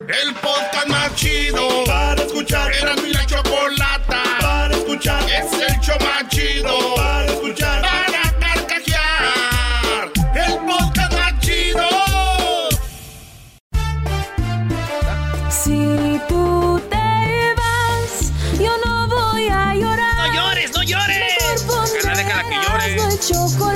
El podcast más chido para escuchar. Era mi la chocolata para escuchar. Es el show más chido para escuchar. Para carcajear. El podcast más chido. Si tú te vas, yo no voy a llorar. ¡No llores, no llores! Déjala, déjala que llore. No chocolate,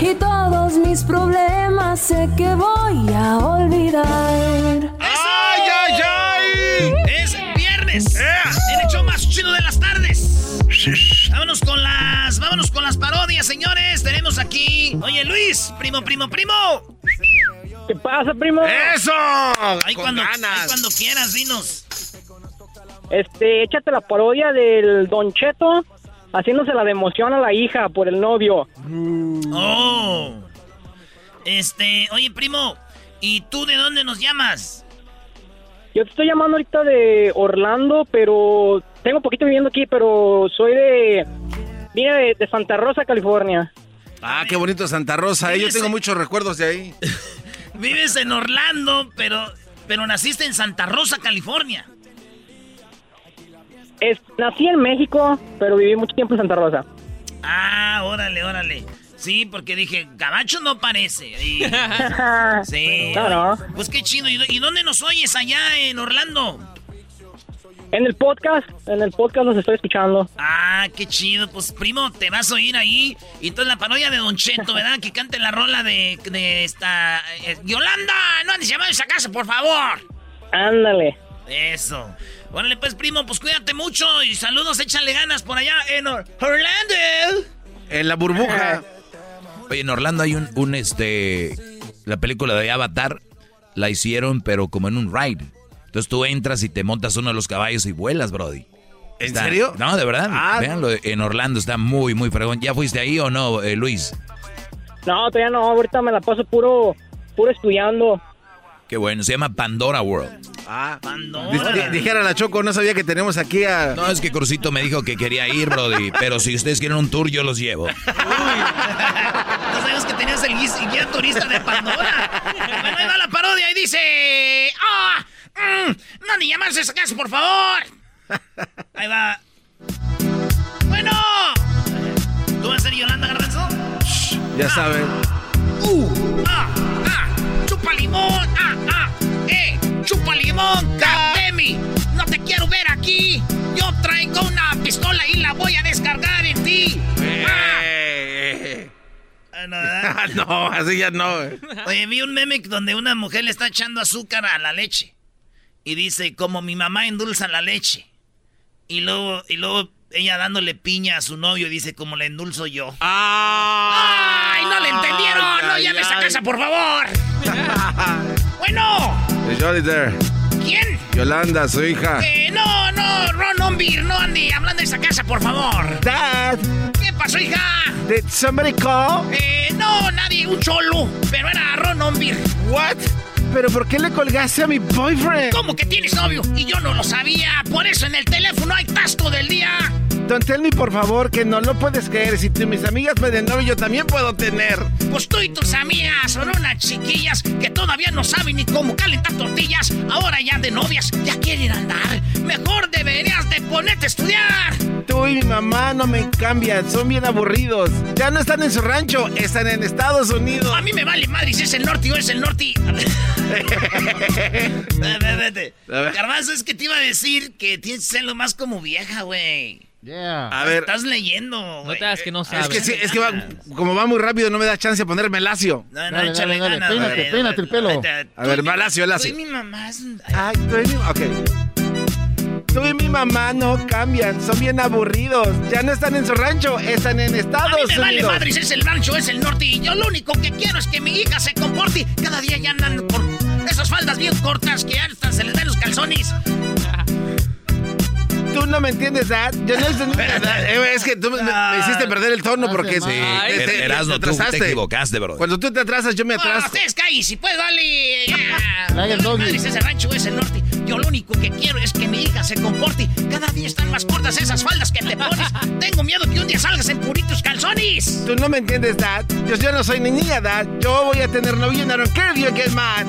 Y todos mis problemas sé que voy a olvidar. ¡Ay, ay, ay! Es viernes. En el show más chido de las tardes. Vámonos con las. Vámonos con las parodias, señores. Tenemos aquí. Oye, Luis, primo, primo, primo. ¿Qué pasa, primo? ¡Eso! Ahí cuando, ahí cuando quieras, dinos. Este, échate la parodia del Don Cheto haciéndose la de emoción a la hija por el novio. Oh. Este, oye, primo, ¿y tú de dónde nos llamas? Yo te estoy llamando ahorita de Orlando, pero tengo poquito viviendo aquí, pero soy de... Vine de, de Santa Rosa, California. Ah, qué bonito Santa Rosa. eh, Yo tengo muchos recuerdos de ahí. Vives en Orlando, pero, pero naciste en Santa Rosa, California. Es, nací en México, pero viví mucho tiempo en Santa Rosa. Ah, órale, órale. Sí, porque dije, Gabacho no parece. Y- sí. No, no. Pues qué chido. ¿Y, y dónde nos oyes allá en Orlando? En el podcast, en el podcast los estoy escuchando. Ah, qué chido. Pues primo, te vas a oír ahí. Y entonces la parodia de Don Cheto, ¿verdad? Que cante la rola de, de esta... eh, Yolanda, no andes llamando a esa casa, por favor. Ándale. Eso. Órale, pues, primo, pues cuídate mucho y saludos, échale ganas por allá en Or- Orlando. En la burbuja. Oye, en Orlando hay un, un, este, la película de Avatar la hicieron, pero como en un ride. Entonces tú entras y te montas uno de los caballos y vuelas, Brody. ¿En Está- serio? No, de verdad. Ah. Véanlo, en Orlando está muy, muy fregón. ¿Ya fuiste ahí o no, eh, Luis? No, todavía no, ahorita me la paso puro, puro estudiando. Qué bueno, se llama Pandora World. Ah, Pandora. Di- di- dijera la Choco, no sabía que tenemos aquí a... No, es que Crucito me dijo que quería ir, Brody, pero si ustedes quieren un tour, yo los llevo. No sabías que tenías el guis- guía turista de Pandora. bueno, ahí va la parodia y dice... ¡Ah! mm, ¡No ni llamarse a esa casa, por favor! Ahí va. Bueno. ¿Tú vas a ser Yolanda Garbanzo? Ya saben. ¡Uh! ¡Ah! ¡Ah! ¡Chupa limón! ¡Ah! ¡Ah! ¡Eh! ¡Chupa limón! ¡Catemi! ¡No te quiero ver aquí! Yo traigo una pistola y la voy a descargar en ti. ¡Ah! Ah, no, así ya no. Oye, vi un meme donde una mujer le está echando azúcar a la leche. Y dice, como mi mamá endulza la leche. Y luego, y luego ella dándole piña a su novio y dice, como le endulzo yo. ¡Ay, no le entendieron! ¡No Ay, llames a ay. casa, por favor! bueno, there. ¿quién? Yolanda, su hija. Eh, no, no, Ron Ombir, no ande hablando de esa casa, por favor. Dad, ¿Qué pasó, hija? did somebody call? Eh, no, nadie, un cholo. Pero era Ron Ombir. What? ¿Pero por qué le colgaste a mi boyfriend? ¿Cómo que tienes novio? Y yo no lo sabía. Por eso en el teléfono hay tasto del día. Don Telmi, por favor, que no lo puedes creer. Si tú mis amigas pueden novio, yo también puedo tener. Pues tú y tus amigas son unas chiquillas que todavía no saben ni cómo calentar tortillas. Ahora ya de novias ya quieren andar. Mejor deberías de ponerte a estudiar. Tú y mi mamá no me cambian, son bien aburridos. Ya no están en su rancho, están en Estados Unidos. A mí me vale madre si es el norte o es el norte. Vete, Garbanzo, es que te iba a decir que tienes que ser lo más como vieja, güey. Yeah. A ver. Estás leyendo. No te que no sabes. Es que, es que va, como va muy rápido, no me da chance de ponerme lacio. No, no, dale, échale dale, ganas. Peínate, peínate el pelo. A ver, va lacio, lacio. Soy mi mamá. Ay, tú y mi... Ok. Tú y mi mamá no cambian, son bien aburridos. Ya no están en su rancho, están en Estados Unidos. A mí me vale madre si es el rancho, es el norte. Y yo lo único que quiero es que mi hija se comporte. Cada día ya andan por esas faldas bien cortas que hasta se les ven los calzones tú no me entiendes, Dad. Yo no entendí Es que tú me, hiciste perder el tono porque sí, te, te, Erasno, te, te equivocaste, bro. Cuando tú te atrasas, yo me atraso. No, ustedes caí, si puedes, dale. Dale el doggy. ese rancho es el norte. Yo lo único que quiero es que mi hija se comporte. Cada día están más cortas esas faldas que te pones. Tengo miedo que un día salgas en puritos calzones. Tú no me entiendes, Dad. Yo, yo no soy ni niña, Dad. Yo voy a tener novio don't care if you get mad.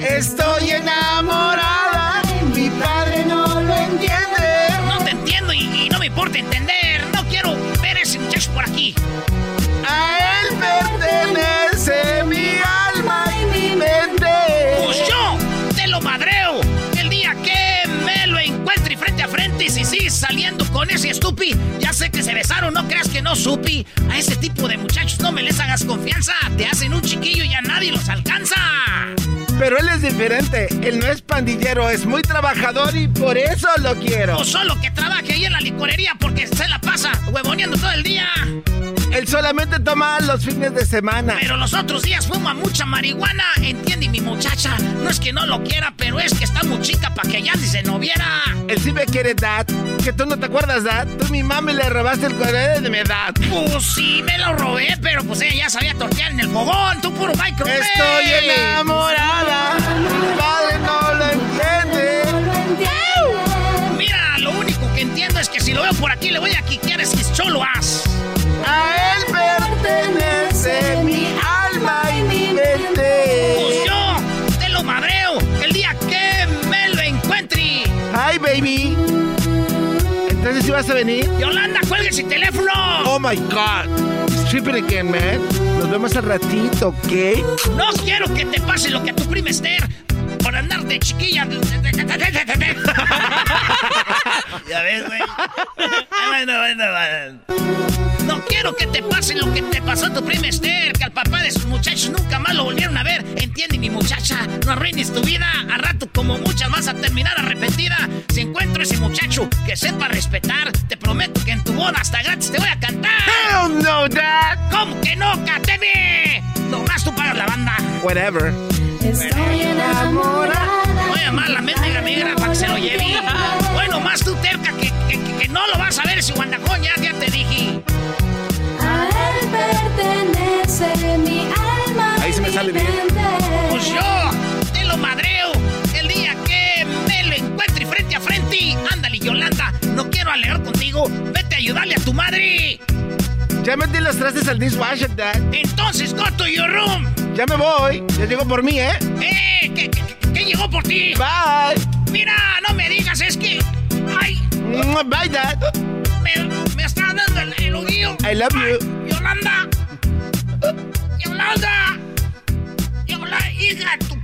Estoy enamorada. Mi padre no importa entender. No quiero ver ese muchacho por aquí. A él pertenece mi alma y mi mente. Pues yo te lo madreo. El día que me lo encuentre frente a frente y si sigues saliendo con ese estupi, ya sé que se besaron, no creas que no supi. A ese tipo de muchachos no me les hagas confianza. Te hacen un chiquillo y a nadie los alcanza. Pero él es diferente. Él no es pandillero, es muy trabajador y por eso lo quiero. O solo que trabaje ahí en la licorería porque se la pasa huevoneando todo el día. Él solamente toma los fines de semana. Pero los otros días fuma mucha marihuana. Entiende mi muchacha. No es que no lo quiera, pero es que está muy chica para que ya se no viera. Él sí me quiere, Dad. Que tú no te acuerdas, Dad. Tú mi mami le robaste el cuaderno de mi edad. Pues sí, me lo robé, pero pues ella ya sabía tortear en el fogón. Tú puro micro. Estoy enamorada. Mi padre no lo entiende. Mira, lo único que entiendo es que si lo veo por aquí le voy a quiquear es que solo as. A él pertenece mi alma y mi mente. Pues yo te lo madreo el día que me lo encuentre. Hi, baby. Entonces, ¿sí vas a venir? Yolanda, cuelgue ese teléfono. Oh my God. Strip it again, man. Nos vemos al ratito, ¿ok? No quiero que te pase lo que a tu prima Esther por andar de chiquilla. ya ves, güey. No quiero que te pase lo que te pasó a tu prima Esther, que al papá de sus muchachos nunca más lo volvieron a ver. Entiende, mi muchacha, no arruines tu vida. A rato, como muchas, vas a terminar arrepentida. Si encuentro ese muchacho que sepa respetar, te prometo que en tu boda hasta gratis te voy a cantar. Hell no, Dad. ¿Cómo que no? ¡Cáteme! Nomás tú pagas la banda. Whatever. Estoy enamorada. Voy a llamar a la mendiga negra para que se lo lleve. Bueno, más tú terca que, que, que, no lo vas a ver ese guandajón, ya, ya te dije. A él pertenece mi alma. Ahí se me sale bien. Pues yo te lo madreo el día que me lo encuentre frente a frente. Ándale, Yolanda, no quiero alegar contigo. Vete a ayudarle a tu madre. Ya metí los trastes al dishwasher, Dad. Entonces, go to your room. Ya me voy. Ya llegó por mí, ¿eh? ¡Eh! ¿Qué, qué, qué llegó por ti? Bye. Mira, no me digas, es que... ¡Ay! Bye, Dad. Me, me está dando el, el odio. I love you. Yolanda. Yolanda. Yolanda, hija, tu...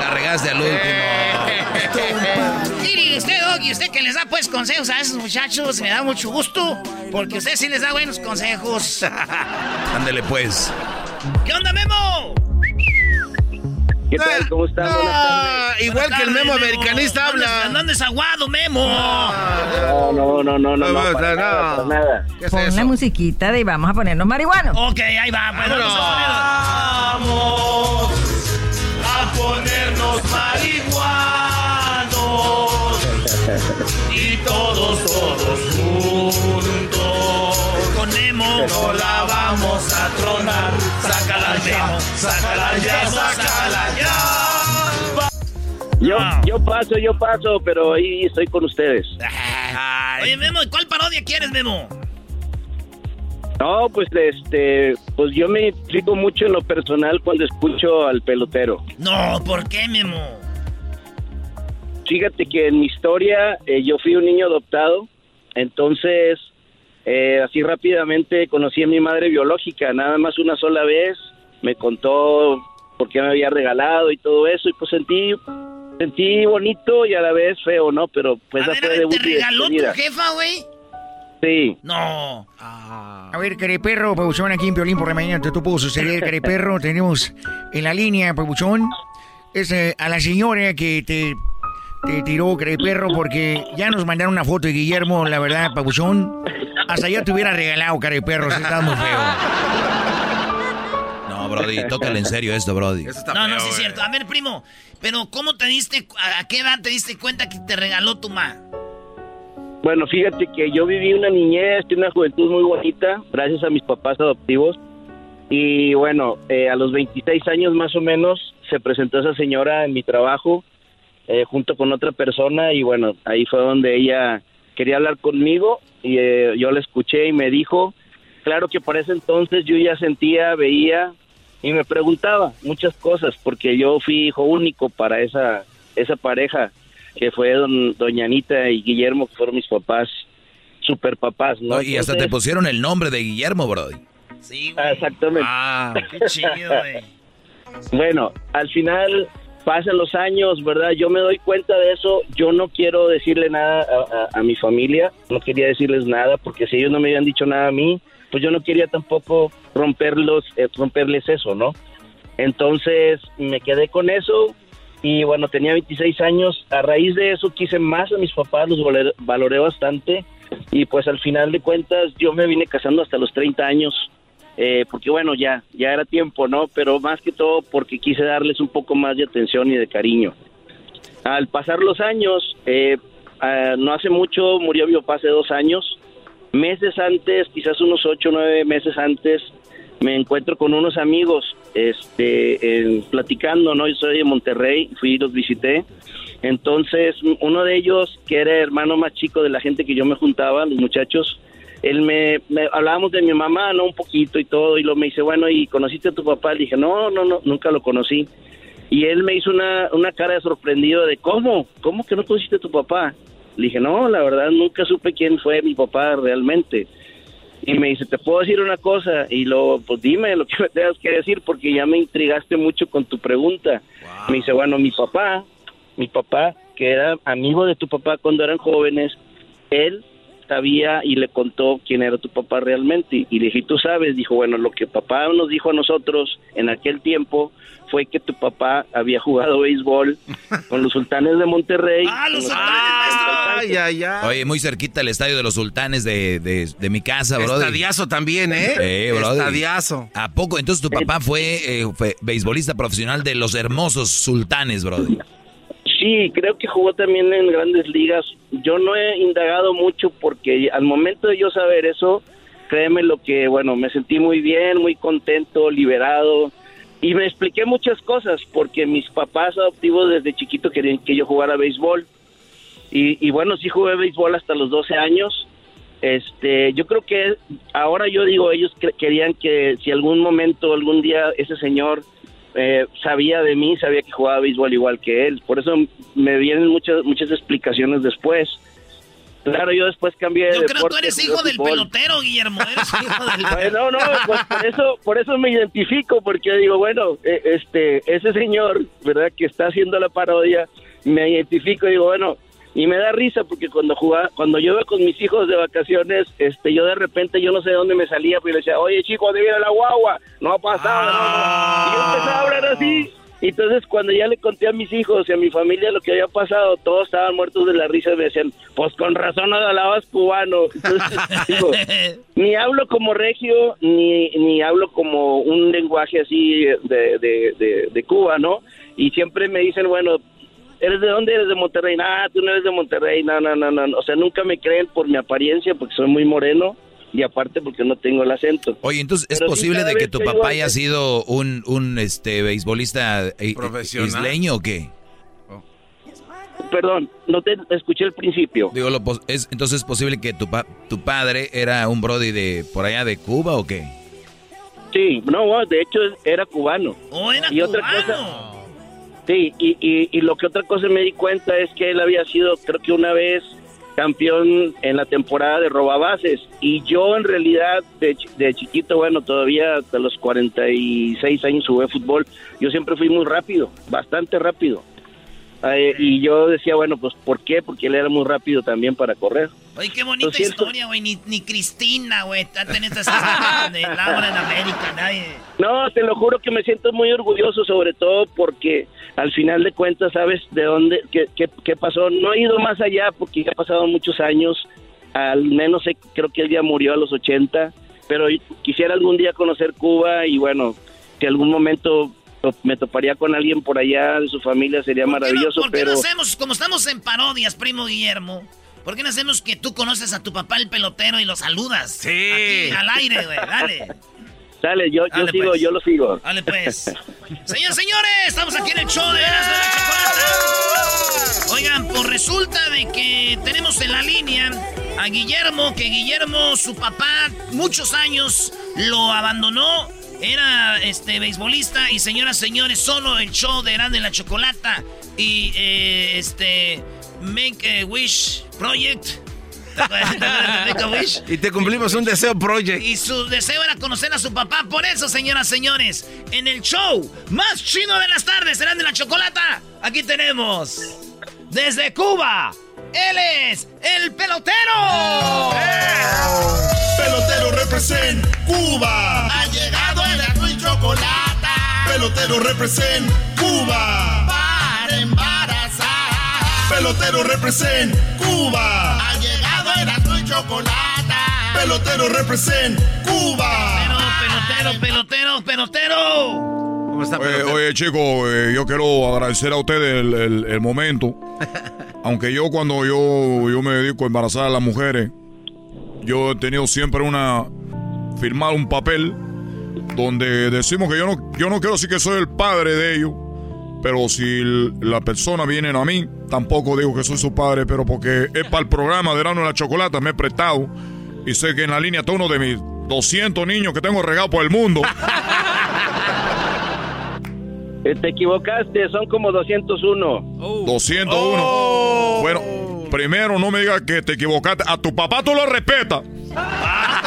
La regaste al último. Doggy, usted que les da pues consejos a esos muchachos, me da mucho gusto, porque usted sí les da buenos consejos. Ándele pues. ¿Qué onda, Memo? ¿Qué tal? ¿Cómo estás? Buenas tardes. igual que el memo americanista habla. ¿Dónde es aguado, Memo? No, no, no, no, no, no, para nada, para nada. ¿Qué es Pon eso? la musiquita de vamos a ponernos marihuanos. Ok, ahí va, pues vamos a Vamos a ponernos marihuanos y todos, todos juntos. con Memo. No la vamos a tronar. sácala ya, sácala ya. Yo, yo paso, yo paso, pero ahí estoy con ustedes. Oye, Memo, ¿y cuál parodia quieres, Memo? No, pues este, pues yo me explico mucho en lo personal cuando escucho al pelotero. No, ¿por qué, Memo? Fíjate que en mi historia eh, yo fui un niño adoptado, entonces eh, así rápidamente conocí a mi madre biológica, nada más una sola vez, me contó por qué me había regalado y todo eso y pues sentí sentí bonito y a la vez feo, ¿no? Pero pues a ver, fue a ver, de ¿te regaló tu jefa, güey? Sí. No. A ver, Careperro, Pabuchón, aquí en Piolín por la mañana, te pudo suceder, Careperro. Tenemos en la línea, Pabuchón, es eh, a la señora que te, te tiró, Careperro, porque ya nos mandaron una foto de Guillermo, la verdad, Pabuchón. Hasta ya te hubiera regalado, Careperro, si estás muy feo. No, Brody, tócale en serio esto, Brody. No, no, sí es cierto. A ver, primo, pero ¿cómo te diste, a, qué edad te diste cuenta que te regaló tu ma? Bueno, fíjate que yo viví una niñez y una juventud muy bonita, gracias a mis papás adoptivos. Y bueno, eh, a los 26 años más o menos se presentó esa señora en mi trabajo eh, junto con otra persona y bueno, ahí fue donde ella quería hablar conmigo y eh, yo la escuché y me dijo, claro que por ese entonces yo ya sentía, veía y me preguntaba muchas cosas porque yo fui hijo único para esa, esa pareja que fue don, doña Anita y Guillermo, que fueron mis papás, super papás, ¿no? No, y hasta te pusieron el nombre de Guillermo, Brody. Sí, Ah, Exactamente. Ah, Qué chido, güey. Bueno, al final pasan los años, ¿verdad? Yo me doy cuenta de eso. Yo no quiero decirle nada a, mi familia, no quería decirles nada, porque si ellos no me habían dicho nada a mí, pues yo no quería tampoco romperlos, eh, romperles eso, ¿no? Entonces me quedé con eso y bueno, tenía 26 años. A raíz de eso quise más a mis papás, los valoré bastante y pues al final de cuentas yo me vine casando hasta los 30 años. Eh, porque bueno, ya, ya era tiempo, ¿no? Pero más que todo porque quise darles un poco más de atención y de cariño. Al pasar los años, eh, ah, no hace mucho murió mi papá hace dos años. Meses antes, quizás unos ocho o nueve meses antes, me encuentro con unos amigos, este, platicando, ¿no? Yo soy de Monterrey, fui y los visité. Entonces, uno de ellos, que era hermano más chico de la gente que yo me juntaba, los muchachos, él me, me- hablábamos de mi mamá, ¿no? Un poquito y todo, y luego me dice, bueno, ¿y conociste a tu papá? Le dije, no, no, no, nunca lo conocí. Y él me hizo una, una cara de sorprendido de, ¿cómo? ¿Cómo que no conociste a tu papá? Le dije, no, la verdad nunca supe quién fue mi papá realmente. Y me dice, ¿te puedo decir una cosa? Y luego, pues dime lo que me tengas que decir porque ya me intrigaste mucho con tu pregunta. Me dice, bueno, mi papá, mi papá, que era amigo de tu papá cuando eran jóvenes, él sabía y le contó quién era tu papá realmente. Y le dije, ¿tú sabes? Dijo, bueno, lo que papá nos dijo a nosotros en aquel tiempo fue que tu papá había jugado béisbol con los sultanes de Monterrey. ¡Ah, los con Ay, ay, ay. Oye, muy cerquita el estadio de los sultanes de, de, de mi casa, Brody. Estadiazo también, ¿eh? Eh. Estadiazo. ¿A poco? Entonces tu papá fue, eh, fue beisbolista profesional de los hermosos sultanes, Brody. Sí, creo que jugó también en grandes ligas. Yo no he indagado mucho porque al momento de yo saber eso, créeme lo que, bueno, me sentí muy bien, muy contento, liberado. Y me expliqué muchas cosas porque mis papás adoptivos desde chiquito querían que yo jugara béisbol. Y, y bueno, sí jugué béisbol hasta los 12 años. Este, yo creo que ahora yo digo, ellos querían que si algún momento, algún día ese señor eh, sabía de mí, sabía que jugaba béisbol igual que él. Por eso me vienen muchas muchas explicaciones después. Claro, yo después cambié de Yo creo que tú eres hijo del fútbol. pelotero, Guillermo. Eres hijo del Bueno, no, pues por eso, por eso me identifico, porque digo, bueno, eh, este, ese señor, ¿verdad? Que está haciendo la parodia, me identifico y digo, bueno, y me da risa porque cuando jugaba, cuando yo iba con mis hijos de vacaciones, este, yo de repente yo no sé de dónde me salía, pero yo decía, oye chico, ¿dónde viene la guagua? No ha pasado, no, no. Y yo empezaba a hablar así. Y entonces cuando ya le conté a mis hijos y a mi familia lo que había pasado, todos estaban muertos de la risa y me decían, pues con razón no hablabas cubano. Entonces, digo, ni hablo como regio, ni, ni hablo como un lenguaje así de, de, de, de Cuba, ¿no? Y siempre me dicen, bueno, ¿eres de dónde? ¿Eres de Monterrey? Ah, tú no eres de Monterrey, no, no, no, no. O sea, nunca me creen por mi apariencia porque soy muy moreno y aparte porque no tengo el acento. Oye, entonces, ¿es Pero posible de que tu que papá haya sido un, un este, beisbolista eh, Profesional. isleño o qué? Perdón, no te escuché el principio. Digo, lo es, entonces, ¿es posible que tu, pa- tu padre era un brody de por allá de Cuba o qué? Sí, no, de hecho era cubano. ¡Oh, era Y otra cubano! cosa- Sí, y, y, y lo que otra cosa me di cuenta es que él había sido, creo que una vez, campeón en la temporada de robabases. Y yo, en realidad, de, de chiquito, bueno, todavía hasta los 46 años jugué fútbol. Yo siempre fui muy rápido, bastante rápido. Eh, y yo decía, bueno, pues, ¿por qué? Porque él era muy rápido también para correr. Oye, qué bonita siento. historia, güey. Ni, ni Cristina, güey. Está teniendo esta historia de Laura en América, nadie. No, te lo juro que me siento muy orgulloso, sobre todo porque al final de cuentas sabes de dónde, qué, qué, qué pasó. No he ido más allá porque ya ha pasado muchos años, al menos sé- creo que él ya murió a los 80, pero quisiera algún día conocer Cuba y bueno, si algún momento to- me toparía con alguien por allá de su familia sería maravilloso, ¿Por qué pero no hacemos, como estamos en parodias, primo Guillermo? ¿Por qué no hacemos que tú conoces a tu papá el pelotero y lo saludas? Sí. al aire, güey, dale. dale, yo, yo Dale, sigo, pues. yo lo sigo. Dale, pues. Señores, señores, estamos aquí en el show de Erasmo y la Chocolata. Oigan, pues resulta de que tenemos en la línea a Guillermo, que Guillermo, su papá, muchos años lo abandonó. Era este beisbolista y señoras, señores, solo el show de y la Chocolata y eh, este Make a Wish Project. ¿Te acuerdas de Make a Wish? Y te cumplimos un deseo project. Y su deseo era conocer a su papá. Por eso, señoras, señores, en el show más chino de las tardes, serán de la chocolata. Aquí tenemos desde Cuba. Él es el pelotero. Pelotero represent Cuba. Ha llegado Pelotero represent Cuba. Para embarazar. Pelotero represent Cuba. Ha llegado el azul y chocolate. Pelotero represent Cuba. Pelotero, pelotero, pelotero. Oye, oye, chicos, eh, yo quiero agradecer a ustedes el, el- el momento. Aunque yo cuando yo, yo me dedico a embarazar a las mujeres, yo he tenido siempre una... firmar un papel donde decimos que yo no, yo no quiero decir que soy el padre de ellos, pero si la persona viene a mí, tampoco digo que soy su padre, pero porque es para el programa de Verano de la Chocolata, me he prestado y sé que en la línea está uno de mis 200 niños que tengo regados por el mundo. Te equivocaste, son como 201. 201. Bueno, primero no me digas que te equivocaste. A tu papá tú lo respetas.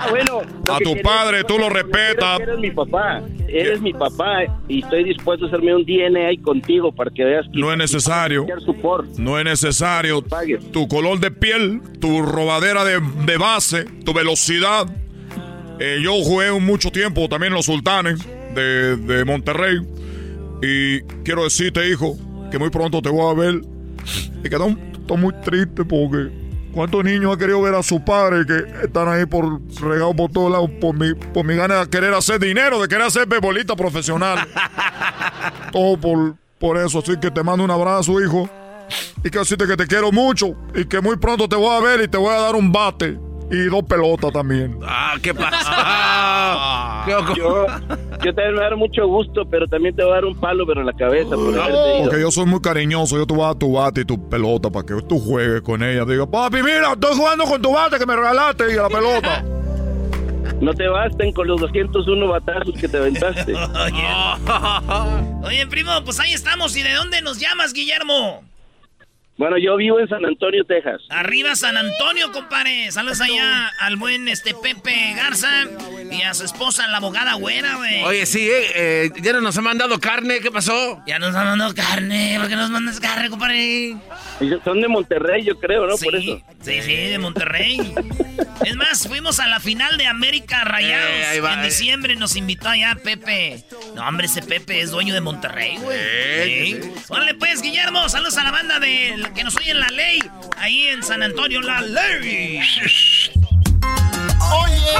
Ah, bueno. A tu padre tú lo respetas. Eres mi papá. Eres mi papá y estoy dispuesto a hacerme un DNA ahí contigo para que veas que No es necesario. No es necesario. Tu color de piel, tu robadera de, de base, tu velocidad. Eh, yo jugué mucho tiempo también en los sultanes de, de Monterrey. Y quiero decirte, hijo, que muy pronto te voy a ver. Y que estoy estoy muy triste porque ¿cuántos niños han querido ver a su padre que están ahí por regados por todos lados por mi, por mi ganas de querer hacer dinero, de querer hacer bebolista profesional? Todo por, por eso. Así que te mando un abrazo, hijo. Y que decirte que te quiero mucho. Y que muy pronto te voy a ver y te voy a dar un bate. Y dos pelotas también. Ah, ¿qué Ah, yo, yo te voy a dar mucho gusto, pero también te voy a dar un palo, pero en la cabeza. Por ido. Porque yo soy muy cariñoso. Yo te voy a dar tu bate y tu pelota para que tú juegues con ella. Diga, papi, mira, estoy jugando con tu bate que me regalaste y la pelota. No te basten con los 201 batazos que te aventaste. Oye, primo, pues ahí estamos. ¿Y de dónde nos llamas, Guillermo? Bueno, yo vivo en San Antonio, Texas. Arriba San Antonio, compadre. Saludos allá al buen este Pepe Garza y a su esposa, la abogada güera, güey. Oye, sí, eh, eh, ya no nos han mandado carne, ¿qué pasó? Ya nos han mandado carne, ¿por qué nos mandas carne, compadre? Son de Monterrey, yo creo, ¿no? Sí, Por eso. sí, sí, de Monterrey. es más, fuimos a la final de América Rayados. Eh, ahí va, en eh. diciembre nos invitó allá Pepe. No, hombre, ese Pepe es dueño de Monterrey, güey. Eh, Sí. Órale, pues, Guillermo, saludos a la banda de la que nos oye en la ley. Ahí en San Antonio, la ley. Oye,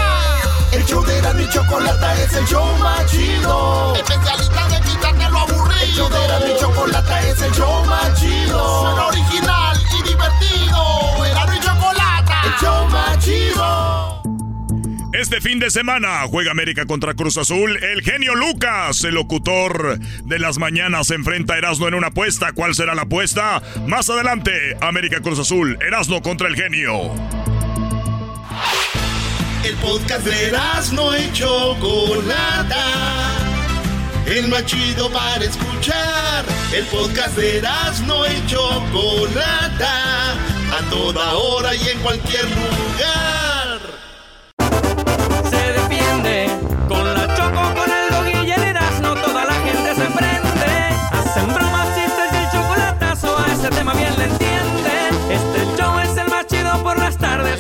el show de Erasmo y Chocolata es el show más chido. Especialista de quitarte lo aburrido. El show de Erasmo y Chocolata es el show más chido. Suena original y divertido. Erasmo y Chocolata, el show más chido. Este fin de semana juega América contra Cruz Azul. El genio Lucas, el locutor de las mañanas, se enfrenta a Erasmo en una apuesta. ¿Cuál será la apuesta? Más adelante, América Cruz Azul, Erasmo contra el genio. El podcast de Erasmo y Chocolata. El más chido para escuchar. El podcast de Erasmo y Chocolata. A toda hora y en cualquier lugar.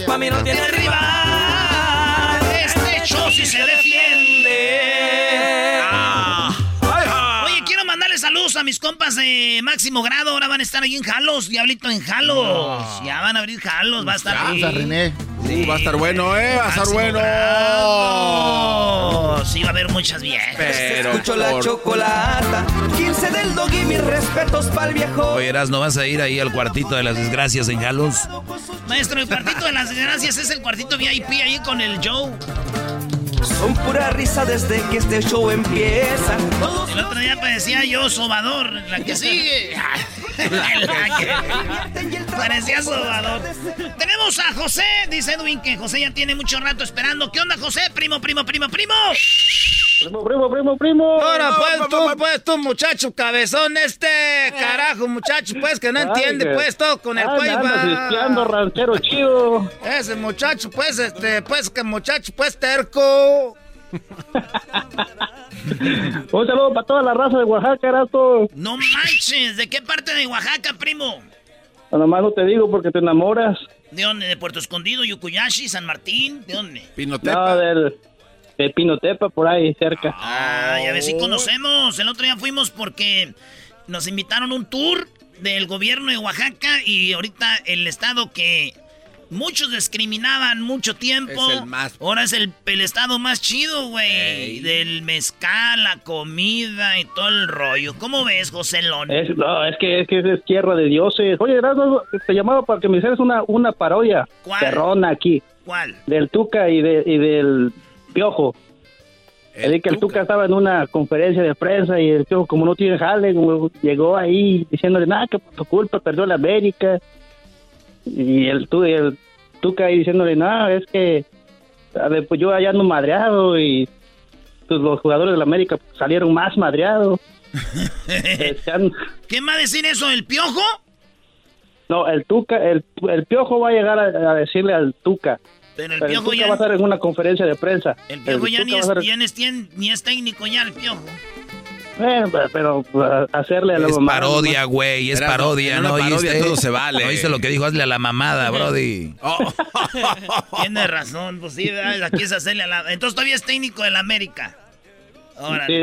Pa' mí no tiene rival. Este show sí se saludos a mis compas de máximo grado. Ahora van a estar ahí en Jalos, Diablito en Jalos. Ya van a abrir Jalos, va a estar ahí. A René. Uh, va a estar bueno, ¿eh? Va a estar bueno. grado. Sí, va a haber muchas viejas. Pero Escucho la chocolata. 15 del dog y mis respetos pa'l viejo. Oye, Eras, ¿no vas a ir ahí al cuartito de las desgracias en Jalos? Maestro, el cuartito de las desgracias es el cuartito VIP ahí con el Joe. Son pura risa desde que este show empieza. Todos El otro día parecía yo sobador, la que sigue. Parecía sobador. Tenemos a José, dice Edwin que José ya tiene mucho rato esperando. ¿Qué onda, José? Primo, primo, primo, primo. Primo, primo, primo, primo. Ahora, pues, tú, pues, tú, muchacho cabezón, este carajo, muchacho, pues, que no entiende, pues, todo con el cuello. ranchero chido. Ese muchacho, pues, este, pues, que muchacho, pues, terco. Un saludo para toda la raza de Oaxaca, Erasto. No manches, ¿de qué parte de Oaxaca, primo? Nomás no te digo porque te enamoras. ¿De dónde? ¿De Puerto Escondido, Yucuyashi, San Martín? ¿De dónde? No, del, de Pinotepa, por ahí cerca. Ah, ya ves si conocemos. El otro día fuimos porque nos invitaron a un tour del gobierno de Oaxaca y ahorita el estado que muchos discriminaban mucho tiempo. Es el más- Ahora es el, el estado más chido, güey. Del mezcal, la comida y todo el rollo. ¿Cómo ves, José Lón? Es, no, es que, es que es tierra de dioses. Oye, Erasmo, te llamaba para que me hicieras una, una parodia ¿Cuál? perrona aquí. ¿Cuál? Del Tuca y, de, y del Piojo. El que el Tuca estaba en una conferencia de prensa y el Piojo, como no tiene jale, llegó ahí diciéndole, nada, que por tu culpa perdió la América. Y el, tu, el Tuca ahí diciéndole, nada, es que pues yo allá ando madreado y pues, los jugadores de la América salieron más madreados. Están- ¿Quién va a decir eso? ¿El piojo? No, el Tuca, el, el Piojo va a llegar a, a decirle al Tuca. Pero el Pero Piojo Tuca ya- va a estar en una conferencia de prensa. El piojo ya ni es, estar- ya ni es tien- ni es técnico ya, el piojo. Bueno, pero, uh, hacerle a la Es mamá. parodia, güey, es parodia, en ¿no una parodia oíste? todo se vale. ¿No oíste lo que dijo? Hazle a la mamada, brody. Tiene razón, pues sí, ¿verdad? aquí es hacerle a la... Entonces todavía es técnico del América. Ahora, Sí,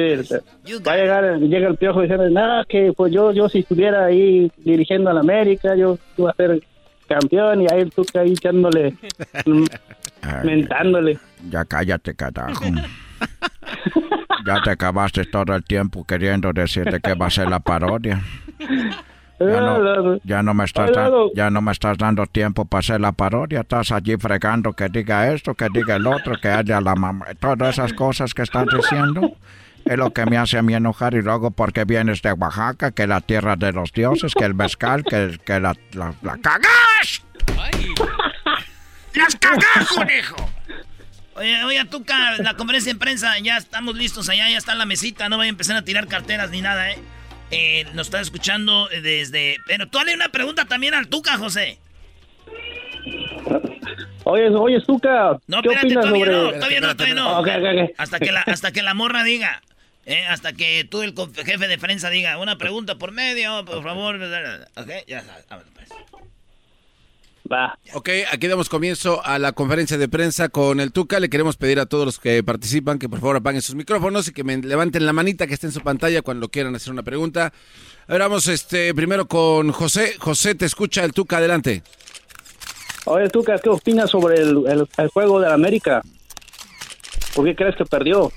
va a llegar, llega el Piojo diciendo, nada, que pues yo, yo si estuviera ahí dirigiendo a la América, yo iba a ser campeón y ahí el Tuca ahí echándole, mm, mentándole. Ya cállate, carajo. Ya te acabaste todo el tiempo queriendo decirte que va a ser la parodia. Ya no, ya no me estás da- ya no me estás dando tiempo para hacer la parodia. Estás allí fregando que diga esto, que diga el otro, que haya la mamá. Todas esas cosas que estás diciendo es lo que me hace a mí enojar. Y luego porque vienes de Oaxaca, que la tierra de los dioses, que el mezcal, que, que la, la, la cagas. ¡Las cagás, conejo! Oye, oye, Tuca, la conferencia de prensa, ya estamos listos allá, ya está la mesita, no voy a empezar a tirar carteras ni nada, ¿eh? Eh, nos está escuchando desde... Pero tú hazle una pregunta también al Tuca, José. Oye, oye, Tuca, No, ¿qué espérate, opinas todavía sobre...? no, todavía no, todavía no. Ok, ok, ok. Hasta que la, hasta que la morra diga, eh, hasta que tú, el jefe de prensa, diga, una pregunta por medio, por favor. Ok, ya sabes, vámonos, pues. Va. Ok, aquí damos comienzo a la conferencia de prensa con el Tuca. Le queremos pedir a todos los que participan que por favor apaguen sus micrófonos y que me levanten la manita que esté en su pantalla cuando quieran hacer una pregunta. A ver, vamos este, primero con José. José, te escucha el Tuca, adelante. Oye, Tuca, ¿qué opinas sobre el, el- el juego de la América? ¿Por qué crees que perdió?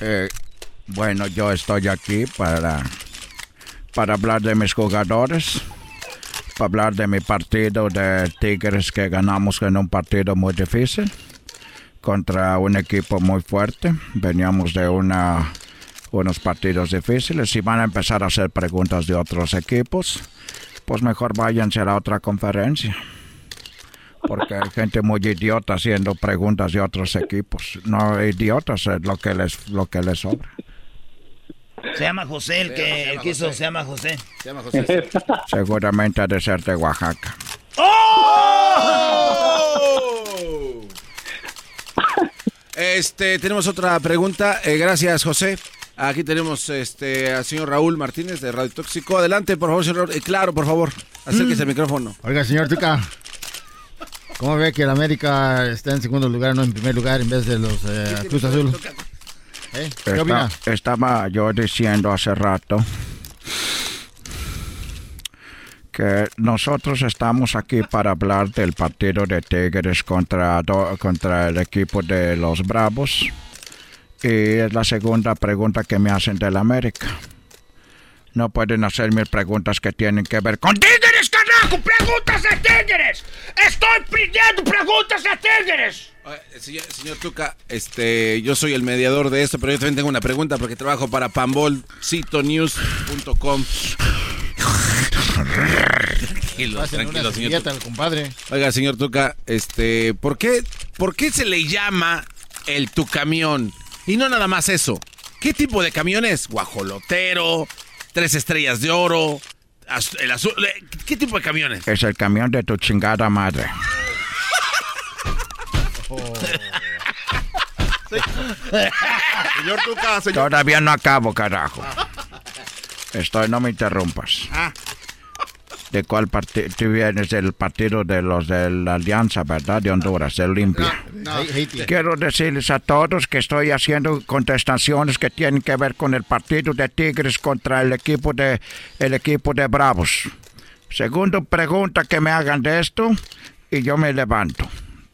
Eh, bueno, yo estoy aquí para, para hablar de mis jugadores, para hablar de mi partido de Tigres que ganamos en un partido muy difícil. contra un equipo muy fuerte. Veníamos de una, unos partidos difíciles. Si van a empezar a hacer preguntas de otros equipos, pues mejor váyanse a la otra conferencia. Porque hay gente muy idiota haciendo preguntas de otros equipos. No idiotas es lo que les, lo que les sobra. Se llama José, el que el quiso, se llama José. Se llama José. Seguramente ha de ser de Oaxaca. ¡Oh! Este, tenemos otra pregunta. Eh, gracias, José. Aquí tenemos este al señor Raúl Martínez de Radio Tóxico. Adelante, por favor, señor. Eh, claro, por favor. Acérquese al micrófono. Oiga, señor Tuca, ¿cómo ve que el América está en segundo lugar, no en primer lugar, en vez de los eh, Cruz Azul? ¿Eh? ¿Qué Esta- opina? estaba yo diciendo hace rato que nosotros estamos aquí para hablar del partido de Tigres contra, contra el equipo de los Bravos. Y es la segunda pregunta que me hacen del América. No pueden hacerme preguntas que tienen que ver con ¡Tigres, carajo! ¡Preguntas de Tigres! ¡Estoy pidiendo preguntas de Tigres! Eh, Señor, señor Tuca, este, yo soy el mediador de esto, pero yo también tengo una pregunta porque trabajo para pambolcitonews.com. Tranquilo, tranquilo, señor Tuca. al compadre. Oiga, señor Tuca, este, ¿por qué, ¿por qué se le llama el tu camión? Y no nada más eso. ¿Qué tipo de camión es? Guajolotero, tres estrellas de oro, el azul. eh, ¿Qué tipo de camiones? Es el camión de tu chingada madre. Señor Tuca, señor. Todavía no acabo, carajo. Estoy, no me interrumpas. Ah. ¿De cuál partido? Tú vienes del partido de los de la Alianza, ¿verdad? De Honduras, de Olimpia. Haití. Quiero decirles a todos que estoy haciendo contestaciones que tienen que ver con el partido de Tigres contra el equipo de el equipo de Bravos. Segundo pregunta que me hagan de esto y yo me levanto.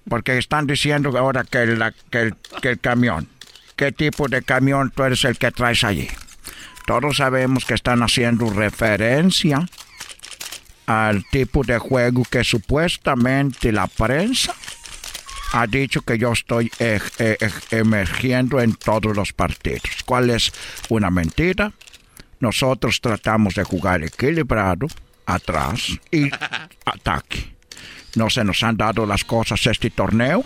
Porque están diciendo ahora que, la- que el, que el camión. ¿Qué tipo de camión tú eres el que traes allí? Todos sabemos que están haciendo referencia al tipo de juego que supuestamente la prensa ha dicho que yo estoy eh, eh, eh, emergiendo en todos los partidos. ¿Cuál es una mentira? Nosotros tratamos de jugar equilibrado, atrás y ataque. No se nos han dado las cosas este torneo,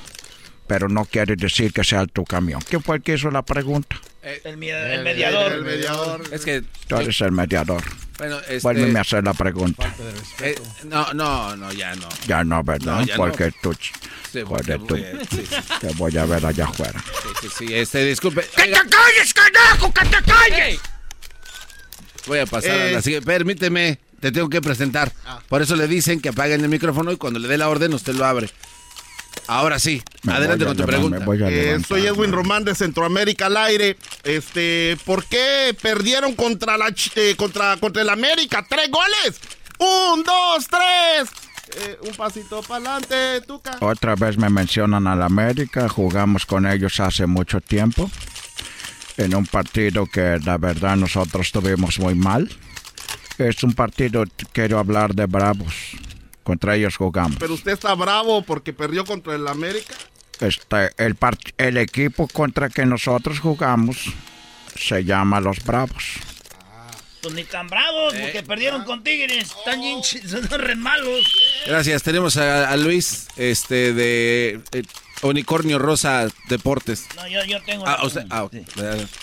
pero no quiere decir que sea tu camión. ¿Quién fue el que hizo la pregunta? El, mi- el mediador. El mediador. Es que, Tú eres el mediador. bueno, este... A hacer la pregunta. eh, no, no, no, ya no. Ya no, ¿verdad? No, ya porque no. tú... Sí, porque tú. voy a- sí, sí. Te voy a ver allá afuera. Sí, sí, sí, este, disculpe. ¡Que te calles, carajo! ¡Que te calles! Voy a pasar a Eh. la siguiente. Permíteme, te tengo que presentar. Ah. Por eso le dicen que apaguen el micrófono y cuando le dé la orden usted lo abre. Ahora sí, Me adelante con tu pregunta. Eh, soy Edwin Román de Centroamérica al aire. Este, ¿por qué perdieron contra la Ch- eh, contra contra el América? Tres goles. Un, dos, tres. Eh, un pasito para adelante, Tuca. Otra vez me mencionan al América, jugamos con ellos hace mucho tiempo, en un partido que la verdad nosotros tuvimos muy mal. Es un partido, quiero hablar de Bravos, contra ellos jugamos. Pero usted está bravo porque perdió contra el América. Este, el, part- el equipo contra que nosotros jugamos se llama Los Bravos. Pues ni tan bravos, porque perdieron con Tigres. Están ch- son re malos. Gracias, tenemos a, a Luis, este, de eh, Unicornio Rosa Deportes. No, yo, yo tengo. Ah, usted, ah, ok.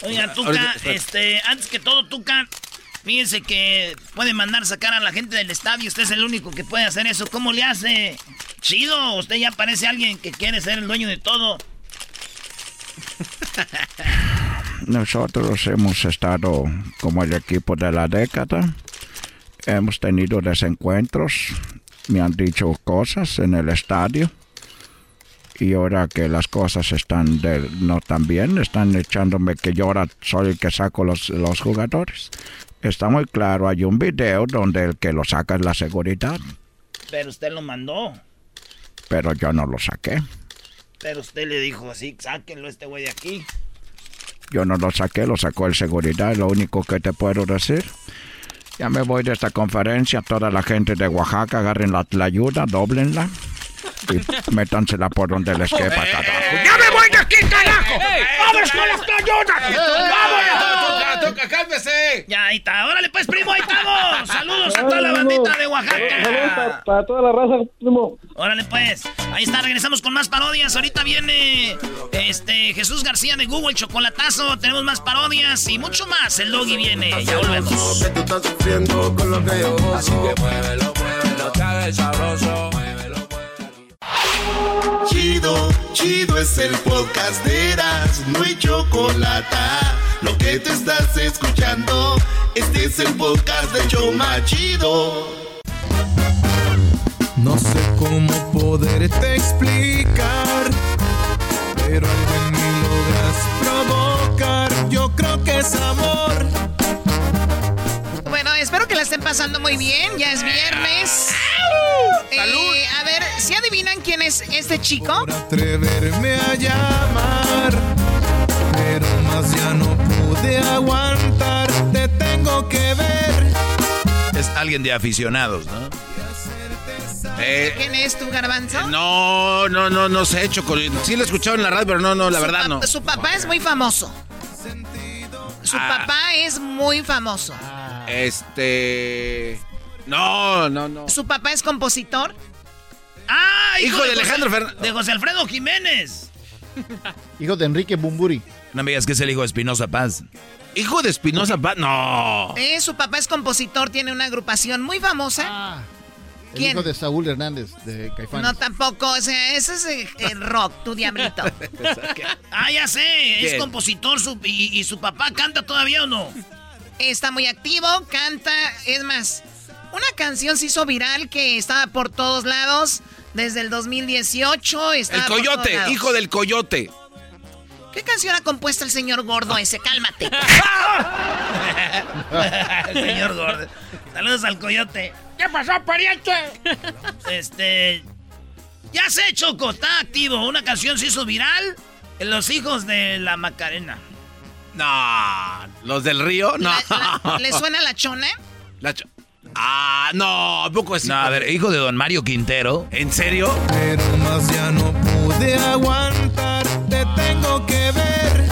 Oiga, Tuca, Ahorita, espera. este, antes que todo, Tuca, fíjense que puede mandar sacar a la gente del estadio. Usted es el único que puede hacer eso. ¿Cómo le hace? Chido, usted ya parece alguien que quiere ser el dueño de todo. Nosotros hemos estado como el equipo de la década. Hemos tenido desencuentros. Me han dicho cosas en el estadio. Y ahora que las cosas están de- no tan bien, están echándome que yo ahora soy el que saco los, los jugadores. Está muy claro, hay un video donde el que lo saca es la seguridad, Pero usted lo mandó. pero yo no lo saqué. Pero usted le dijo así, sáquenlo este güey de aquí. Yo no lo saqué, lo sacó el seguridad, es lo único que te puedo decir. Ya me voy de esta conferencia, toda la gente de Oaxaca, agarren la, la ayuda, doblenla y métansela por donde les quepa, carajo. ¡Ya me voy de ¡Vamos con las cañonas! ¡Vamos! ¡Toca, cálmese! Ya, ahí está. Órale, pues, primo, ahí estamos. Saludos a toda la bandita de Oaxaca. Para, toda la raza, primo. Órale, pues. Ahí está, regresamos con más parodias. Ahorita viene este Jesús García de Google, Chocolatazo. Tenemos más parodias y mucho más. El Doggy viene. Ya volvemos. Que tú estás sufriendo con lo que yo gozo. Así que muévelo, muévelo, te hagas sabroso. Muévelo, Chido, chido es el podcast de Eras, no hay chocolate. Lo que te estás escuchando, este es el podcast de Choma Chido. No sé cómo poderte explicar, pero algo en mí logras provocar. Yo creo que es amor. Bueno, espero que la estén pasando muy bien. Ya es viernes. ¡Salud! a ver, ¿si adivinan quién es este chico? Atreverme a llamar, pero más ya no pude aguantar. Te tengo que ver. Es alguien de aficionados, ¿no? Eh, ¿Quién es tu garbanzo? no, no, no, no sé, Choco. Sí lo he escuchado en la radio, pero no, no, la Su verdad no. Su papá es muy famoso. Su Ah. papá es muy famoso. Este. No, no, no. Su papá es compositor. ¡Ah! Hijo de José- Alejandro Fernández. De José Alfredo Jiménez. Hijo de Enrique Bumburi. No me digas que es el hijo de Espinosa Paz. Hijo de Espinosa Paz. No. Eh, su papá es compositor, tiene una agrupación muy famosa. El ¿Quién? hijo de Saúl Hernández de Caifanes. No, tampoco. O sea, ese es el rock, tu diablito. Ah, ya sé. Es compositor su- y, y su papá canta todavía o no. Está muy activo, canta. Es más, una canción se hizo viral que estaba por todos lados desde el 2018. El estaba por todos coyote, lados. hijo del coyote. ¿Qué canción ha compuesto el señor gordo ese? Cálmate. El señor Gordo. Saludos al coyote. ¿Qué pasó, pariente? Este. Ya sé, Choco, está activo. Una canción se hizo viral. en Los hijos de la Macarena. No. ¿Los del río? No. ¿Le suena la chona? La cho- Ah, no, ¿a poco es No, a ver, hijo de don Mario Quintero. ¿En serio? Pero más ya no pude aguantar. Te tengo que ver.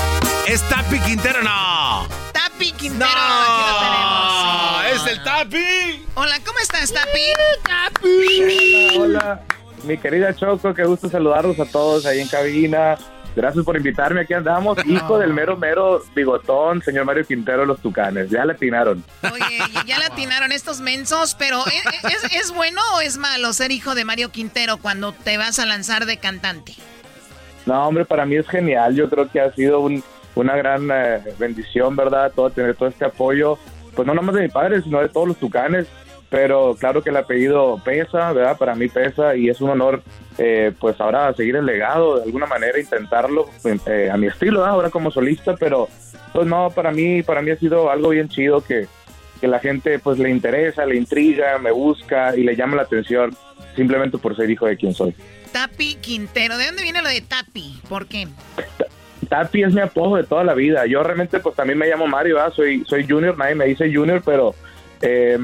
¿Es Tapi Quintero? No. Tapi Quintero, aquí lo tenemos. ¡Es el Tapi! Hola, ¿cómo estás, Tapi? Hola, hola. Mi querida Choco, qué gusto saludarlos a todos ahí en cabina. Gracias por invitarme, aquí andamos. Hijo del mero, mero bigotón, señor Mario Quintero, los Tucanes. Ya le atinaron. Oye, ya le atinaron estos mensos, pero ¿e- e- ¿es, es bueno o es malo ser hijo de Mario Quintero cuando te vas a lanzar de cantante? No, hombre, para mí es genial. Yo creo que ha sido un- una gran eh, bendición, ¿verdad? Todo tener todo este apoyo, pues no nomás de mi padre, sino de todos los Tucanes. Pero claro que el apellido pesa, ¿verdad? Para mí pesa y es un honor, eh, pues ahora seguir el legado, de alguna manera intentarlo eh, a mi estilo, ¿verdad? ahora como solista, pero pues no, para mí, para mí ha sido algo bien chido que, que la gente pues le interesa, le intriga, me busca y le llama la atención simplemente por ser hijo de quien soy. Tapi Quintero, ¿de dónde viene lo de Tapi? ¿Por qué? Tapi es mi apodo de toda la vida. Yo realmente pues también me llamo Mario, soy soy Junior, nadie me dice Junior, pero eh,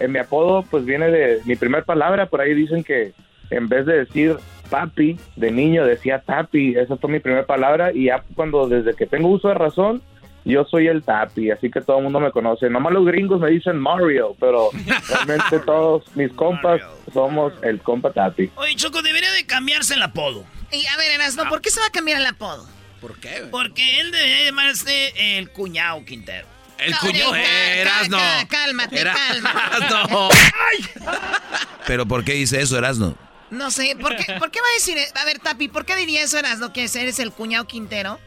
eh, mi apodo pues viene de mi primer palabra. Por ahí dicen que en vez de decir papi de niño decía tapi. Esa fue mi primera palabra y ya cuando desde que tengo uso de razón yo soy el tapi, así que todo el mundo me conoce. Nomás los gringos me dicen Mario, pero realmente todos mis compas somos el compa tapi. Oye, Choco, debería de cambiarse el apodo. Y a ver, Erasmo, ¿por qué se va a cambiar el apodo? ¿Por qué? Porque él debería llamarse el cuñado Quintero. El Ca- cuñado ca- Erasno. Cálmate, cálmate. Erasno. Pero ¿por qué dice eso, Erasno? No sé, ¿por qué, ¿por qué va a decir? A ver, Tapi, ¿por qué diría eso, Erasmo, que eres el cuñado Quintero?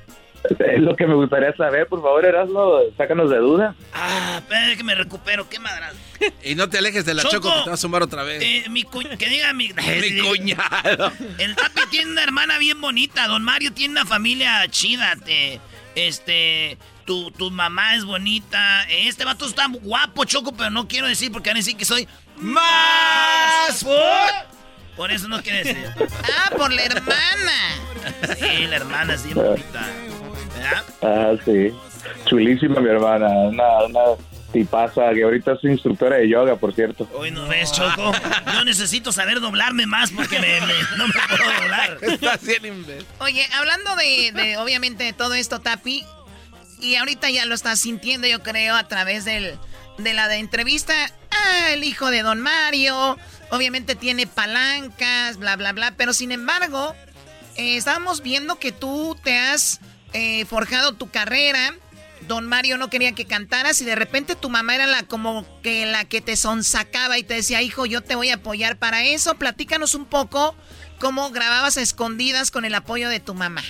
Es lo que me gustaría saber, por favor, Erasmo, sácanos de duda. Ah, espera que me recupero, qué madras. Y no te alejes de la Choco. Choco, que te va a sumar otra vez. Eh, mi cu- que diga mi... Mi cuñado. El Tapi tiene una hermana bien bonita. Don Mario tiene una familia chida. te- este, tu, tu mamá es bonita. Este vato está guapo, Choco, pero no quiero decir porque van a decir que soy más Por eso no quiere decir. Ah, por la hermana. Sí, la hermana es bien bonita. ¿Verdad? Ah, sí. Chulísima mi hermana. Una, una tipaza, que ahorita es instructora de yoga, por cierto. Hoy no ves, Choco. Yo necesito saber doblarme más porque me- me- no me puedo doblar. Oye, hablando de, de, obviamente de todo esto, Tapi, y ahorita ya lo estás sintiendo, yo creo, a través del, de la de entrevista. Ah, el hijo de Don Mario, obviamente tiene palancas, bla, bla, bla, pero sin embargo, eh, estábamos viendo que tú te has eh, forjado tu carrera. Don Mario no quería que cantaras y de repente tu mamá era la como que la que te sonsacaba y te decía, hijo, yo te voy a apoyar para eso. Platícanos un poco cómo grababas a escondidas con el apoyo de tu mamá.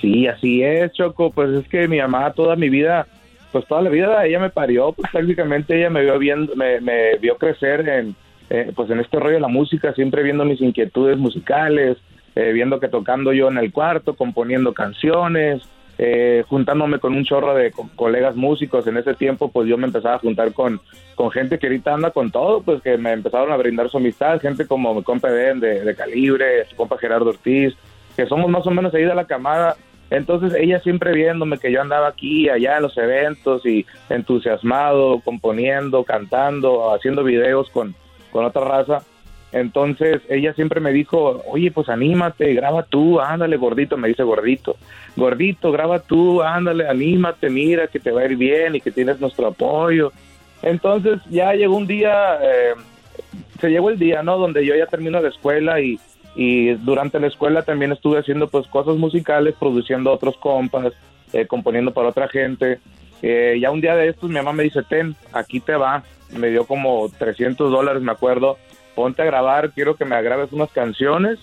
Sí, así es, Choco. Pues es que mi mamá toda mi vida, pues toda la vida ella me parió, pues prácticamente ella me vio viendo, me, me vio crecer en, eh, pues en este rollo de la música, siempre viendo mis inquietudes musicales, eh, viendo que tocando yo en el cuarto, componiendo canciones, eh, juntándome con un chorro de co- colegas músicos. En ese tiempo, pues yo me empezaba a juntar con, con gente que ahorita anda con todo, pues que me empezaron a brindar su amistad, gente como mi compa Ben de, de Calibre, su compa Gerardo Ortiz, que somos más o menos ahí de la camada. Entonces ella siempre viéndome que yo andaba aquí y allá en los eventos y entusiasmado, componiendo, cantando, haciendo videos con, con otra raza. Entonces ella siempre me dijo, oye, pues anímate, graba tú, ándale gordito, me dice gordito, gordito, graba tú, ándale, anímate, mira que te va a ir bien y que tienes nuestro apoyo. Entonces ya llegó un día, eh, se llegó el día, ¿no? Donde yo ya termino la escuela y, y durante la escuela también estuve haciendo pues cosas musicales, produciendo otros compas, eh, componiendo para otra gente. Eh, ya un día de estos mi mamá me dice, ten, aquí te va. Me dio como 300 dólares, me acuerdo. Ponte a grabar, quiero que me grabes unas canciones,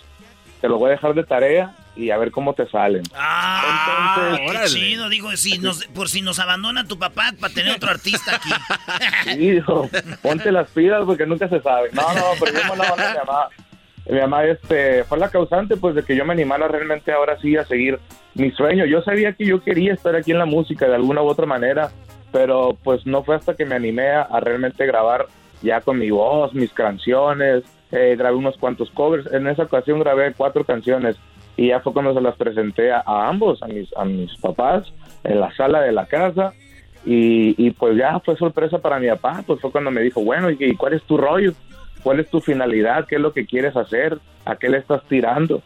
te lo voy a dejar de tarea y a ver cómo te salen. Ah, qué Órale. chido. Digo, si nos, por si nos abandona tu papá para tener otro artista aquí. Sí, dijo, ponte las pilas porque nunca se sabe. No, no, pero yo no, no, mi mamá, mi mamá este, fue la causante pues de que yo me animara realmente ahora sí a seguir mi sueño. Yo sabía que yo quería estar aquí en la música de alguna u otra manera, pero pues no fue hasta que me animé a, a realmente grabar ya con mi voz, mis canciones, eh, grabé unos cuantos covers. En esa ocasión grabé cuatro canciones y ya fue cuando se las presenté a, a ambos, a mis, a mis papás, en la sala de la casa. Y, y pues ya fue sorpresa para mi papá, pues fue cuando me dijo, bueno, ¿y, y cuál es tu rollo? ¿Cuál es tu finalidad? ¿Qué es lo que quieres hacer? ¿A qué le estás tirando?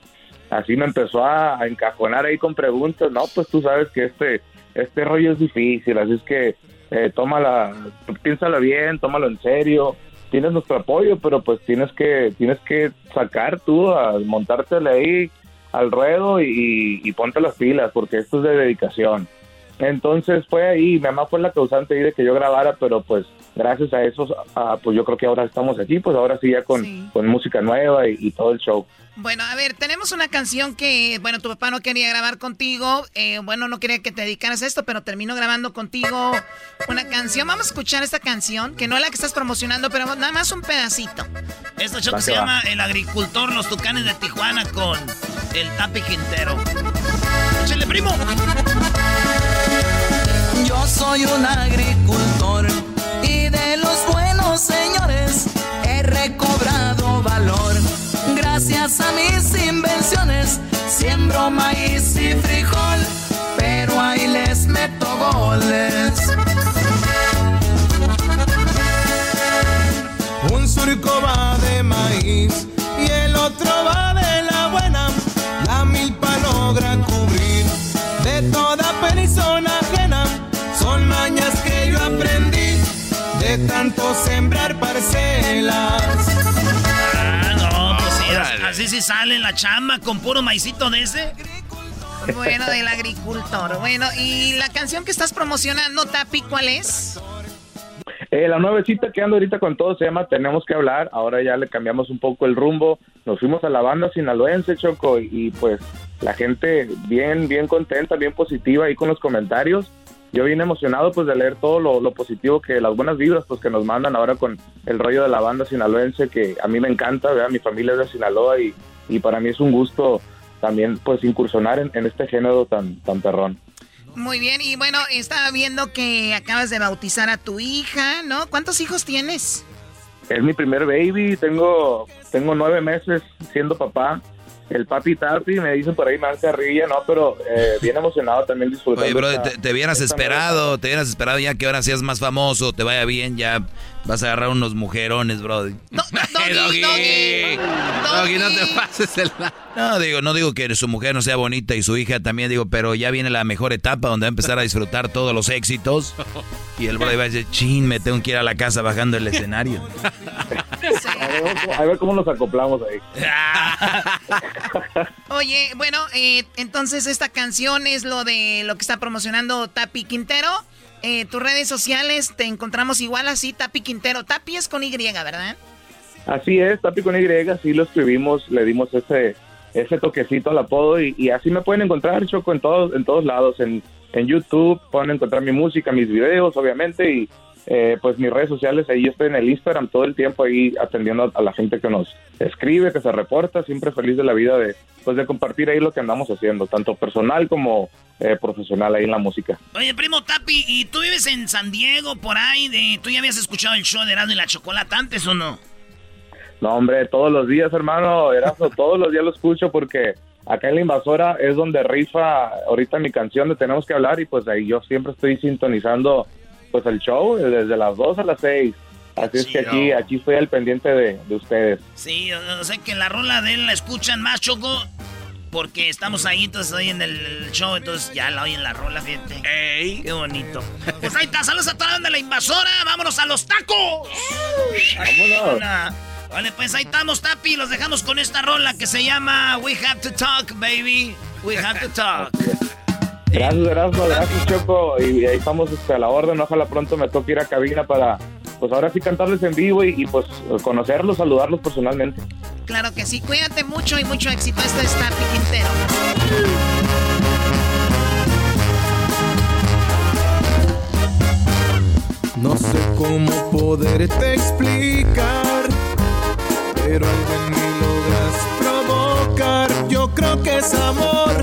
Así me empezó a, a encajonar ahí con preguntas. No, pues tú sabes que este, este rollo es difícil, así es que eh, tómala, piénsala bien, tómalo en serio. Tienes nuestro apoyo, pero pues tienes que, tienes que sacar tú, a montártela ahí al ruedo y, y ponte las pilas, porque esto es de dedicación. Entonces fue ahí, mi mamá fue la causante ahí de que yo grabara, pero pues gracias a eso, pues yo creo que ahora estamos aquí, pues ahora sí ya con, con música nueva y, y todo el show. Bueno, a ver, tenemos una canción que, bueno, tu papá no quería grabar contigo, eh, bueno, no quería que te dedicaras a esto, pero terminó grabando contigo una canción. Vamos a escuchar esta canción, que no es la que estás promocionando, pero nada más un pedacito. Esta show que se llama El Agricultor, los Tucanes de Tijuana con el Tapi Quintero. ¡Échale, primo! Soy un agricultor y de los buenos señores he recobrado valor. Gracias a mis invenciones siembro maíz y frijol, pero ahí les meto goles. Un surco va de maíz y el otro va de la buena. La milpa logra cubrir de toda persona de tanto sembrar parcelas. Ah, no, pues sí, así, así sí sale la chamba con puro maicito de ese. Bueno, del agricultor. Bueno, y la canción que estás promocionando, Tapi, ¿cuál es? Eh, la nuevecita que ando ahorita con todo se llama Tenemos que hablar. Ahora ya le cambiamos un poco el rumbo. Nos fuimos a la banda sinaloense, Choco, y, y, pues la gente bien, bien contenta, bien positiva ahí con los comentarios. Yo bien emocionado pues de leer todo lo, lo positivo que las buenas vibras pues que nos mandan ahora con el rollo de la banda sinaloense que a mí me encanta, ¿verdad? Mi familia es de Sinaloa y, y para mí es un gusto también pues incursionar en, en este género tan, tan perrón. Muy bien, y bueno, estaba viendo que acabas de bautizar a tu hija, ¿no? ¿Cuántos hijos tienes? Es mi primer baby, tengo, tengo nueve meses siendo papá el papi tapi, me dicen por ahí, me dan carrilla, no, pero eh, bien emocionado también disfrutando. Oye, bro, esta- te, te hubieras esperado, te hubieras esperado ya que ahora seas más famoso, te vaya bien, ya vas a agarrar unos mujerones, bro. Doggy, doggy. Doggy, no te pases el... No, digo, no digo que su mujer no sea bonita y su hija también, digo, pero ya viene la mejor etapa donde va a empezar a disfrutar todos los éxitos. Y el bro va a decir, chin, me tengo que ir a la casa bajando el escenario. A ver, cómo- a ver cómo nos acoplamos ahí. Oye, bueno, eh, entonces esta canción es lo de lo que está promocionando Tapi Quintero. Eh, tus redes sociales te encontramos igual así, Tapi Quintero. Tapi es con Y, ¿verdad? Así es, Tapi con Y, sí lo escribimos, le dimos ese ese toquecito al apodo y, y así me pueden encontrar, Choco, en todos, en todos lados, en, en YouTube, pueden encontrar mi música, mis videos, obviamente, y eh, pues mis redes sociales, ahí yo estoy en el Instagram todo el tiempo ahí atendiendo a, a la gente que nos escribe, que se reporta, siempre feliz de la vida de, pues de compartir ahí lo que andamos haciendo, tanto personal como eh, profesional ahí en la música. Oye, primo Tapi, ¿y tú vives en San Diego, por ahí? De, ¿Tú ya habías escuchado el show de Erasmo y la Chocolata antes o no? No, hombre, todos los días, hermano, Erasmo, todos los días lo escucho porque acá en la invasora es donde rifa ahorita mi canción de Tenemos que hablar y pues ahí yo siempre estoy sintonizando pues el show desde las 2 a las 6. Así es que aquí, aquí estoy al pendiente de, de ustedes. Sí, o, sea que la rola de él la escuchan más, Choco, porque estamos ahí, entonces ahí en el show, entonces ya la oyen la rola, fíjate. ¡Ey! ¡Qué bonito! Pues ahí está, saludos a toda la banda de la invasora, vámonos a los tacos. Vámonos. Vale, pues ahí estamos, Tapi, los dejamos con esta rola que se llama We Have to Talk, baby. We Have to Talk. Gracias, Erasmo, gracias, Choco. Y ahí estamos este, a la orden. Ojalá pronto me toque ir a cabina para, pues ahora sí cantarles en vivo y, y, pues conocerlos, saludarlos personalmente. Claro que sí, cuídate mucho y mucho éxito. Este es Tapi Quintero. No sé cómo poderte explicar, pero algo en mí logras provocar. Yo creo que es amor,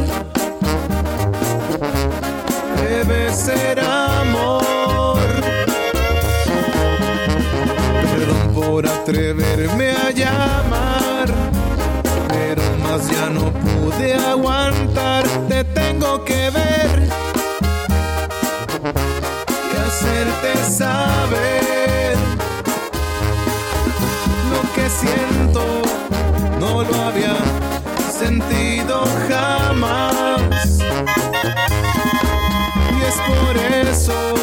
debe ser amor. Perdón por atreverme a llamar, pero más ya no pude aguantar. Te tengo que ver y hacerte saber lo que siento. No lo había sentido jamás. Es por eso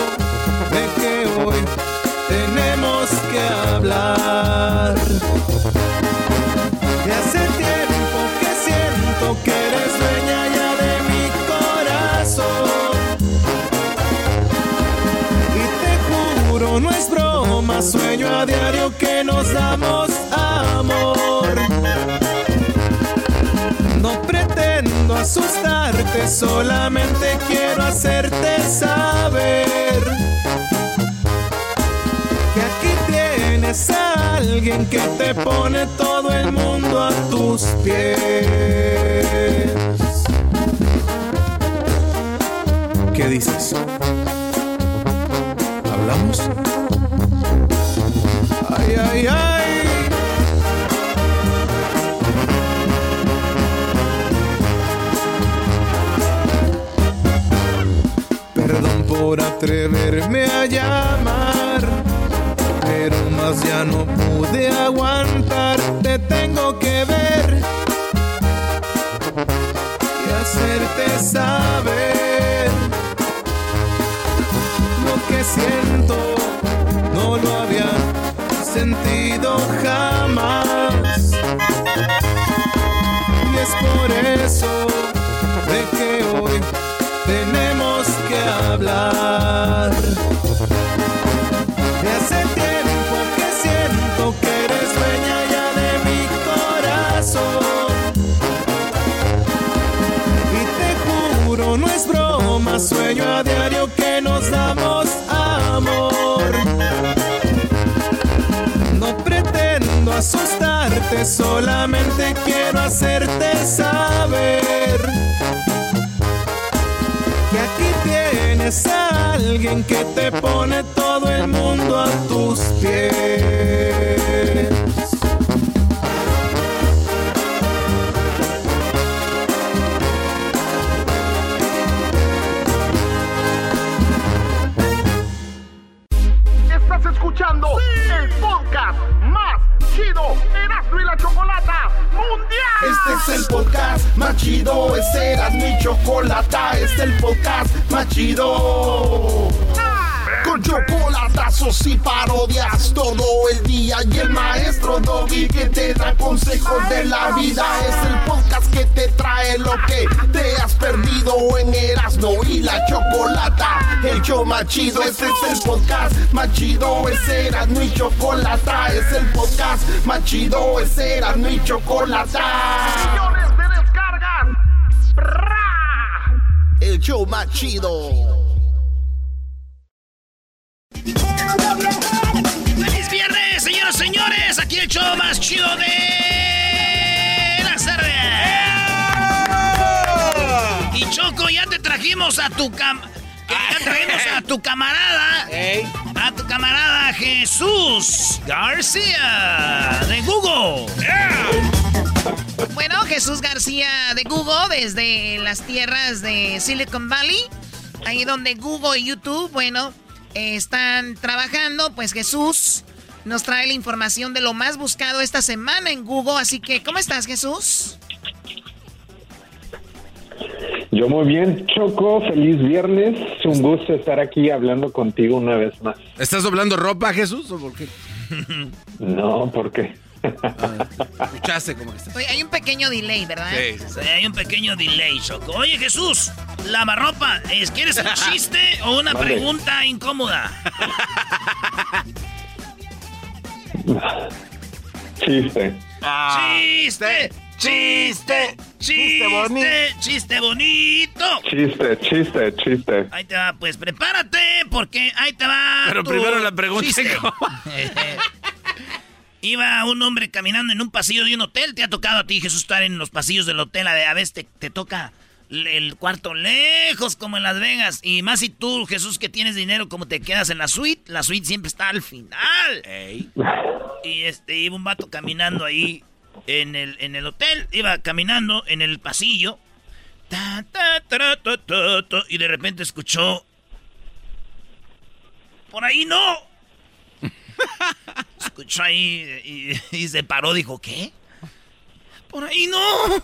de que hoy tenemos que hablar. Y hace tiempo que siento que eres dueña ya de mi corazón. Y te juro, no es broma, sueño a diario que nos damos solamente quiero hacerte saber que aquí tienes a alguien que te pone todo el mundo a tus pies. ¿Qué dices? Llamar, pero más ya no pude aguantar. Te tengo que ver y hacerte saber lo que siento. No lo había sentido jamás. Y es por eso solamente quiero hacerte saber que aquí tienes a alguien que te pone todo el mundo a tus pies. Chido. Es Eras mi chocolata. Es el podcast más chido. Con chocolatazos y parodias todo el día. Y el maestro Doggy que te da consejos de la vida. Es el podcast que te trae lo que te has perdido en Erasmo y la chocolata. El show más chido, este es el podcast más chido. Es Erasmo y chocolata. Es el podcast más chido. Es Erasmo y chocolata. Show más chido. ¡Feliz viernes, señoras y señores! Aquí el show más chido de la tarde. Y Choco, ya te trajimos a tu cam... Ya trajimos a tu camarada. A tu camarada Jesús García desde las tierras de Silicon Valley, ahí donde Google y YouTube, bueno, eh, están trabajando, pues Jesús nos trae la información de lo más buscado esta semana en Google, así que ¿cómo estás Jesús? Yo muy bien, Choco, feliz viernes. Es un gusto estar aquí hablando contigo una vez más. ¿Estás doblando ropa, Jesús, o por qué? No, ¿por qué? Escuchaste como que está. Oye, hay un pequeño delay, ¿verdad? Sí, sí, hay un pequeño delay, Choco. Oye, Jesús, lavarropa, ¿es- ¿quieres un chiste o una Vale. pregunta incómoda? Chiste. ¡Chiste! ¡Chiste! ¡Chiste! ¡Chiste bonito! Chiste, chiste, chiste. Ahí te va, pues prepárate, porque ahí te va. Pero tu primero la pregunta chiste. Iba un hombre caminando en un pasillo de un hotel. Te ha tocado a ti, Jesús, estar en los pasillos del hotel. A veces te, te toca el cuarto lejos, como en Las Vegas. Y más si tú, Jesús, que tienes dinero, como te quedas en la suite. La suite siempre está al final. Y este, iba un vato caminando ahí en el, en el hotel. Iba caminando en el pasillo. Ta, ta, tara, ta, ta, ta, y de repente escuchó. Por ahí no. Escuchó ahí y, y se paró, dijo, ¿qué? Por ahí no.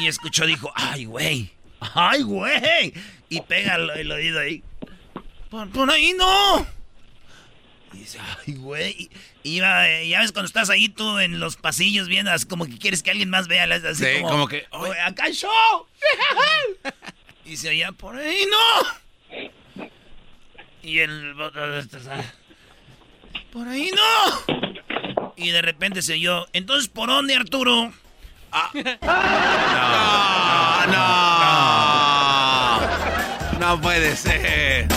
Y escuchó, dijo, ay, güey. Ay, güey. Y pega el, oído ahí. Por, por ahí no. Y dice, ay, güey. Y iba, ya ves cuando estás ahí tú en los pasillos viendo, así como que quieres que alguien más vea. Así Sí, como que, "Oye, acá hay show. y se oía, por ahí no. Y el... Por ahí no. Y de repente se oyó, entonces, ¿por dónde, Arturo? No, no. No puede ser.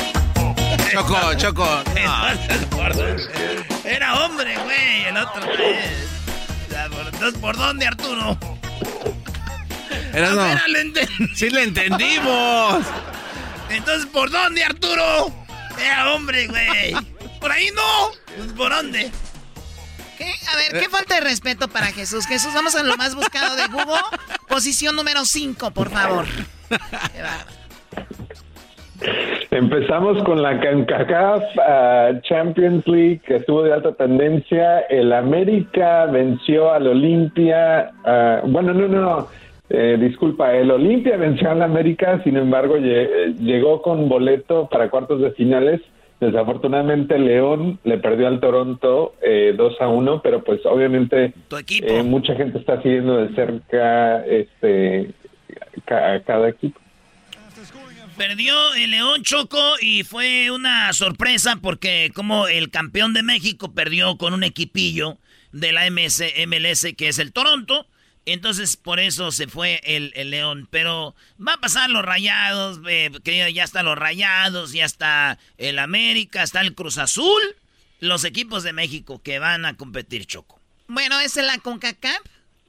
Choco, Choco. Era hombre, güey, el otro Entonces, ¿por dónde, Arturo? Era no. Sí le entendimos. Entonces, ¿por dónde, Arturo? Era hombre, güey. Por ahí no. Pues, ¿Por dónde? ¿Qué? A ver, ¿qué falta de respeto para Jesús? Jesús, vamos a lo más buscado de Google. Posición número 5, por favor. Empezamos con la CONCACAF ah, Champions League que estuvo de alta tendencia. El América venció al Olimpia. ah, bueno, no, no, no. Eh, disculpa, el Olimpia venció al América, sin embargo, lle- eh, llegó con boleto para cuartos de finales. Desafortunadamente, León le perdió al Toronto eh, 2 a 1, pero pues obviamente eh, mucha gente está siguiendo de cerca este, ca- a cada equipo. Perdió el León Choco y fue una sorpresa porque como el campeón de México perdió con un equipillo de la MS, MLS que es el Toronto. Entonces por eso se fue el, el León. Pero va a pasar los rayados, eh, que ya están los rayados, ya está el América, está el Cruz Azul. Los equipos de México que van a competir Choco. Bueno, esa es la CONCACAF.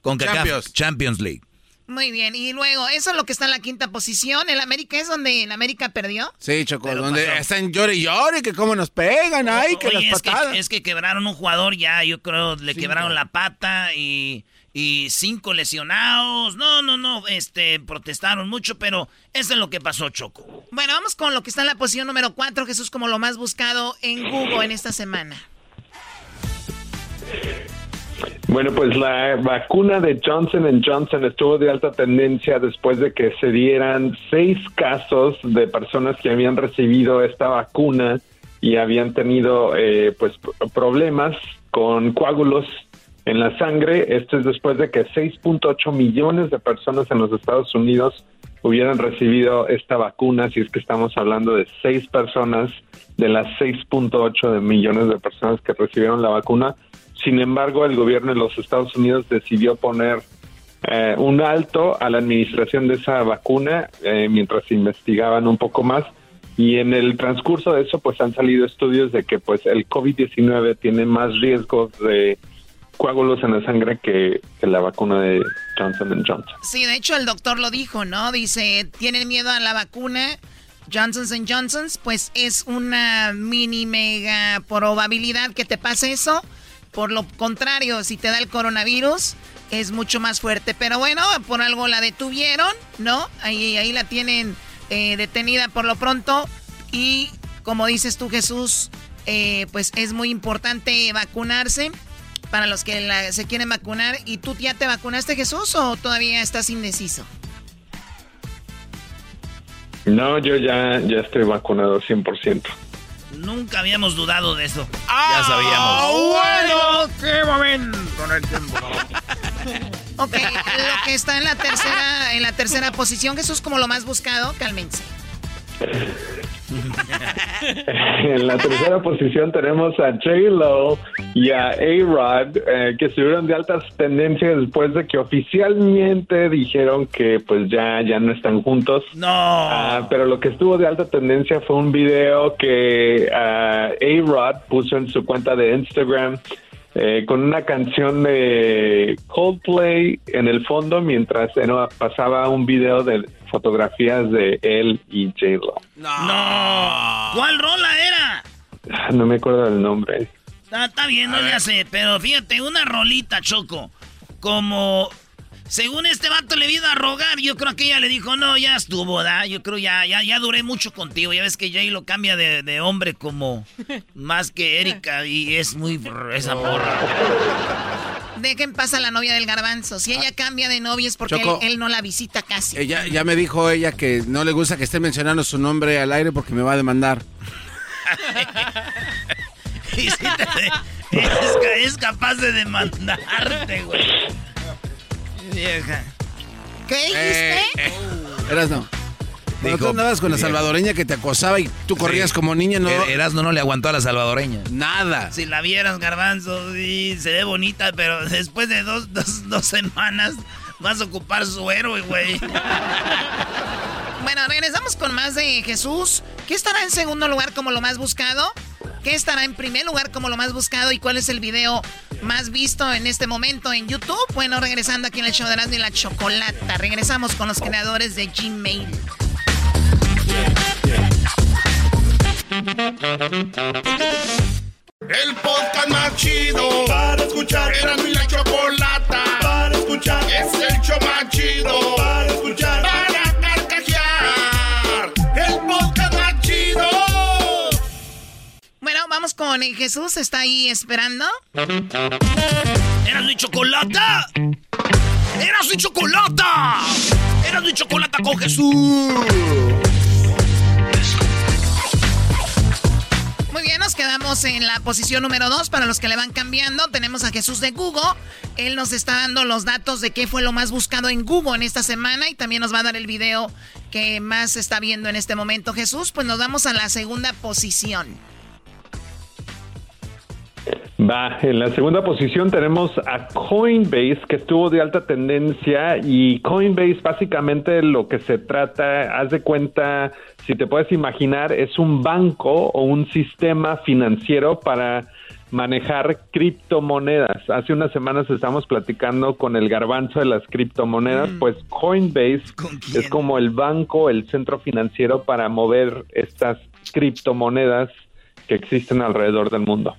Con Champions. Champions League. Muy bien, y luego, eso es lo que está en la quinta posición. ¿El América es donde el América perdió? Sí, Choco, Pero donde pasó. están llore y llore, que cómo nos pegan, ay, que Oye, las es que, patadas. es que quebraron un jugador ya, yo creo, le quebraron la pata y, y cinco lesionados. No, no, no, este, protestaron mucho, pero eso es lo que pasó, Choco. Bueno, vamos con lo que está en la posición número 4, Jesús, como lo más buscado en Google en esta semana. Bueno, pues la vacuna de Johnson Johnson estuvo de alta tendencia después de que se dieran seis casos de personas que habían recibido esta vacuna y habían tenido eh, pues problemas con coágulos en la sangre. Esto es después de que 6.8 millones de personas en los Estados Unidos hubieran recibido esta vacuna, si es que estamos hablando de seis personas de las 6.8 de millones de personas que recibieron la vacuna. Sin embargo, el gobierno de los Estados Unidos decidió poner eh, un alto a la administración de esa vacuna eh, mientras investigaban un poco más. Y en el transcurso de eso, pues han salido estudios de que pues el COVID-19 tiene más riesgos de coágulos en la sangre que, la vacuna de Johnson Johnson. Sí, de hecho el doctor lo dijo, ¿no? Dice, tienen miedo a la vacuna Johnson Johnson, pues es una mini mega probabilidad que te pase eso. Por lo contrario, si te da el coronavirus, es mucho más fuerte. Pero bueno, por algo la detuvieron, ¿no? Ahí, ahí la tienen eh, detenida por lo pronto. Y como dices tú, Jesús, eh, pues es muy importante vacunarse para los que se quieren vacunar. ¿Y tú ya te vacunaste, Jesús, o todavía estás indeciso? No, yo ya, ya estoy vacunado 100%. Nunca habíamos dudado de eso. ya sabíamos. bueno! ¡Qué momento! ok, lo que está en la tercera, en la tercera posición, Jesús, como lo más buscado, cálmense. en la tercera posición tenemos a J-Lo y a A-Rod, eh, que estuvieron de altas tendencias después de que oficialmente dijeron que pues ya, ya no están juntos. No. Ah, pero lo que estuvo de alta tendencia fue un video que ah, A-Rod puso en su cuenta de Instagram. Eh, con una canción de Coldplay en el fondo mientras eh, pasaba un video de fotografías de él y J-Lo. No. ¿Cuál rola era? Ah, no me acuerdo del nombre. Está, bien, no ya sé, pero fíjate, una rolita, Choco. Como según este vato le vino a rogar, yo creo que ella le dijo, no, ya estuvo, ¿da? Yo creo ya, ya, ya duré mucho contigo. Ya ves que Jay lo cambia de, hombre como más que Erika y es muy esa porra. Dejen pasar a la novia del garbanzo. Si ella cambia de novia es porque él, no la visita casi. Ella, ya me dijo ella que no le gusta que esté mencionando su nombre al aire porque me va a demandar. es, capaz de demandarte, güey. Vieja. ¿Qué dijiste? Eh, eh. Eras no. Dijo, tú andabas con la salvadoreña que te acosaba y tú corrías como niña, ¿no? Eras no, no le aguantó a la salvadoreña. Nada. Si la vieras, garbanzo, sí, se ve bonita, pero después de dos, dos, dos semanas vas a ocupar su héroe, güey. bueno, regresamos con más de Jesús. ¿Qué estará en segundo lugar como lo más buscado? ¿Qué estará en primer lugar como lo más buscado y cuál es el video más visto en este momento en YouTube? Bueno, regresando aquí en el show de y la Chocolata. Regresamos con los creadores de Gmail. El podcast más chido para escuchar. Era mi la Chocolata para escuchar. Es el show más chido para escuchar. vamos con Jesús, está ahí esperando. ¡Eras mi chocolata! ¡Eras mi chocolata! ¡Eras mi chocolata con Jesús! Nos quedamos en la posición número 2 para los que le van cambiando. Tenemos a Jesús de Google. Él nos está dando los datos de qué fue lo más buscado en Google en esta semana y también nos va a dar el video que más se está viendo en este momento. Jesús, pues nos vamos a la segunda posición. Va, en la segunda posición tenemos a Coinbase, que estuvo de alta tendencia y Coinbase básicamente lo que se trata, haz de cuenta, si te puedes imaginar, es un banco o un sistema financiero para manejar criptomonedas. Hace unas semanas estamos platicando con el garbanzo de las criptomonedas, mm. pues Coinbase es como el banco, el centro financiero para mover estas criptomonedas que existen alrededor del mundo.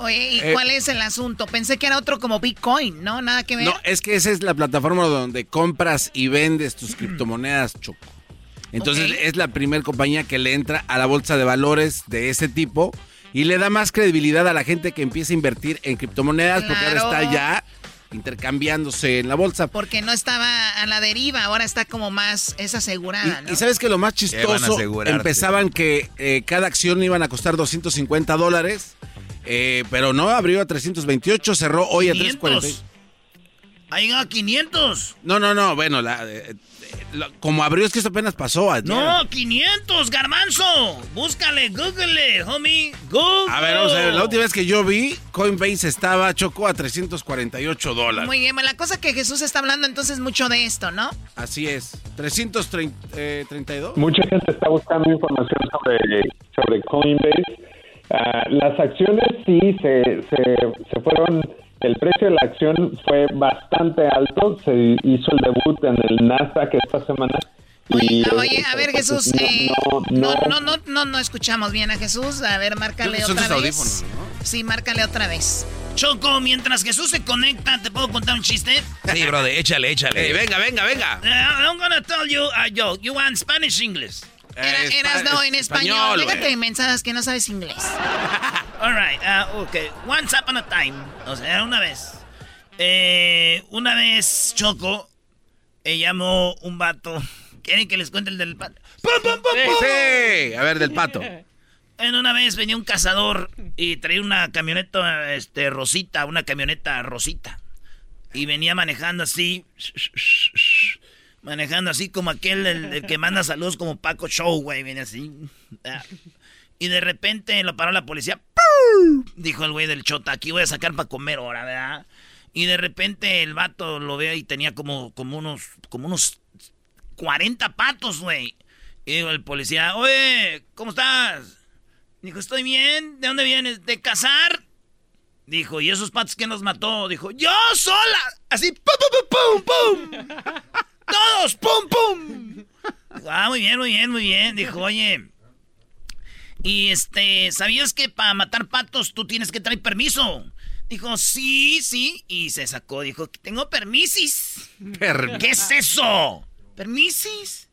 Oye, ¿y eh, cuál es el asunto? Pensé que era otro como Bitcoin, ¿no? Nada que ver. No, es que esa es la plataforma donde compras y vendes tus criptomonedas, Choco. Entonces es la primera compañía que le entra a la bolsa de valores de ese tipo Y le da más credibilidad a la gente que empieza a invertir en criptomonedas porque ahora está ya intercambiándose en la bolsa. Porque no estaba a la deriva, ahora está como más, es asegurada, ¿no? Y sabes que lo más ¿Qué van a chistoso, empezaban que eh, cada acción iban a costar 250 dólares, eh, pero no, abrió a 328, cerró hoy a 500. 340. Ha llegado a 500. No, no, no, bueno, la, eh, eh, como abrió es que esto apenas pasó. ayer. No, 500, garbanzo. Búscale, google, homie. Google. A ver, vamos a ver, la última vez que yo vi, Coinbase estaba, chocó a 348 dólares. Muy bien, la cosa que Jesús está hablando entonces mucho de esto, ¿no? Así es, 332. Mucha gente está buscando información sobre, sobre Coinbase. Ah, las acciones sí se, se, se fueron, el precio de la acción fue bastante alto, se hizo el debut en el Nasdaq esta semana. y, Oye, eh, a ver, Jesús, no, eh, no, no, no, no, no, no, escuchamos bien a Jesús. A ver, márcale otra vez. audífonos, Sí, márcale otra vez. Choco, mientras Jesús se conecta, ¿te puedo contar un chiste? Sí, brother, échale, échale. Ey, venga, venga, venga. Uh, I'm gonna tell you, uh, yo, you want Spanish English? Era, eras no en español. Déjate de mensadas que no sabes inglés. All right, uh, okay. Once upon a time, o sea, era una vez. Eh, una vez, Choco, eh, llamó un vato. ¿Quieren que les cuente el del pato? ¡Pum, pum, pum, pum! Sí, a ver, del pato. En una vez venía un cazador y traía una camioneta este, rosita, una camioneta rosita. Y venía manejando así, manejando así como aquel el, que manda saludos como Paco Show, güey, viene así. Ah. Y de repente lo paró la policía. ¡Pum! Dijo el güey del chota, aquí voy a sacar para comer ahora, ¿verdad? Y de repente el vato lo ve y tenía como, como unos, como unos 40 patos, güey. Y dijo el policía, oye, ¿cómo estás? Dijo, estoy bien. ¿De dónde vienes? ¿De cazar? Dijo, ¿y esos patos quién los mató? Dijo, yo sola. Así, pum, pum, pum, pum, pum. Todos, pum, pum. Ah, muy bien, muy bien, muy bien. Dijo, oye. Y este, ¿sabías que para matar patos tú tienes que traer permiso? Dijo, sí, sí. Y se sacó, dijo, tengo permisis. Per- ¿Qué es eso? ¿Permisis?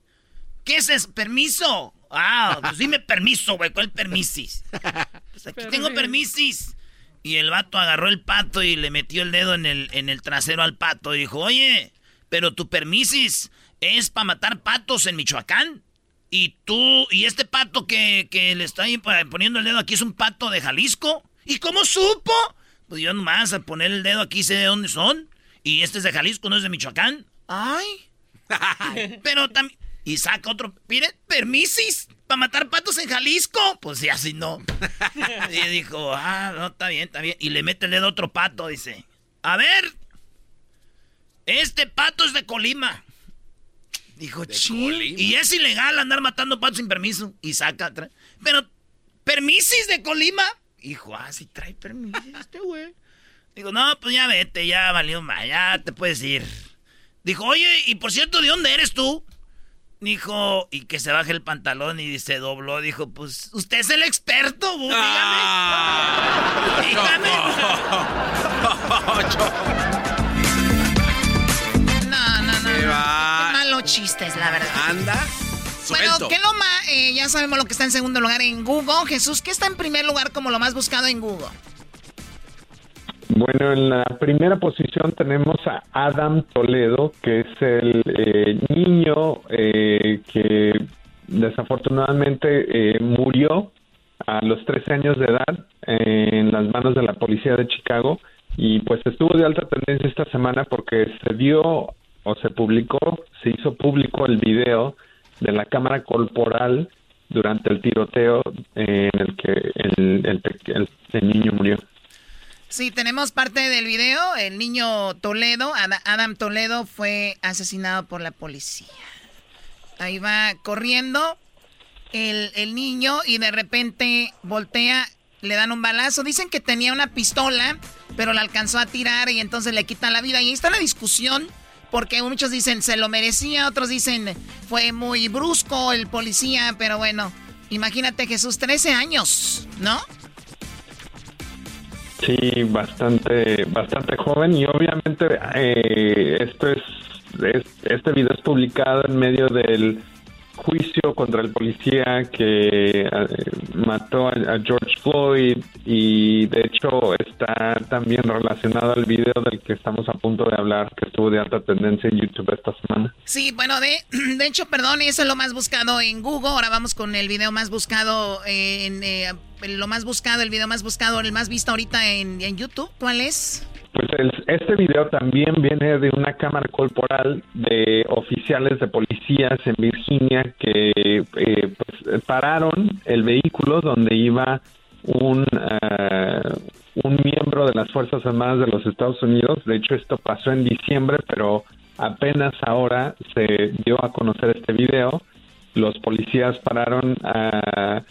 ¿Qué es eso? ¿Permiso? Ah, pues dime permiso, güey. ¿Cuál permisis? Pues aquí tengo permisis. Y el vato agarró el pato y le metió el dedo en el, en el trasero al pato y dijo, oye, pero tu permisis es para matar patos en Michoacán. Y tú, y este pato que, que le está ahí poniendo el dedo aquí es un pato de Jalisco. ¿Y cómo supo? Pues yo nomás al poner el dedo aquí sé de dónde son. Y este es de Jalisco, no es de Michoacán. Ay. Pero también... Y saca otro... Mire, permisis para matar patos en Jalisco. Pues sí, así no. Y dijo, ah, no, está bien, está bien. Y le mete el dedo a otro pato, dice. A ver. Este pato es de Colima. Dijo, "Chin, Y es ilegal andar matando patos sin permiso. Y saca, trae- Pero, ¿permisis de Colima? Hijo, ah, sí trae permiso este güey. Digo, no, pues ya vete, ya valió más, ya te puedes ir. Dijo, oye, y por cierto, ¿de dónde eres tú? Dijo, y que se baje el pantalón y se dobló. Dijo, pues, usted es el experto, bu, Ah. dígame. chistes, la verdad. Anda. Bueno, suelto. ¿qué lo más? ya sabemos lo que está en segundo lugar en Google. Jesús, ¿qué está en primer lugar como lo más buscado en Google? Bueno, en la primera posición tenemos a Adam Toledo, que es el eh, niño eh, que desafortunadamente eh, murió a los 13 años de edad eh, en las manos de la policía de Chicago y pues estuvo de alta tendencia esta semana porque se dio o se publicó, se hizo público el video de la cámara corporal durante el tiroteo eh, en el que el, el el- niño murió. Sí, tenemos parte del video. El niño Toledo, Ada- Adam Toledo, fue asesinado por la policía. Ahí va corriendo el, el niño y de repente voltea, le dan un balazo. Dicen que tenía una pistola, pero la alcanzó a tirar y entonces le quitan la vida. Y ahí está la discusión, porque muchos dicen se lo merecía, otros dicen fue muy brusco el policía, pero bueno, imagínate Jesús, 13 años, ¿no? Sí, bastante, bastante joven y obviamente eh, esto es, es- este video es publicado en medio del juicio contra el policía que eh, mató a, George Floyd y de hecho está también relacionado al video del que estamos a punto de hablar que estuvo de alta tendencia en YouTube esta semana. Sí, bueno, de, de hecho, perdón, eso es lo más buscado en Google. Ahora vamos con el video más buscado en... eh, lo más buscado, el video más buscado, el más visto ahorita en, en YouTube. ¿Cuál es? Pues el- este video también viene de una cámara corporal de oficiales de policías en Virginia que eh, pues, pararon el vehículo donde iba un, eh, un miembro de las Fuerzas Armadas de los Estados Unidos. De hecho, esto pasó en diciembre, pero apenas ahora se dio a conocer este video. Los policías pararon a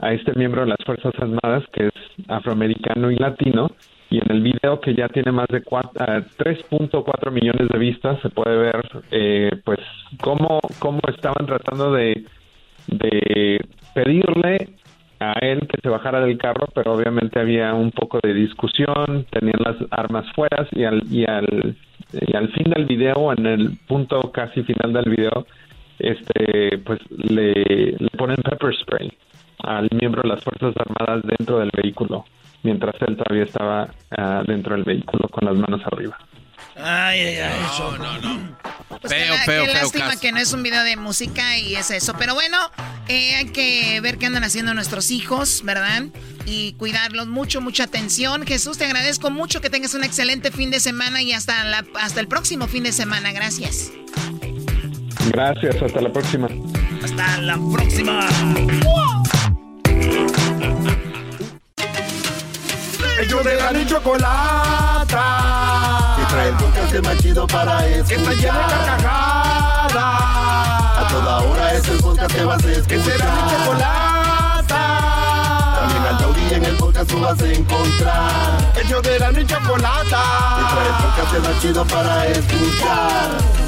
a este miembro de las Fuerzas Armadas que es afroamericano y latino y en el video que ya tiene más de cuat- ah, 3.4 millones de vistas se puede ver eh, pues cómo, cómo estaban tratando de, de pedirle a él que se bajara del carro pero obviamente había un poco de discusión tenían las armas fuera y al, y al, y al fin del video en el punto casi final del video este pues le, le ponen pepper spray al miembro de las Fuerzas Armadas dentro del vehículo, mientras él todavía estaba ah, dentro del vehículo con las manos arriba. Ay, ay, ay. No, no, no. Pues qué, la- qué lástima que no es un video de música y es eso. Pero bueno, eh, hay que ver qué andan haciendo nuestros hijos, ¿verdad? Y cuidarlos mucho, mucha atención. Jesús, te agradezco mucho que tengas un excelente fin de semana y hasta, la, hasta el próximo fin de semana. Gracias. Gracias, hasta la próxima. Hasta la próxima. Ellos de la ni chocolata. Que trae el podcast más chido para escuchar. Que está llena de carcajadas. A toda hora es el podcast que vas a escuchar. Que será mi chocolata. También al taurí en el podcast tú vas a encontrar. Ellos de la ni chocolata. Que trae el podcast más chido para escuchar.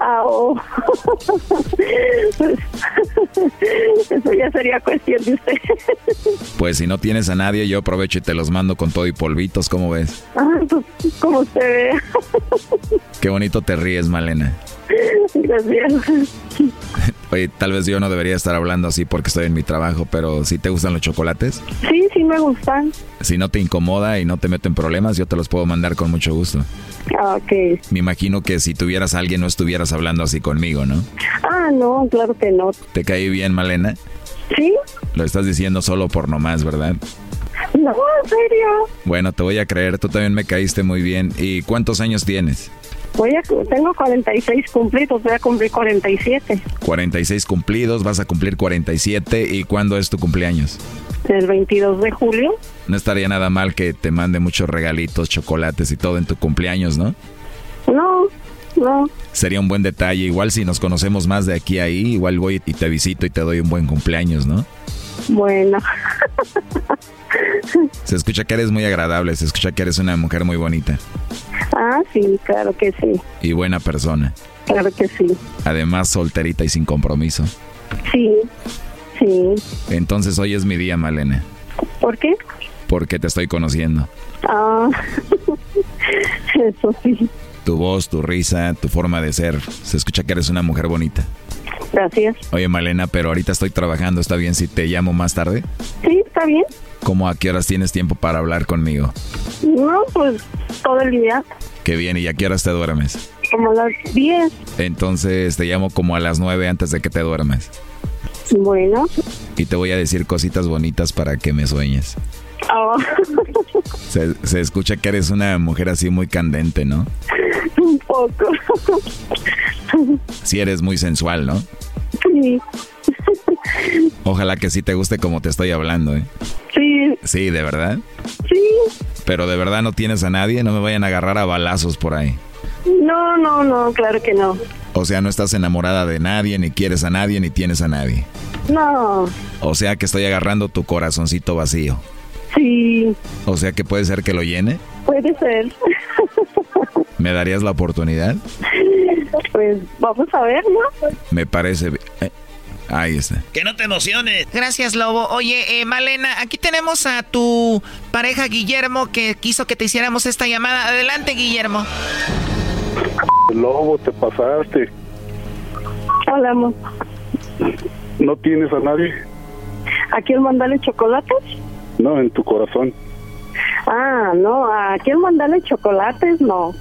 Ah, oh. Pues, Eso ya sería cuestión de usted. Pues si no tienes a nadie, yo aprovecho y te los mando con todo y polvitos, ¿cómo ves? Ah, pues como usted vea. Qué bonito te ríes, Malena. Gracias. Oye, tal vez yo no debería estar hablando así porque estoy en mi trabajo, pero si te gustan los chocolates, Sí, sí me gustan. si no te incomoda y no te meto en problemas, yo te los puedo mandar con mucho gusto. Ah, ok. Me imagino que si tuvieras a alguien no estuvieras hablando así conmigo, ¿no? Ah, no, claro que no. ¿Te caí bien, Malena? ¿Sí? Lo estás diciendo solo por nomás, ¿verdad? No, en serio. Bueno, te voy a creer, tú también me caíste muy bien. ¿Y cuántos años tienes? Voy a, tengo 46 cumplidos, voy a cumplir 47. 46 cumplidos, vas a cumplir 47. ¿Y cuándo es tu cumpleaños? El 22 de julio. No estaría nada mal que te mande muchos regalitos, chocolates y todo en tu cumpleaños, ¿no? No, no. Sería un buen detalle. Igual si nos conocemos más de aquí a ahí, igual voy y te visito y te doy un buen cumpleaños, ¿no? Bueno. Se escucha que eres muy agradable, se escucha que eres una mujer muy bonita Ah, sí, claro que sí. y buena persona. Claro que sí. Además, solterita y sin compromiso. Sí, sí. Entonces hoy es mi día, Malena, ¿Por qué? porque te estoy conociendo. Ah, eso sí. Tu voz, tu risa, tu forma de ser. Se escucha que eres una mujer bonita. Gracias. Oye, Malena, pero ahorita estoy trabajando. ¿Está bien si te llamo más tarde? Sí, está bien. ¿Cómo a qué horas tienes tiempo para hablar conmigo? No, pues todo el día, Qué bien, ¿y a qué horas te duermes? como a las 10. Entonces te llamo como a las nueve antes de que te duermas. Bueno. Y te voy a decir cositas bonitas para que me sueñes. Ah, Se, se escucha que eres una mujer así muy candente, ¿no? Un poco. Sí eres muy sensual, ¿no? Sí. Ojalá que sí te guste como te estoy hablando, ¿eh? Sí, Sí, ¿de verdad? sí. Pero de verdad no tienes a nadie, no me vayan a agarrar a balazos por ahí. No, no, no, claro que no. O sea, no estás enamorada de nadie, ni quieres a nadie, ni tienes a nadie. No, O sea que estoy agarrando tu corazoncito vacío. sí, O sea que puede ser que lo llene. Puede ser. ¿Me darías la oportunidad? Pues vamos a ver, ¿no? Me parece... eh, ahí está. Que no te emociones. Gracias, Lobo. Oye, eh, Malena, aquí tenemos a tu pareja Guillermo que quiso que te hiciéramos esta llamada. Adelante, Guillermo. Lobo, te pasaste. Hola, amor. ¿No tienes a nadie? ¿A quién mandarle chocolates? No, en tu corazón. Ah, no, ¿a quién mandarle chocolates? No.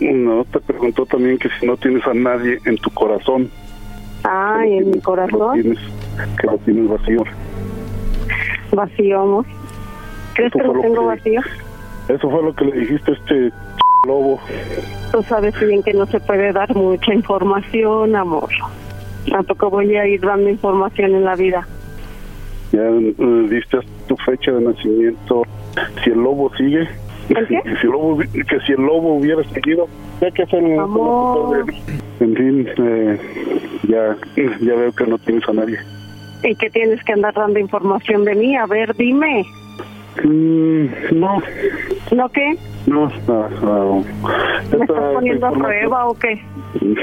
No, te preguntó también que si no tienes a nadie en tu corazón. Ay, en mi Que lo corazón, tienes, que lo tienes vacío. vacío, amor. ¿Crees que lo tengo que- vacío? Eso fue lo que le dijiste a este lobo. Tú sabes bien que no se puede dar mucha información, amor. Tampoco voy a ir dando información en la vida. Ya eh, diste tu fecha de nacimiento. Si el lobo sigue, ¿El qué? que si el lobo, que si el lobo hubiera seguido, sé que es el Amor. En fin, eh, ya, ya veo que no tienes a nadie. ¿Y que tienes que andar dando información de mí? A ver, dime. Mm, no, ¿No qué? no, no, no. ¿Me Esta- estás poniendo a prueba o qué?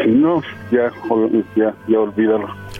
No, ya, ya, ya olvídalo.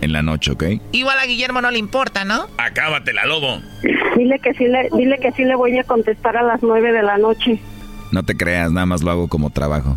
en la noche, ¿ok? Igual a Guillermo no le importa, ¿no? Acábatela, lobo. Dile que sí le, dile que sí le voy a contestar a las nueve de la noche. No te creas, nada más lo hago como trabajo.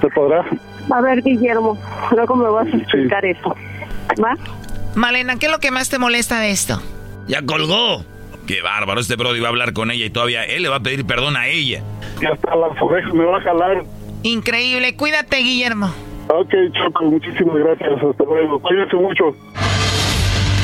¿Se podrá? A ver, Guillermo, luego me vas a explicar eso. ¿Va? Malena, ¿qué es lo que más te molesta de esto? Ya colgó. Qué bárbaro, este Brody va a hablar con ella y todavía él le va a pedir perdón a ella. Ya está, las orejas me va a jalar. Increíble, cuídate, Guillermo. Ok, Choco, muchísimas gracias. Hasta luego. Cuídense mucho.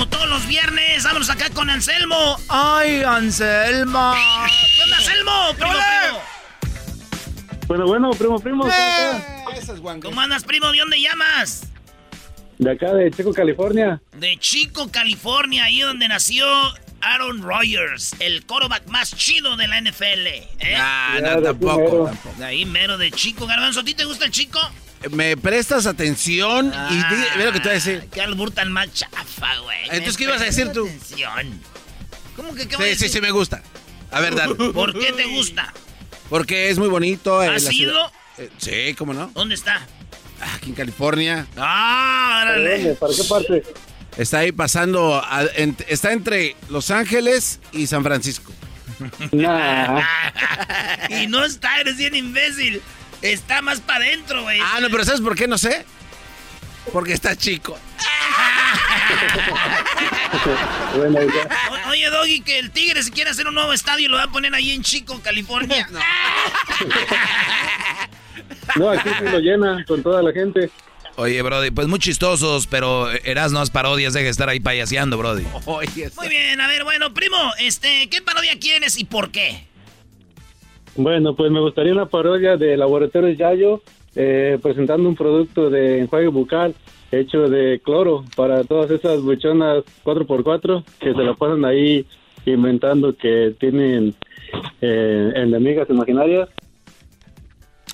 Como todos los viernes, vámonos acá con Anselmo. Ay, Anselmo. ¿Qué onda, Anselmo? Primo, primo. Bueno, bueno, primo, primo. ¿cómo está? ¿Cómo andas, primo? ¿De dónde llamas? De acá, de Chico, California. De Chico, California, ahí donde nació Aaron Rodgers, el quarterback más chido de la NFL. ¿eh? Ah, no, tampoco, tampoco. De ahí mero de Chico. Garbanzo, ¿a ti te gusta el Chico? Me prestas atención y di- ve lo que te voy a decir. Qué albur tan más chafa, güey. Entonces, ¿qué ibas a decir tú? atención. ¿Cómo que qué voy a Sí, sí, decir? sí, me gusta. A ver, dale. ¿Por qué te gusta? Porque es muy bonito. eh, ¿Has la ido? Eh, sí, ¿cómo no? ¿Dónde está? Aquí en California. Ah, órale. ¿Para qué parte? Está ahí pasando, a- en- está entre Los Ángeles y San Francisco. y no está, eres bien imbécil. Está más para adentro, güey. Ah, no, pero ¿sabes por qué no sé? Porque está chico. O- oye, Doggy, que el Tigre si quiere hacer un nuevo estadio lo va a poner ahí en Chico, California. No, aquí sí lo llena con toda la gente. Oye, Brody, pues muy chistosos, pero eras no parodias, deja de estar ahí payaseando, Brody. Muy bien, a ver, bueno, primo, este, ¿qué parodia quieres y por qué? Bueno, pues me gustaría una parodia de Laboratorios Yayo eh, presentando un producto de enjuague bucal hecho de cloro para todas esas buchonas 4x4 que se la pasan ahí inventando que tienen eh, enemigas imaginarias.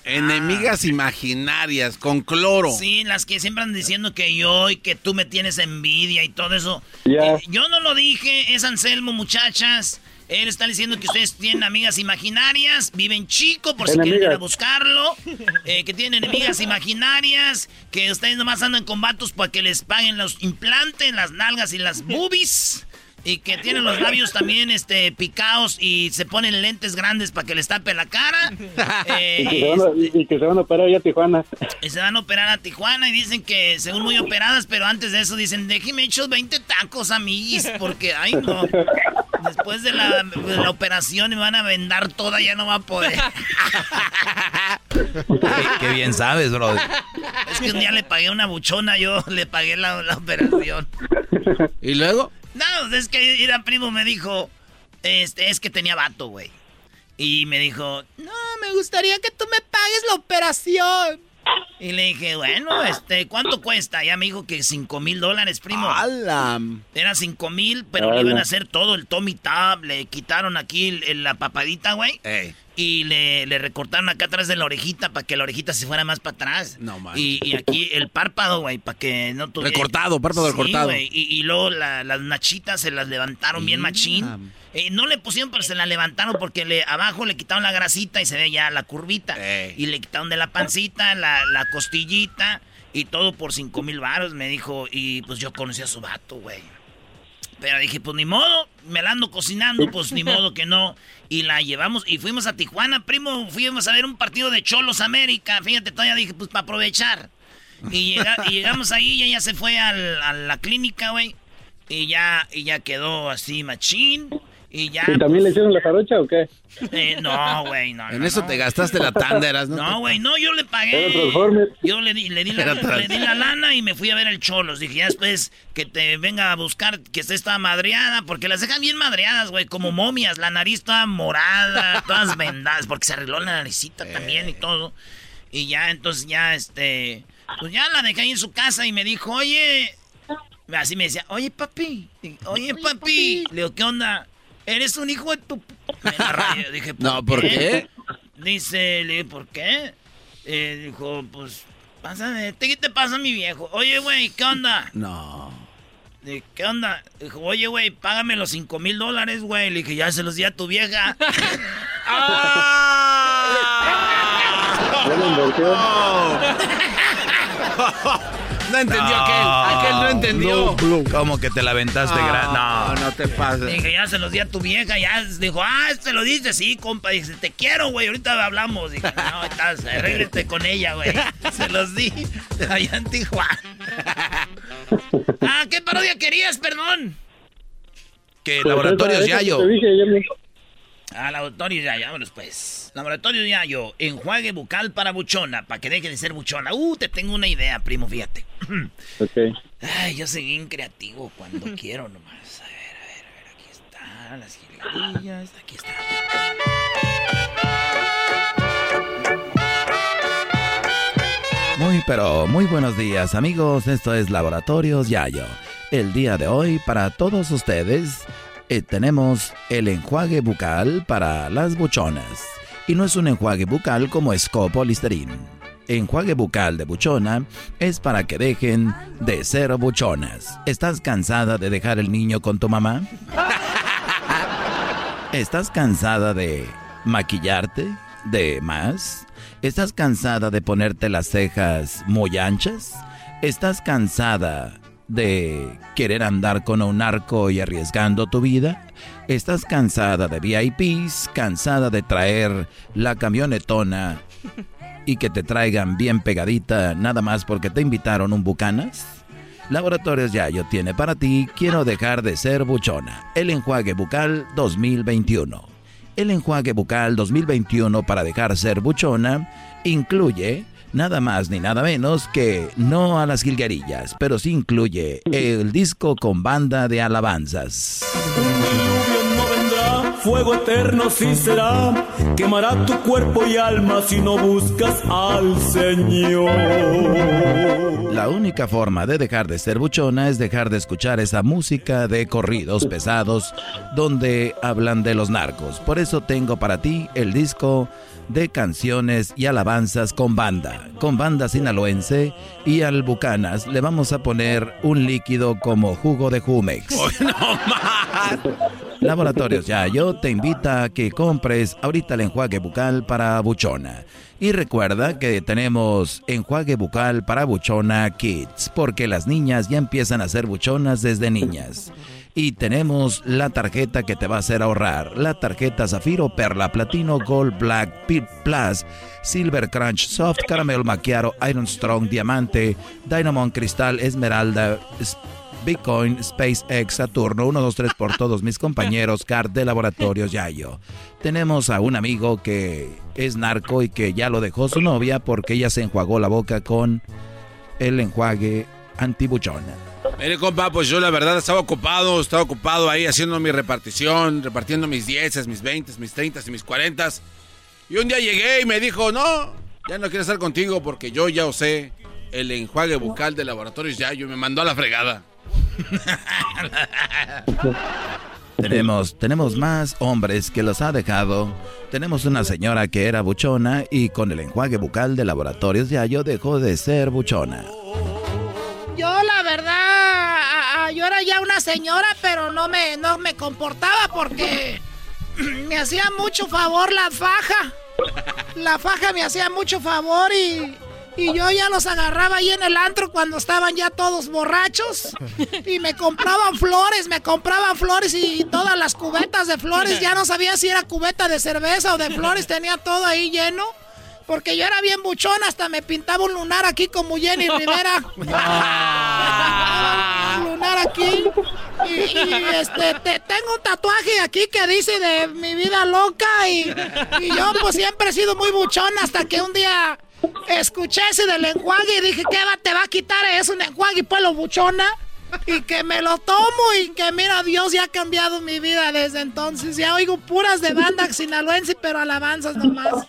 Enemigas imaginarias con cloro. Sí, las que siempre andan diciendo que yo y que tú me tienes envidia y todo eso. Ya. Eh, yo no lo dije, es Anselmo, muchachas. Él está diciendo que ustedes tienen amigas imaginarias, viven chico por si quieren ir a buscarlo, eh, que tienen enemigas imaginarias, que ustedes nomás andan con vatos para que les paguen los implantes, las nalgas y las boobies. Y que tienen los labios también este, picados y se ponen lentes grandes para que les tape la cara. Eh, y, que se van a, y que se van a operar allá a Tijuana. y se van a operar a Tijuana y dicen que según muy operadas, pero antes de eso dicen, déjeme echos 20 tacos, amiguis, porque, ay, no. Después de la, de la operación me van a vendar toda, ya no va a poder. Qué bien sabes, Brody. Es que un día le pagué una buchona, yo le pagué la, la operación. ¿Y luego? No, es que ir primo me dijo, este, es que tenía vato, güey. Y me dijo, no, me gustaría que tú me pagues la operación. Y le dije, bueno, este, ¿cuánto cuesta? Ya me dijo que 5 mil dólares, primo. Era 5 mil, pero le iban a hacer todo el Tommy Tab. Le quitaron aquí el- el- la papadita, güey. Y le, le, recortaron acá atrás de la orejita para que la orejita se fuera más para atrás. No, man. Y, y, aquí el párpado, güey, para que no tuviera... Recortado, párpado sí, recortado. Y, y, luego las nachitas se las levantaron bien machín. Eh, no le pusieron, pero se la levantaron porque le, abajo le quitaron la grasita y se ve ya la curvita. Y le quitaron de la pancita, la, la costillita y todo por cinco mil varos, me dijo. Y pues yo conocí a su vato, güey. Pero dije, pues ni modo, me la ando cocinando, pues ni modo que no. Y la llevamos y fuimos a Tijuana, primo, fuimos a ver un partido de Cholos América. Fíjate, todavía dije, pues para aprovechar. Y, llegamos ahí y ella se fue a la clínica, güey. Y ya, y ya quedó así machín. Y ya. ¿Y también le hicieron la jarocha o qué? Eh, no, güey, no. En eso te gastaste la tanda, eras, ¿no? No, güey, no, yo le pagué. Yo le di, le, di la, le di la lana y me fui a ver el Cholos. Dije, ya después que te venga a buscar que esté esta madreada, porque las dejan bien madreadas, güey, como momias. La nariz toda morada, todas vendadas, porque se arregló la naricita también y todo. Y ya, entonces ya, este. Pues ya la dejé ahí en su casa y me dijo, oye. Así me decía, oye, papi. Oye, papi. Le digo, ¿qué onda? Eres un hijo de tu... Me Dije, ¿por no, ¿por qué? Dice, le dije, ¿por qué? Eh, dijo, pues, pásame, ¿qué te pasa, mi viejo? Oye, güey, ¿qué onda? No. Dije, ¿qué onda? Dijo, oye, güey, págame los cinco mil dólares, güey. Le dije, ya se los di a tu vieja. ¡Ah! No entendió aquel. Aquel no entendió. ¿Cómo que te la aventaste gran? No, no te pases. Dije, ya se los di a tu vieja. Ya dijo, ah, se lo dice, sí, compa. Dije, te quiero, güey. Ahorita hablamos. Dije, no, estás, arréglate con ella, güey. Se los di allá en Tijuana. ah, ¿qué parodia querías, perdón? Que Laboratorios Yayo. Ah, Laboratorios Yayo, vámonos pues. Laboratorios Yayo, enjuague bucal para buchona, para que deje de ser buchona. Uh, te tengo una idea, primo, fíjate. ok. Ay, yo soy bien creativo cuando quiero nomás. A ver, a ver, a ver, aquí están las jilguerillas, aquí está. Muy pero muy buenos días amigos, esto es Laboratorios Yayo. El día de hoy para todos ustedes eh, tenemos el enjuague bucal para las buchonas. Y no es un enjuague bucal como Scopo Listerine. Enjuague bucal de buchona es para que dejen de ser buchonas. ¿Estás cansada de dejar el niño con tu mamá? ¿Estás cansada de maquillarte? ¿De más? ¿Estás cansada de ponerte las cejas muy anchas? ¿Estás cansada de querer andar con un arco y arriesgando tu vida? ¿Estás cansada de VIPs? ¿Cansada de traer la camionetona y que te traigan bien pegadita nada más porque te invitaron un bucanas? Laboratorios Yayo tiene para ti Quiero dejar de ser buchona. El enjuague bucal 2021. El enjuague bucal 2021 para dejar ser buchona incluye nada más ni nada menos que no a las jilguerillas, pero sí incluye el disco con banda de alabanzas. Fuego eterno sí será, quemará tu cuerpo y alma si no buscas al Señor. La única forma de dejar de ser buchona es dejar de escuchar esa música de corridos pesados donde hablan de los narcos. Por eso tengo para ti el disco de canciones y alabanzas con banda, con banda sinaloense y al Bucanas le vamos a poner un líquido como jugo de Jumex. Laboratorios Yayo te invita a que compres ahorita el enjuague bucal para buchona. Y recuerda que tenemos enjuague bucal para buchona kids, porque las niñas ya empiezan a ser buchonas desde niñas. Y tenemos la tarjeta que te va a hacer ahorrar. La tarjeta Zafiro, Perla, Platino, Gold, Black, Pit Plus, Silver Crunch, Soft Caramel Macchiato, Iron Strong, Diamante, Dynamon Cristal, Esmeralda, Bitcoin, SpaceX, Saturno, 1, 2, 3 por todos mis compañeros, Card de Laboratorios Yayo. Tenemos a un amigo que es narco y que ya lo dejó su novia porque ella se enjuagó la boca con el enjuague antibuchona. Mire, compa, pues yo la verdad estaba ocupado, estaba ocupado ahí haciendo mi repartición, repartiendo mis 10, mis 20, mis 30 y mis 40. Y un día llegué y me dijo, no, ya no quiero estar contigo porque yo ya usé el enjuague bucal de laboratorios ya, yo me mandó a la fregada. Tenemos, tenemos más hombres que los ha dejado. Tenemos una señora que era buchona y con el enjuague bucal de laboratorios Yayo dejó de ser buchona. Ya una señora, pero no me, no me comportaba porque me hacía mucho favor la faja. La faja me hacía mucho favor y y yo ya los agarraba ahí en el antro cuando estaban ya todos borrachos. Y me compraban flores, me compraban flores y todas las cubetas de flores. Ya no sabía si era cubeta de cerveza o de flores, tenía todo ahí lleno. Porque yo era bien buchón, hasta me pintaba un lunar aquí como Jenny Rivera. Aquí. Y, este, tengo un tatuaje aquí que dice de mi vida loca. Y, y yo pues siempre he sido muy buchón hasta que un día Escuché ese del enjuague y dije, ¿qué va, te va a quitar? Es un enjuague y pues lo buchona. Y que me lo tomo y que mira, Dios ya ha cambiado mi vida desde entonces. Ya oigo puras de banda sinaloense, pero alabanzas nomás.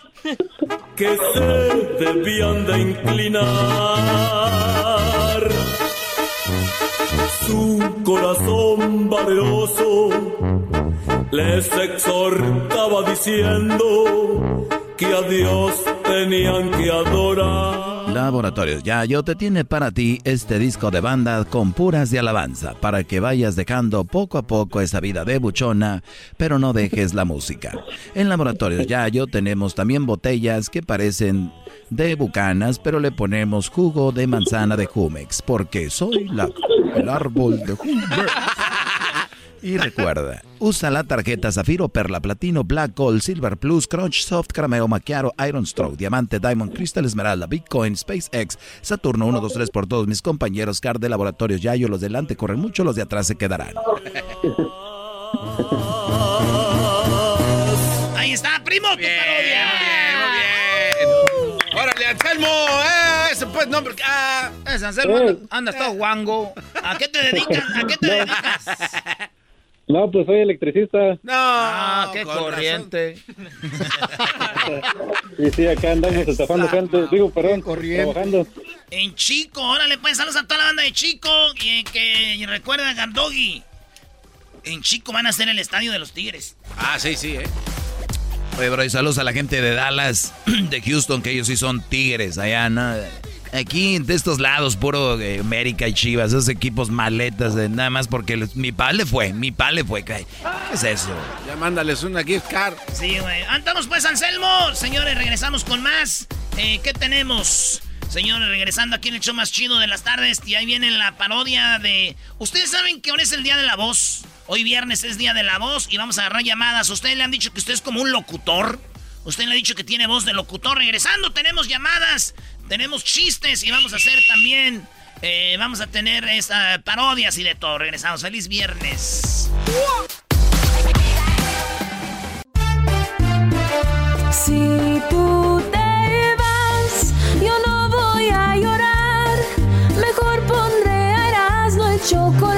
Que se debían de inclinar su corazón valeroso les exhortaba diciendo que a Dios tenían que adorar. Laboratorios tiene para ti este disco de banda con puras de alabanza para que vayas dejando poco a poco esa vida de buchona, pero no dejes la música. En Laboratorios Ya Yo tenemos también botellas que parecen de bucanas, pero le ponemos jugo de manzana de Jumex, porque soy la, el árbol de Jumex. Y recuerda, usa la tarjeta Zafiro, Perla, Platino, Black Gold, Silver Plus, Crunch, Soft, Carameo, Maquiaro, Iron Stroke, Diamante, Diamond, Crystal, Esmeralda, Bitcoin, SpaceX, Saturno 1, 2, 3 por todos mis compañeros, Car de Laboratorios Yayo, los delante corren mucho, los de atrás se quedarán. Ahí está, primo, tu parodia. Muy bien, Órale, Anselmo, eh, ese pues nombre. Ah, es Anselmo, anda, todo guango. ¿A qué te dedicas? ¿A qué te dedicas? No, pues soy electricista. No, ah, qué corriente. y sí, acá andamos estafando gente. Digo, perdón, trabajando. En Chico, órale, pues saludos a toda la banda de Chico. Y que recuerda, Gandogi. En Chico van a ser el estadio de los Tigres. Ah, sí, sí, eh. Oye, bro, y saludos a la gente de Dallas, de Houston, que ellos sí son Tigres allá, ¿no? Aquí, de estos lados, puro eh, América y Chivas, esos equipos maletas, de, nada más porque mi pa le fue, mi pa le fue. ¿Qué es eso? Ya mándales una gift card. Sí, güey. Andamos pues, Anselmo. Señores, regresamos con más. Eh, ¿Qué tenemos? Señores, regresando aquí en el show más chido de las tardes. Y ahí viene la parodia de... Ustedes saben que ahora es el Día de la Voz. Hoy viernes es Día de la Voz y vamos a agarrar llamadas. ¿Ustedes le han dicho que usted es como un locutor? Usted le ha dicho que tiene voz de locutor. Regresando, tenemos llamadas tenemos chistes y vamos a hacer también. Eh, vamos a tener esta, parodias y de todo. Regresamos. Feliz viernes. Si tú te vas, yo no voy a llorar. Mejor pondré Erasmo el chocolate,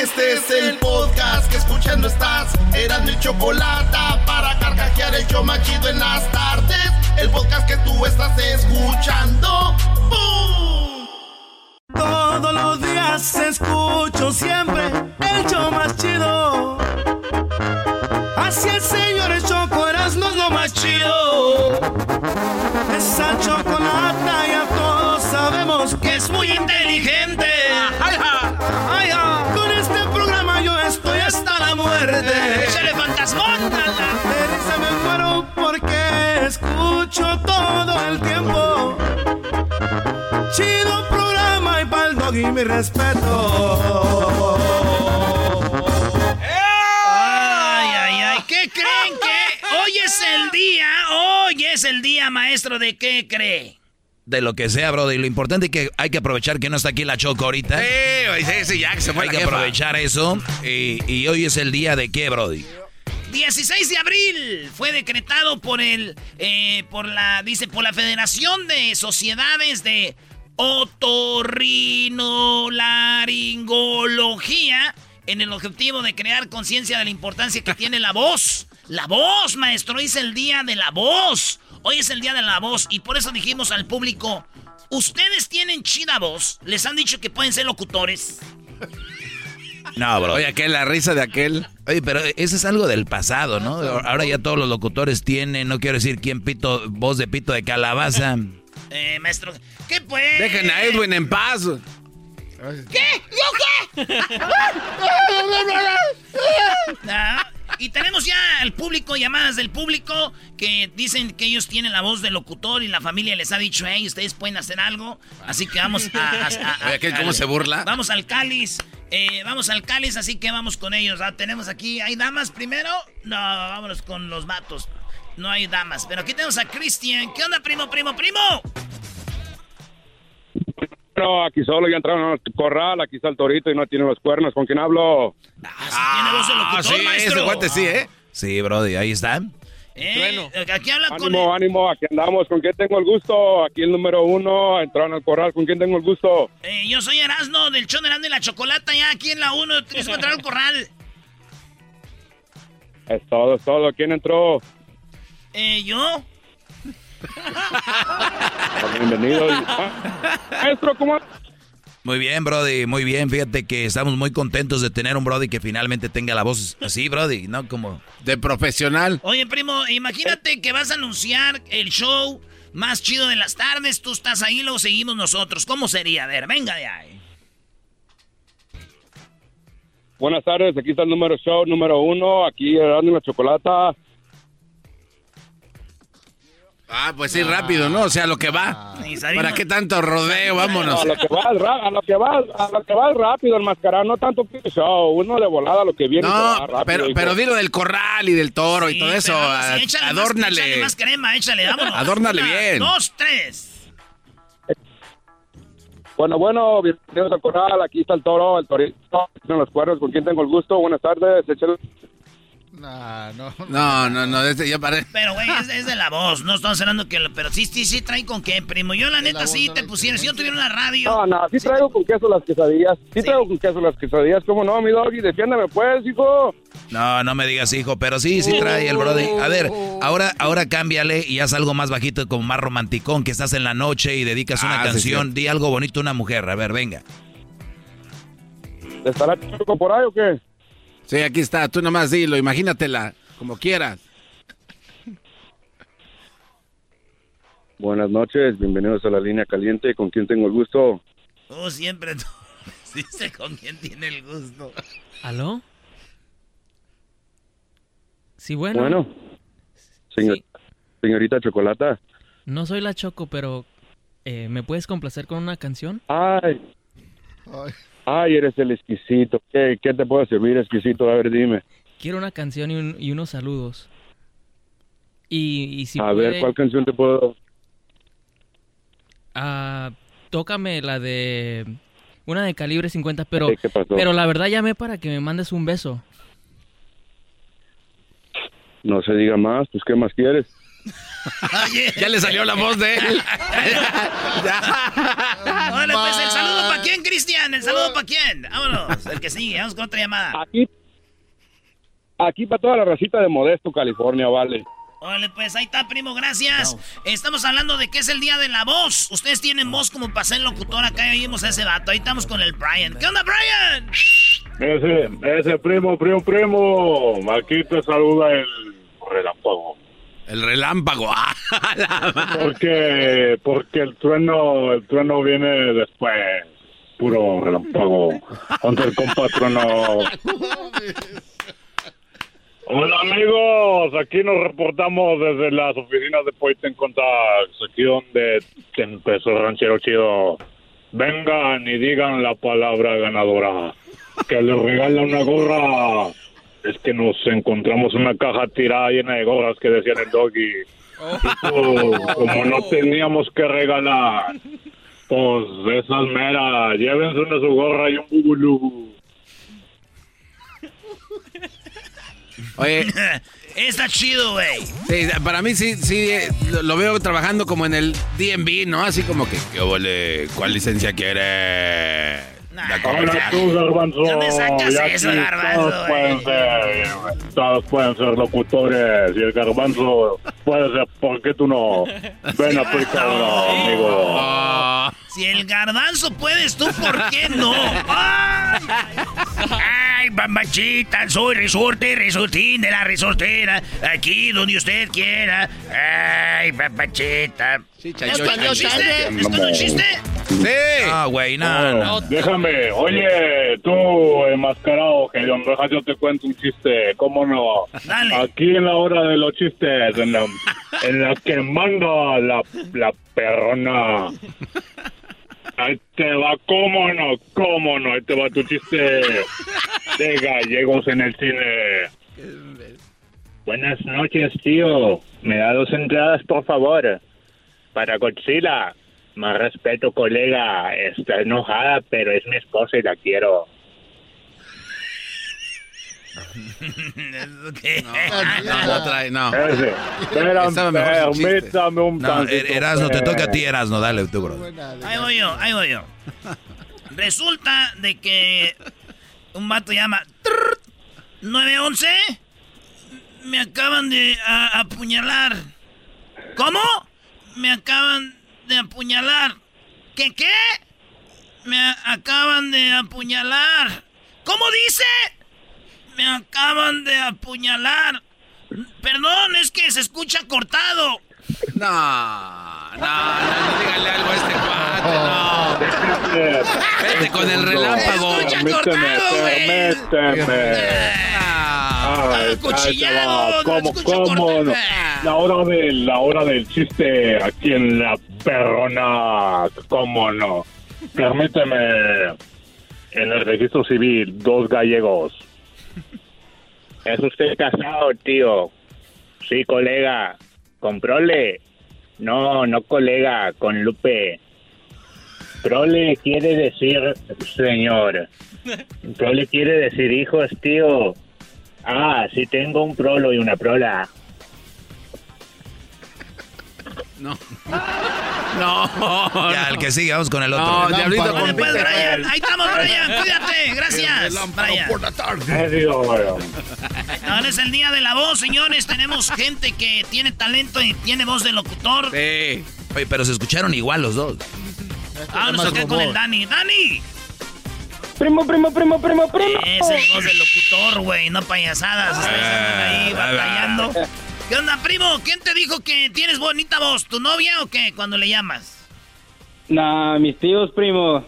Este es el podcast que escuchando estás. Eran mi chocolate para carcajear el show más chido en las tardes el podcast que tú estás escuchando. Todos los días escucho siempre el show más chido. Así el señor el Choco no es lo más chido. Esa chocolata ya todos sabemos que es muy inteligente. Muerte. ¡Échale fantasmón! Se me muero porque escucho todo el tiempo. Chido programa y pa'l dog y mi respeto. Ay, ay, ay. ¿Qué creen que hoy es el día? Hoy es el día, maestro, ¿de qué cree? De lo que sea, Brody. Lo importante es que hay que aprovechar que no está aquí la Choco ahorita. Sí, sí, sí, ya que se fue Hay la que jefa. aprovechar eso. Y, y hoy es el día de qué, Brody. 16 de abril fue decretado por el, eh, por la, dice, por la Federación de Sociedades de Otorrinolaringología en el objetivo de crear conciencia de la importancia que tiene la voz. La voz, maestro, hoy es el día de la voz. Hoy es el día de la voz y por eso dijimos al público, ustedes tienen chida voz, les han dicho que pueden ser locutores. No, bro. Oye, aquel, la risa de aquel. Oye, pero eso es algo del pasado, ¿no? Ahora ya todos los locutores tienen, no quiero decir quién pito, voz de pito de calabaza. Eh, maestro, ¿qué pues? Dejen a Edwin en paz. ¿Qué? ¿Yo qué? Ah, y tenemos ya al público, llamadas del público que dicen que ellos tienen la voz del locutor y la familia les ha dicho, hey, ustedes pueden hacer algo. Así que vamos a... a- ¿cómo se burla? Vamos al cáliz. eh, vamos al cáliz, así que vamos con ellos. Ah, tenemos aquí, ¿hay damas primero? No, vámonos con los vatos. No hay damas, pero aquí tenemos a Cristian. ¿Qué onda, primo, primo, primo? No, aquí solo ya entraron al corral, aquí está el torito y no tiene los cuernos. ¿Con quién hablo? Tiene voz de locutor, sí, maestro. ese guante sí, ¿eh? Sí, Brody, ahí está. Eh, Aquí habla con... Ánimo, ánimo, aquí andamos. ¿Con quién tengo el gusto? Aquí el número uno, entraron al corral. ¿Con quién tengo el gusto? Eh, yo soy Erasno del show de Erasmo y la Chocolata, ya aquí en la 1, tienes que entrar al corral. Es todo, es todo. ¿Quién entró? Eh, ¿yo? Bienvenido. Maestro, ¿cómo? Muy bien, Brody, muy bien. Fíjate que estamos muy contentos de tener un Brody que finalmente tenga la voz así, Brody, ¿no? Como... De profesional. Oye, primo, imagínate que vas a anunciar el show más chido de las tardes, tú estás ahí, luego seguimos nosotros. ¿Cómo sería? A ver, venga de ahí. Buenas tardes, aquí está el número show número uno. Aquí dando la chocolata. Ah, pues sí, rápido, ¿no? O sea, lo que va. ¿Para qué tanto rodeo? Vámonos. A lo que va, a lo que va, a lo que va rápido, el mascarado, no tanto show, uno de volada lo que viene. No, rápido, pero, pero dilo del corral y del toro y todo eso. Pero, a- sí, échale más- adórnale. échale más crema, échale, vámonos. Adórnale Una, bien. Dos, tres. Bueno, bueno, bienvenidos al corral, aquí está el toro, el torito, en los cuernos, con quién tengo el gusto, buenas tardes, échale. Nah, no. No, no, no, este ya paré. Pero, güey, es, es de la voz, no estamos hablando que... lo- Pero sí, sí, sí, trae con qué, primo. Yo, la neta, sí te pusiera... Si yo tuviera una radio... No, no, sí traigo con queso las quesadillas, sí, traigo con queso las quesadillas, ¿cómo no, mi doggy? Defiéndeme pues, hijo. No, no me digas hijo, pero sí, sí trae el Brody. A ver, ahora, ahora cámbiale y haz algo más bajito, como más romanticón, que estás en la noche y dedicas una Ah, sí, canción. sí. Di algo bonito a una mujer, a ver, venga. ¿Estará chico por ahí o qué? Sí, aquí está, tú nomás dilo, imagínatela, como quieras. Buenas noches, bienvenidos a la línea caliente, ¿con quién tengo el gusto? Oh, siempre tú. Dice con quién tiene el gusto. ¿Aló? Sí, bueno. Bueno, señor, señorita Chocolata. No soy la Choco, pero eh, ¿me puedes complacer con una canción? Ay, ay, eres el exquisito. ¿Qué, qué te puedo servir, exquisito? A ver, dime. Quiero una canción y, un- y unos saludos. Y, y si a puede, ver, ¿cuál canción te puedo...? ah, tócame la de... Una de calibre 50, pero, ¿qué pasó? pero la verdad llamé para que me mandes un beso. No se diga más, pues ¿qué más quieres? Ya le salió la voz de él. Órale, pues, ¿el saludo para quién, Cristian? ¿El saludo para quién? Vámonos, el que sigue, vamos con otra llamada. Aquí, aquí para toda la racita de Modesto, California, vale. Órale, pues ahí está, primo, gracias. Estamos hablando de que es el día de la voz. Ustedes tienen voz como para ser locutor. Acá ya oímos a ese vato. Ahí estamos con el Brian. ¿Qué onda, Brian? Ese, ese primo, primo, primo. Aquí te saluda el relámpago. El relámpago. ah, la madre. Porque, porque el trueno, el trueno viene después. Puro relámpago. Donde el compa trueno. Hola amigos, aquí nos reportamos desde las oficinas de Poiten Contacts, aquí donde empezó ranchero chido. Vengan y digan la palabra ganadora, que les regala una gorra es que nos encontramos una caja tirada llena de gorras que decían el doggy. Pues, como no teníamos que regalar, pues esas meras, llévense una su gorra y un bubulú. Oye, Está chido, güey. sí, para mí sí, sí, lo- veo trabajando como en el DMV, ¿no? Así como que, ¿qué? ¿Cuál licencia quiere? La comercial. Ahora tú, garbanzo. ¿Dónde sacas ya eso, aquí garbanzo, Todos pueden ser, todos pueden ser locutores. Y el garbanzo puede ser, ¿por qué tú no? Ven a aplicarlo, amigo. Si el garbanzo puedes, tú, ¿por qué no? ¡Ay! Ay, bambachita, soy resorte, resortín de la resortera. Aquí donde usted quiera. Ay, bambachita. ¿Es con un chiste? ¿Es un chiste? Sí. Ah, güey, no, no. Oh, Déjame, oye, tú, enmascarado, que deja yo te cuento un chiste, ¿cómo no? Dale. Aquí en la hora de los chistes, en la, en la que manda la, la perrona. Ahí te va, ¿cómo no? ¿Cómo no? Ahí te va tu chiste de gallegos en el cine. Buenas noches, tío. Me da dos entradas, por favor. Para Godzilla. Más respeto, colega. Está enojada, pero es mi esposa y la quiero. No, no trae, no. Ese. Permítame un No, Er- Erasno, te toca a ti, Erasno, dale tú, bro. Ahí voy yo, ahí voy yo. Resulta de que un vato llama trrr, 911. Me acaban de a- apuñalar. ¿Cómo? Me acaban de apuñalar. ¿Qué qué? Me acaban de apuñalar. ¿Cómo dice? Me acaban de apuñalar. Perdón, es que se escucha cortado. No, no, no, no, dígale algo a este cuate, no. Vete con el relámpago. Permíteme, permíteme. Ay, acuchillado, ahí te va. no ¿Cómo, cómo no? La hora del, la hora del chiste aquí en la perrona, ¿cómo no? Permíteme, en el registro civil, dos gallegos. ¿Es usted casado, tío? Sí, colega. ¿Con Prole? No, no colega, con Lupe. Prole quiere decir señor. Prole quiere decir hijos, tío. Ah, sí tengo un prolo y una prola. No. No. Ya, el que sigue, vamos con el otro. No, Diablito, pues. Brian, ahí estamos, Brian, cuídate, gracias. Brian. Ahora es el día de la voz, señores. Tenemos gente que tiene talento y tiene voz de locutor. Sí. Oye, pero se escucharon igual los dos. Ah, nos toca con el Dani. ¡Dani! Primo, primo, primo, primo, primo. Es el voz del locutor, güey, no payasadas. Ustedes ahí batallando. ¿Qué onda, primo? ¿Quién te dijo que tienes bonita voz? ¿Tu novia o qué? Cuando le llamas. Nah, mis tíos, primo.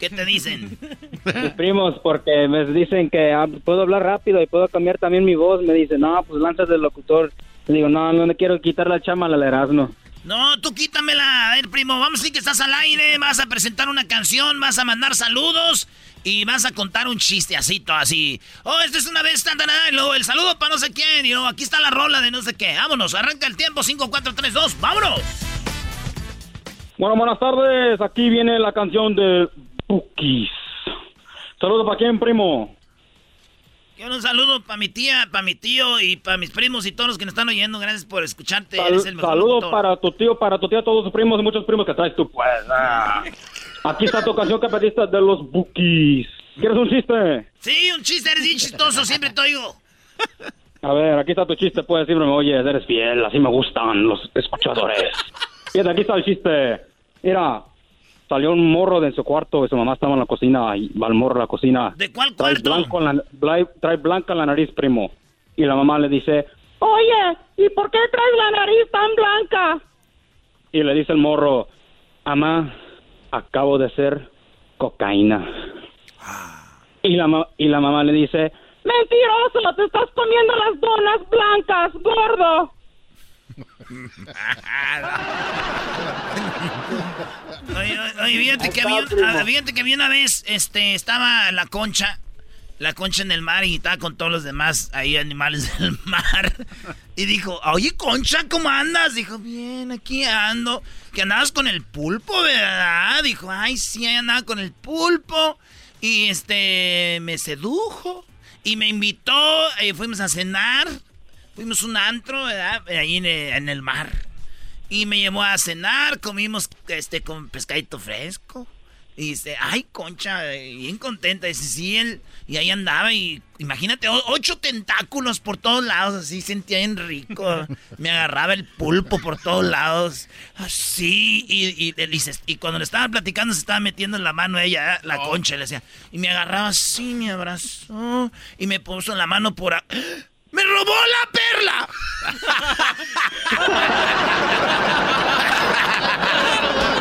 ¿Qué te dicen? Mis primos, porque me dicen que ah, puedo hablar rápido y puedo cambiar también mi voz. Me dicen, no, pues lanzas del locutor. Le digo, no, no le quiero quitar la chama al Erasmo. No, tú quítamela. A ver, primo, vamos a decir que estás al aire, vas a presentar una canción, vas a mandar saludos y vas a contar un chistecito así. Oh, esto es una vez tan, tan, y luego el saludo para no sé quién, y luego aquí está la rola de no sé qué. Vámonos, arranca el tiempo, 5, 4, 3, 2, vámonos. Bueno, buenas tardes. Aquí viene la canción de Bookies. Saludos para quién, primo. Quiero un saludo para mi tía, para mi tío y para mis primos y todos los que nos están oyendo. Gracias por escucharte. Sal- Eres el mejor locutor. para tu tío, para tu tía, todos tus primos y muchos primos que traes tú, pues. ah. Aquí está tu canción que pediste de los Bookies. ¿Quieres un chiste? Sí, un chiste, eres bien chistoso, siempre te oigo. A ver, aquí está tu chiste, pues siempre me oyes, eres fiel, así me gustan los escuchadores. Fíjate, aquí está el chiste. Mira, salió un morro de su cuarto y su mamá estaba en la cocina y va el morro a la cocina. ¿De cuál Trae, cuarto? blanco en la, trae blanca en la nariz, primo. Y la mamá le dice, oye, ¿y por qué traes la nariz tan blanca? Y le dice el morro, mamá, acabo de ser cocaína. Y la, ma- y la mamá le dice, mentiroso, te estás comiendo las donas blancas, gordo. Oye, oye, oye, fíjate que, había, ah, fíjate que había una vez, este, estaba la concha la concha en el mar y estaba con todos los demás ahí animales del mar. Y dijo, oye, concha, ¿cómo andas? Dijo, bien, aquí ando. Que andabas con el pulpo, ¿verdad? Dijo, ay, sí, andaba con el pulpo. Y este, me sedujo. Y me invitó, eh, fuimos a cenar. Fuimos a un antro, ¿verdad? Ahí en, en el mar. Y me llevó a cenar, comimos este con pescadito fresco. Y dice, ay, concha, bien contenta. Dice, sí, él. Y ahí andaba y imagínate, ocho tentáculos por todos lados, así sentía bien rico. Me agarraba el pulpo por todos lados. Así. Y, y, y, cuando le estaba platicando, se estaba metiendo en la mano ella, la oh. concha, le decía. Y me agarraba así, me abrazó. Y me puso la mano por. ¡Me robó la perla!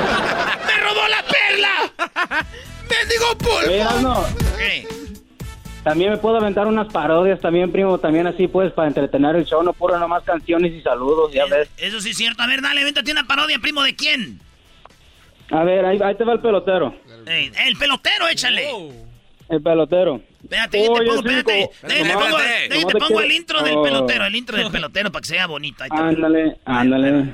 ¡Me robó la perla! ¡Bendigo pulpo! También me puedo aventar unas parodias también, primo, también así pues para entretener el show, no puro nomás canciones y saludos, ya ves. Eso sí es cierto. A ver, dale, véntate una parodia, primo, ¿de quién? A ver, ahí, te va el pelotero. el pelotero, échale. El pelotero. Espérate, te pongo, espérate. Déjate, pongo, te pongo el intro del oh. pelotero, el intro del pelotero para que sea bonito. Ándale, ándale.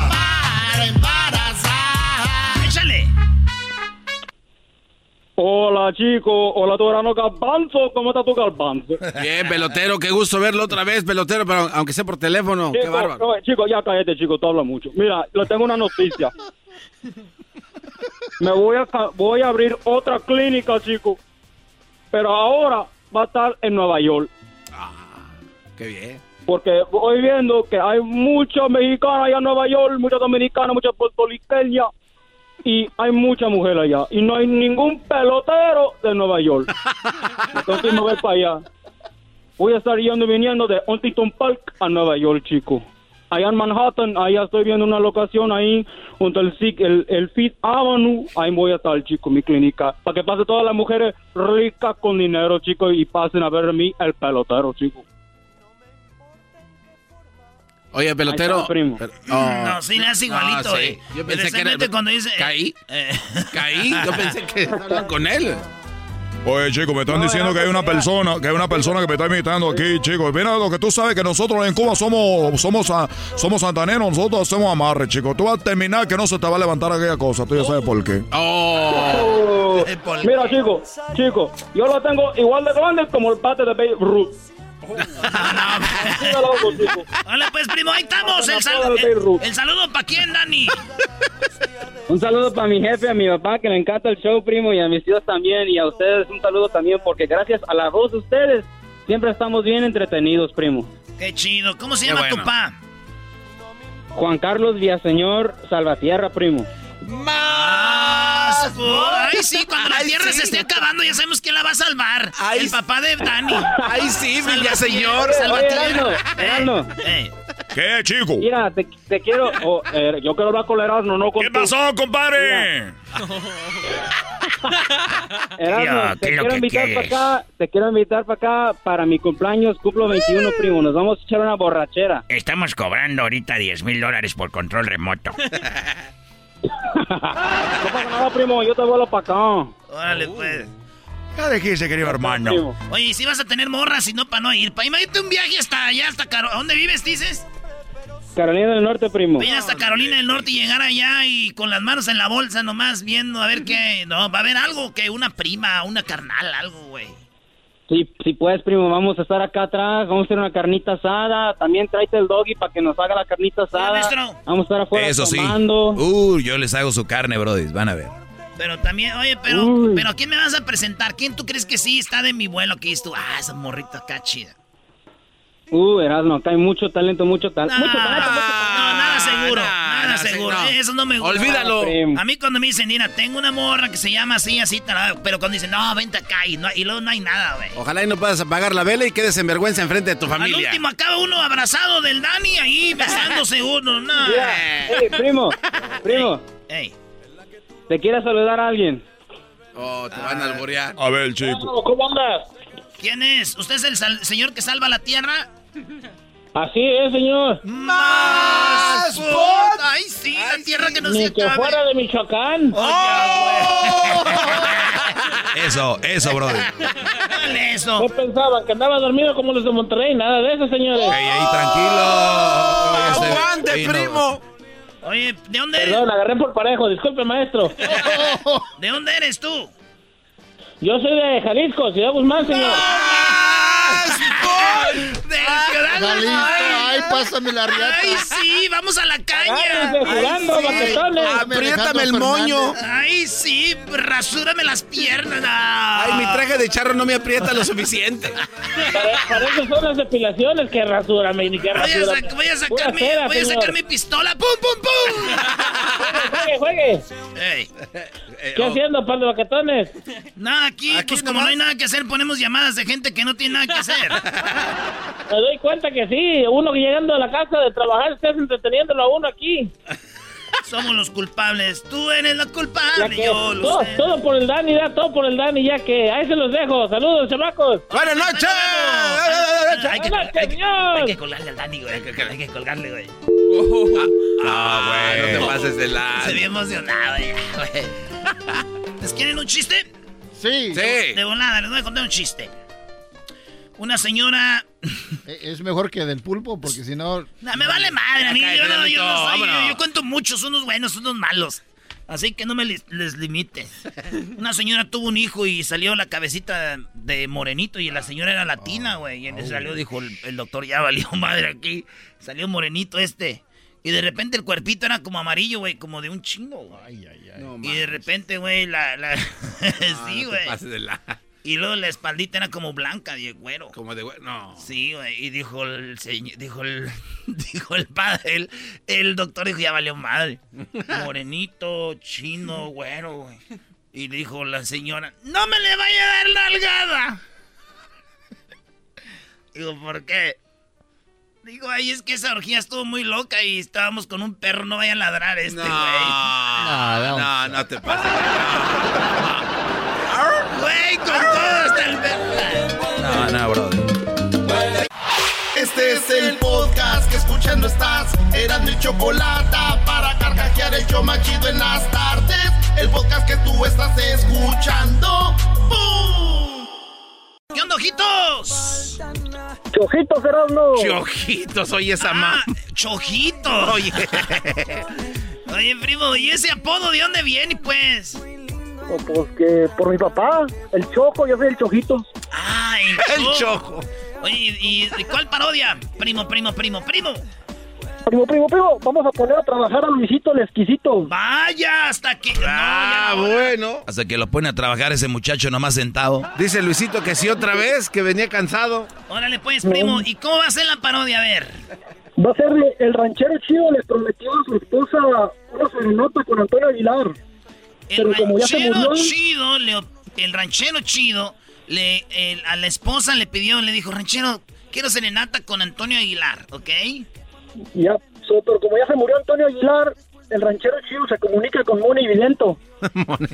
Hola, chico. Hola, Torano Garbanzo. ¿Cómo está tu Garbanzo? Bien, pelotero. Qué gusto verlo otra vez, pelotero, pero aunque sea por teléfono. qué bárbaro. chico, ya cállate, chico. Tú hablas mucho. Mira, le tengo una noticia. Me voy a, voy a abrir otra clínica, chico. Pero ahora va a estar en Nueva York. Ah, qué bien. Porque voy viendo que hay muchos mexicanos allá en Nueva York, muchos dominicanos, muchos puertorriqueños y hay mucha mujer allá. Y no hay ningún pelotero de Nueva York. Entonces me voy para allá. Voy a estar yendo y viniendo de Huntington Park a Nueva York, chico. Allá en Manhattan, allá estoy viendo una locación ahí, junto al el, el Fifth Avenue. Ahí voy a estar, chico, mi clínica. Para que pase todas las mujeres ricas con dinero, chico, y pasen a ver a mí, el pelotero, chico. Oye, pelotero. primo. Oh. No, sí le hace igualito, eh. Yo pensé que era. cuando dice. Caí. Eh. Caí. Yo pensé que con él. Oye, chicos, me están diciendo que hay una persona, que hay una persona que me está imitando aquí, chicos. Mira lo que tú sabes que nosotros en Cuba somos, somos, somos santaneros, nosotros hacemos amarre, chicos. Tú vas a terminar que no se te va a levantar aquella cosa, tú ya sabes por qué. Oh. Mira, chicos, chicos, yo lo tengo igual de grande como el pate de Babe Ruth. Hola, pues, primo, ahí estamos. El, el, saludo para quién, Dani. Un saludo para mi jefe, a mi papá, que le encanta el show, primo, y a mis tíos también. Y a ustedes un saludo también, porque gracias a la voz de ustedes, siempre estamos bien entretenidos, primo. Qué chido. ¿Cómo se llama tu papá? Juan Carlos Villaseñor Salvatierra, primo. Más. Ay, sí, cuando la tierra se esté acabando, ya sabemos quién la va a salvar. el papá de Dani. Ay, sí, ya señor. Erasno, ¿Qué, chico? Mira, te, quiero. Oh, eh, yo quiero hablar con Erasmo, no con ¿Qué pasó, compadre? Erasmo, te quiero invitar para acá. Te quiero invitar para acá para mi cumpleaños, cumplo 21, primo. Nos vamos a echar una borrachera. Estamos cobrando ahorita 10 mil dólares por control remoto. No pasa nada, primo, yo te vuelo para acá. Órale, pues. Ya dijiste, querido hermano. Oye, si vas a tener morras, si no, para no ir. Para imagínate un viaje hasta allá, hasta Caro ¿Dónde vives, dices? Carolina del Norte, primo. Voy hasta Carolina del Norte y llegar allá y con las manos en la bolsa nomás viendo a ver qué... No, va a haber algo, que una prima, una carnal, algo, güey. Sí, sí puedes, primo, vamos a estar acá atrás, vamos a hacer una carnita asada, también tráete el doggy para que nos haga la carnita asada. Vamos a estar afuera Eso tomando. sí. Uh, yo les hago su carne, brody, van a ver. Pero también, oye, pero, pero ¿quién me vas a presentar? ¿Quién tú crees que sí está de mi vuelo que es tú? Ah, esa morrita acá chida. Uh, Erasmo, acá hay mucho talento, mucho, talento. mucho talento. No, nada seguro, nada, seguro. Eso no me gusta. Olvídalo. A mí cuando me dicen, Nina, tengo una morra que se llama así, así, pero cuando dicen, no, vente acá y, no, y luego no hay nada, güey. Ojalá y no puedas apagar la vela y quedes en vergüenza enfrente de tu familia. Al último acaba uno abrazado del Dani ahí besándose uno, no. primo, primo. Ey. ¿Te quiere saludar a alguien? Oh, te van a alborear. A ver, chico. ¿Cómo andas? ¿Quién es? ¿Usted es el sal- señor que salva la tierra? Así es, señor. ¡Más! pot! ¡Ay, sí! La tierra que no Ni se que acabe. fuera de Michoacán. Eso, eso, brother. Dale eso. ¿Qué pensaban? ¿Que andaba dormido como los de Monterrey? Nada de eso, señores. Ey, ahí, tranquilo. Este, ¡Aguante, ey, no. primo! Oye, ¿de dónde eres? Perdón, agarré por parejo. Disculpe, maestro. ¿De dónde eres tú? Yo soy de Jalisco, Ciudad Guzmán, señor. ¡De Guzmán! ay, pásame la riata. ¡Ay, sí! ¡Vamos a la caña! Agárrense jugando, sí. baquetones. Apriétame el moño. ¡Ay, sí! ¡Rasúrame las piernas! Ay, mi traje de charro no me aprieta lo suficiente. Para, para eso son las depilaciones que rasúrame, ni que Voy a, rasúrame. sac- voy a sacar, mi, cera, voy a sacar mi pistola. ¡Pum, pum, pum! Juegue, juegue. ¿Qué haciendo, par de baquetones? nada, aquí, Aquí pues como no hay nada que hacer, ponemos llamadas de gente que no tiene nada que hacer. Me doy cuenta que sí. Uno que llegando a la casa de trabajar, estás entreteniéndolo a uno aquí. Somos los culpables. Tú eres la culpable, que, yo lo todo, sé. todo por el Dani, ya, todo por el Dani, ya que ahí se los dejo. Saludos, chamacos. ¡Buenas noches! Hay que, Buenas hay que- señor. hay que colgarle al Dani, güey. Hay que, hay que colgarle, güey. No, güey, no te pases de la. Se ve emocionado ya, güey. ¿Les quieren un chiste? Sí. Sí. De volada, les voy a contar un chiste. Una señora... Eh, Es mejor que del pulpo, porque si no. No, me vale madre, a mí. Yo, no, yo, no soy- yo cuento muchos, unos buenos, unos malos. Así que no me les, les limite. Una señora tuvo un hijo y salió la cabecita de morenito y la señora era latina, güey. Y en eso salió, dijo el, el doctor, ya valió madre aquí. Salió morenito este. Y de repente el cuerpito era como amarillo, güey, como de un chingo, güey. Ay, ay, ay. No, Y de repente, güey, la... la... sí, no güey. la. Y luego la espaldita era como blanca, de güero. Como de güey. No. Sí, güey. Y dijo el señor, dijo el, dijo el padre, el, el doctor dijo, ya valió madre. Morenito, chino, güero, güey. Y dijo la señora, no me le vaya a dar nalgada. Digo, ¿por qué? Digo, ay, es que esa orgía estuvo muy loca y estábamos con un perro, no vaya a ladrar este, No, güey. no, no, no te pases. Güey, con todo hasta el. No, no, brother. Este es el podcast que escuchando estás. Eran mi chocolate para carcajear el show más chido en las tardes. El podcast que tú estás escuchando. ¡Bum! ¿Qué onda, ojitos? Chojitos, Erasmo. Chojitos, oye esa ma. Ah, Chojito. Oye. Oye, primo, ¿y ese apodo de dónde viene, pues? Pues que por mi papá, el Choco, yo soy el Chojito. Ah, el, El Cho- chojo. Oye, ¿y, y cuál parodia? Primo, primo, primo, primo. Primo, primo, primo, vamos a poner a trabajar a Luisito el exquisito. Vaya, hasta que... Ah, no, ya, bueno. Hasta que lo pone a trabajar ese muchacho nomás sentado. Dice Luisito que sí otra vez, que venía cansado. Órale, pues, primo. ¿Y cómo va a ser la parodia? A ver. Va a ser el ranchero chido, le prometió a su esposa una serenata con Antonio Aguilar. El Pero como ya se ranchero murió- chido, le- el ranchero chido, le, el- a la esposa le pidió, le dijo, ranchero, quiero serenata con Antonio Aguilar, ¿ok? Ya, so- pero como ya se murió Antonio Aguilar, el ranchero chido se comunica con Moni Vidento.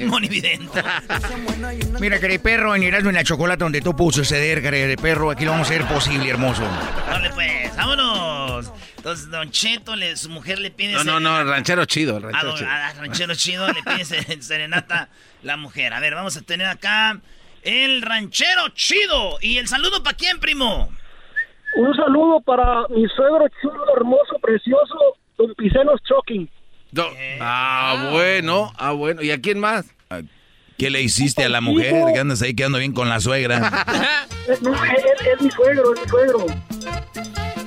Monividente. Mira, querido perro, en Erasmo en la Chocolata, donde todo pudo suceder, querido perro, aquí lo vamos a hacer posible, hermoso. Dale, pues, vámonos. Entonces, Don Cheto, le- su mujer le pide... No, no, no, el ranchero chido, el A, ranchero don- chido. a ranchero chido le pide se- serenata la mujer. A ver, vamos a tener acá el ranchero chido. ¿Y el saludo para quién, primo? Un saludo para mi suegro chulo, hermoso, precioso, don Picenos Choking. Do- ah, bueno, ah, bueno. ¿Y a quién más? ¿Qué le hiciste a la mujer? Que andas ahí quedando bien con la suegra. Es, no, es, es- es mi suegro, es mi suegro.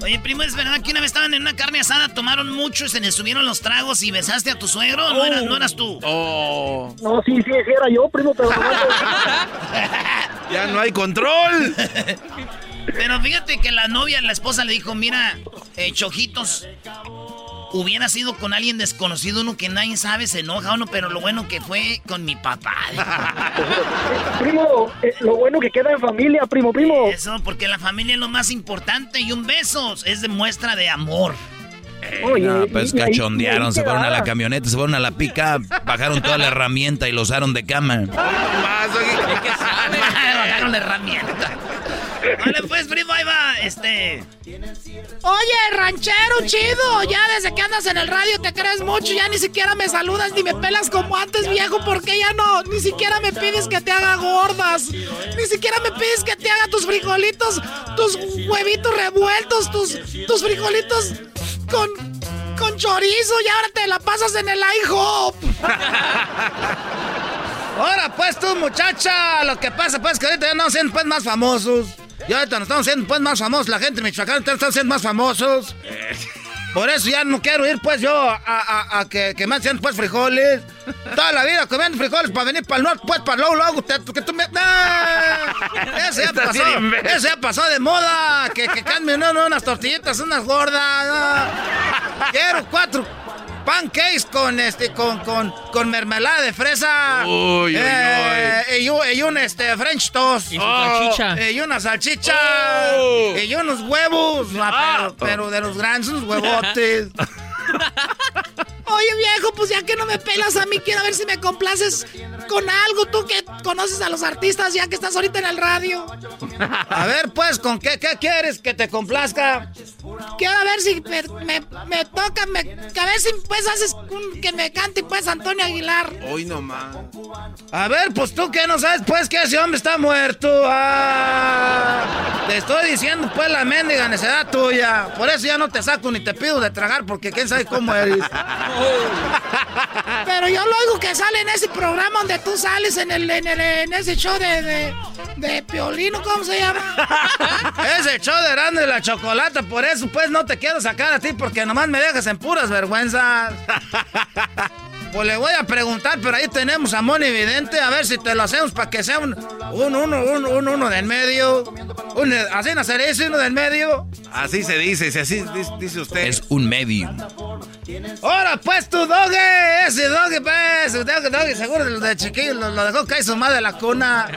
Oye, primo, ¿es verdad que una vez estaban en una carne asada, tomaron mucho y se les subieron los tragos y besaste a tu suegro? ¿No, eras, no eras tú? Oh, No, sí, sí, sí era yo, primo, pero ya no hay control. Pero fíjate que la novia, la esposa le dijo, mira, eh, chojitos, hubiera sido con alguien desconocido, uno que nadie sabe, se enoja uno, pero lo bueno que fue con mi papá. primo, eh, lo bueno que queda en familia, primo, primo. Eso, porque la familia es lo más importante y un beso es de muestra de amor. no, pues cachondearon, se fueron a la camioneta, se fueron a la pica, bajaron toda la herramienta y lo usaron de cama. Bajaron la herramienta. Vale, pues, primo, ahí va, este... Oye, ranchero chido, ya desde que andas en el radio te crees mucho, ya ni siquiera me saludas ni me pelas como antes, viejo, porque ya no, ni siquiera me pides que te haga gordas, ni siquiera me pides que te haga tus frijolitos, tus huevitos revueltos, tus, tus frijolitos con, con chorizo y ahora te la pasas en el IHOP. Ahora pues tú, muchacha, lo que pasa pues que ahorita ya no siendo pues más famosos. Ya ahorita nos estamos siendo pues más famosos, la gente de Michoacán están siendo más famosos. Por eso ya no quiero ir pues yo a, que, que, me hacen pues frijoles. Toda la vida comiendo frijoles para venir para el norte, pues para luego, luego, que tú me... ¡Ah! Ese ya pasó, ese ya pasó de moda. Que, que cambien unas tortillitas, unas gordas. Quiero cuatro pancakes con este con con con mermelada de fresa. Uy, uy, eh, uy. Y, un este French toast. Y salchicha. Y una salchicha. Oh. Y unos huevos. Ah, pero, pero, de los grandes, unos huevotes. Oye, viejo, pues ya que no me pelas a mí, quiero ver si me complaces con algo. Tú que conoces a los artistas ya que estás ahorita en el radio. A ver, pues, ¿con qué, qué quieres que te complazca? Quiero ver si me, me, toca, me, a ver si pues haces que me cante pues Antonio Aguilar. Hoy nomás. A ver, pues tú que no sabes pues que ese hombre está muerto. Ah, te estoy diciendo pues la mendiga necedad tuya. Por eso ya no te saco ni te pido de tragar porque quién sabe cómo eres. Pero yo lo oigo que sale en ese programa donde tú sales en el en, el, en ese show de, de, de Piolino, ¿cómo se llama? ese show de grande de la chocolata, por eso pues no te quiero sacar a ti porque nomás me dejas en puras vergüenzas. Pues le voy a preguntar, pero ahí tenemos a Moni Vidente, a ver si te lo hacemos para que sea un, un uno, un, un uno del medio. Un, así no sería ese uno del medio. Así se dice, si así dice usted. Es un medio. Ahora pues tu doge, ese doge pues, doge, doge, seguro de, de chiquillo lo, lo, dejó caer su madre de la cuna.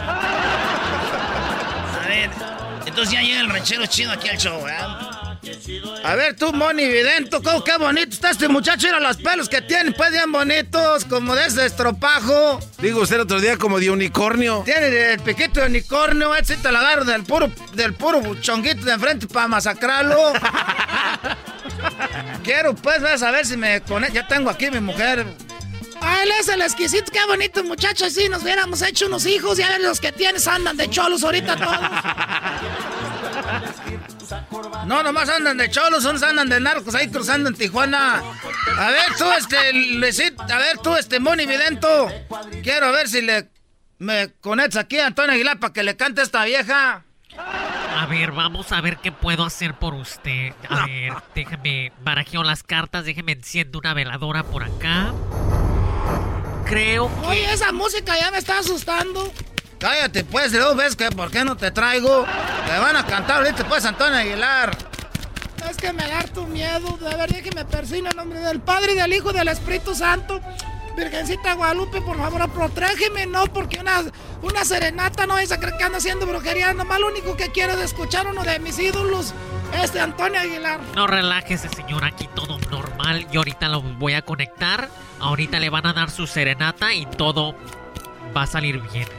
A ver, entonces ya llega el ranchero chido aquí al show, ¿verdad? A ver tú, Moni Vidento, ¿cómo qué bonito está este muchacho? Mira los pelos que tiene, pues bien bonitos, como de ese estropajo. Digo usted otro día como de unicornio. Tiene el piquito de unicornio, ese te la agarro del puro, del puro chonguito de enfrente para masacrarlo. Quiero pues, vas a ver si me conecto. Ya tengo aquí mi mujer. Ah, él es el exquisito, qué bonito muchacho. Si nos hubiéramos hecho unos hijos, y a ver los que tienes andan de cholos ahorita todos. No, nomás andan de cholos, andan de narcos ahí cruzando en Tijuana. A ver tú, este, Luisito, a ver tú, este, Moni Vidento. Quiero ver si le me conectas aquí a Antonio Aguilar para que le cante a esta vieja. A ver, vamos a ver qué puedo hacer por usted. A ver, déjeme barajeo las cartas, déjeme enciendo una veladora por acá. Creo que... Oye, esa música ya me está asustando. Cállate, pues, dos ves que por qué no te traigo. Te van a cantar ahorita, pues, Antonio Aguilar. Es que me da tu miedo. De ver, que me persina en nombre del Padre y del Hijo y del Espíritu Santo. Virgencita Guadalupe, por favor, protégeme, no, porque una, una serenata no es a creer que anda haciendo brujería. Nomás lo único que quiero es escuchar uno de mis ídolos, este Antonio Aguilar. No relájese, señor, aquí todo normal. Y ahorita lo voy a conectar. Ahorita le van a dar su serenata y todo va a salir bien.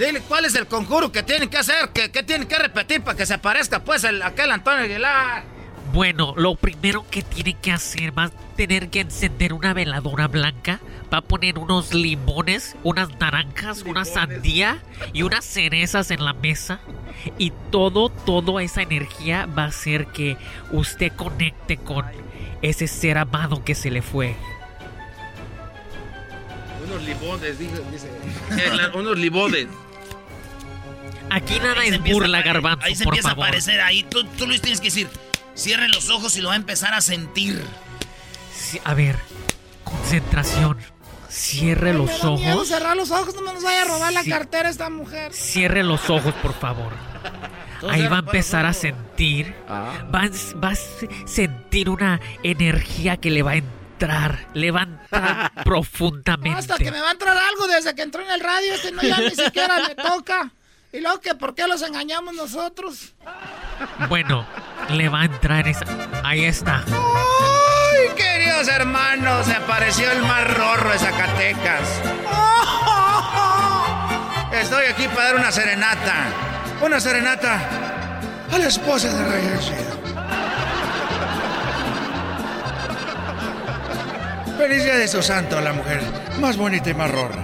Dile cuál es el conjuro que tienen que hacer, que, que tienen que repetir para que se aparezca pues el, aquel Antonio Aguilar. Bueno, lo primero que tiene que hacer va a tener que encender una veladora blanca, va a poner unos limones, unas naranjas, una sandía y unas cerezas en la mesa y todo, toda esa energía va a hacer que usted conecte con ese ser amado que se le fue. Unos limones, dice. unos limones. Aquí nada es burla, garbanzo, Ahí se empieza a aparecer, ahí tú, tú Luis tienes que decir, cierren los ojos y lo va a empezar a sentir. a ver, concentración. Cierre los ojos. cerrar los ojos, no me nos vaya a robar la cartera esta mujer. Cierre los ojos, por favor. Ahí va a empezar a sentir. Ah. Va, va, a sentir una energía que le va a entrar. Le va a entrar profundamente. Hasta que me va a entrar algo desde que entró en el radio. Este no ya ni siquiera me toca. ¿Y luego que por qué los engañamos nosotros? Bueno, le va a entrar esa. Ahí está. ¡Ay, queridos hermanos! Se apareció el más rorro de Zacatecas. Estoy aquí para dar una serenata. Una serenata a la esposa de Reyes. Feliz día de su santo, la mujer más bonita y más rorra.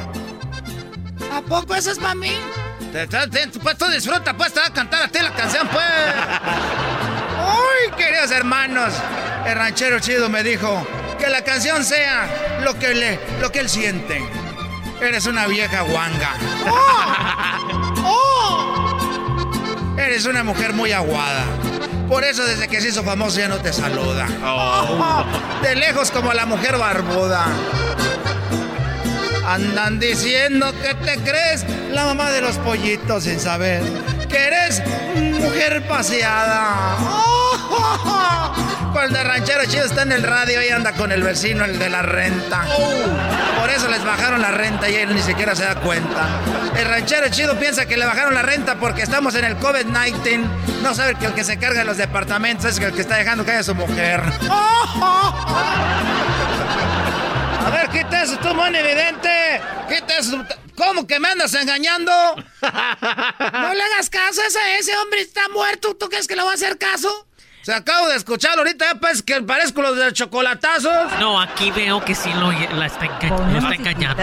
¿A poco eso es para mí? Pues tú disfruta, pues te va a cantar a ti la canción, pues. ¡Ay, queridos hermanos! El ranchero chido me dijo que la canción sea lo que, le, lo que él siente. Eres una vieja guanga. Eres una mujer muy aguada. Por eso desde que se hizo famoso ya no te saluda. De lejos como la mujer barbuda. Andan diciendo que te crees la mamá de los pollitos sin saber que eres mujer paseada. Cuando el ranchero chido está en el radio y anda con el vecino, el de la renta. Por eso les bajaron la renta y él ni siquiera se da cuenta. El ranchero chido piensa que le bajaron la renta porque estamos en el COVID-19. No sabe que el que se carga de los departamentos es el que está dejando caer a su mujer. Ver, quita eso, tú, mon evidente. Quita eso. ¿Cómo que me andas engañando? No le hagas caso a ese, ese hombre está muerto. ¿Tú crees que le va a hacer caso? Se acabo de escuchar ahorita, ya pues que parezco los de chocolatazos. No, aquí veo que sí lo, la está, enga- está engañando.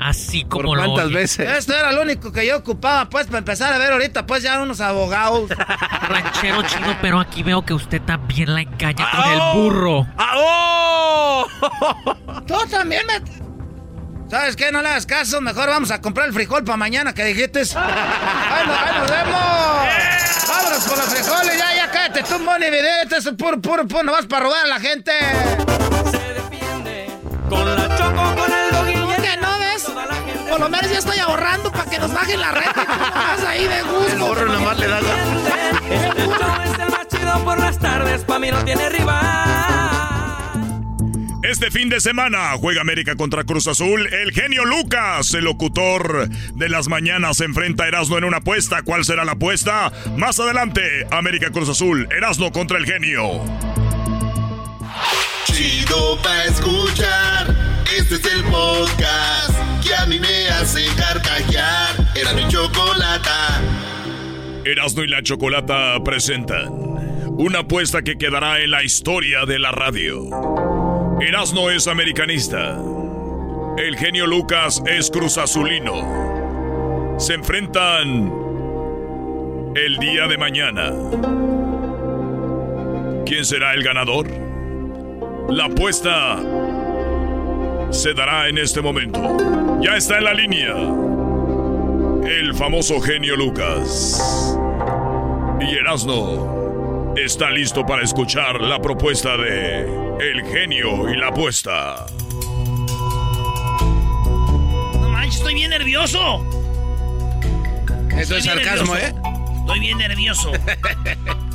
Así como lo oye. Esto era lo único que yo ocupaba, pues, para empezar a ver ahorita, pues, ya unos abogados. Ranchero chino, pero aquí veo que usted también la engaña con el burro. Tú también me... ¿Sabes qué? No le hagas caso. Mejor vamos a comprar el frijol para mañana que dijiste. ¡Ahí nos, ahí nos vemos! ¡Vámonos por los frijoles! ¡Ya, ya, cállate tú, Moni Vidente! Eso es puro, puro, puro, no vas para robar a la gente. Por lo menos ya estoy ahorrando para que nos bajen la renta. nomás ahí de gusto. El burro nomás le da show es el más chido por las tardes, pa' mí no tiene rival. Este fin de semana juega América contra Cruz Azul. El genio Lucas, el locutor de las mañanas, se enfrenta a Erasmo en una apuesta. ¿Cuál será la apuesta? Más adelante, América Cruz Azul. Erasmo contra el genio. Chido pa' escuchar. Este es el podcast que a mí me hace carcajear. Era mi chocolata. Erasmo y la Chocolata presentan una apuesta que quedará en la historia de la radio. Erasmo es americanista. El genio Lucas es cruzazulino. Se enfrentan el día de mañana. ¿Quién será el ganador? La apuesta se dará en este momento. Ya está en la línea. El famoso genio Lucas. Y Erasno está listo para escuchar la propuesta de El genio y la apuesta. No manches, estoy bien nervioso. Eso es Estoy sarcasmo, nervioso. ¿eh? Estoy bien nervioso.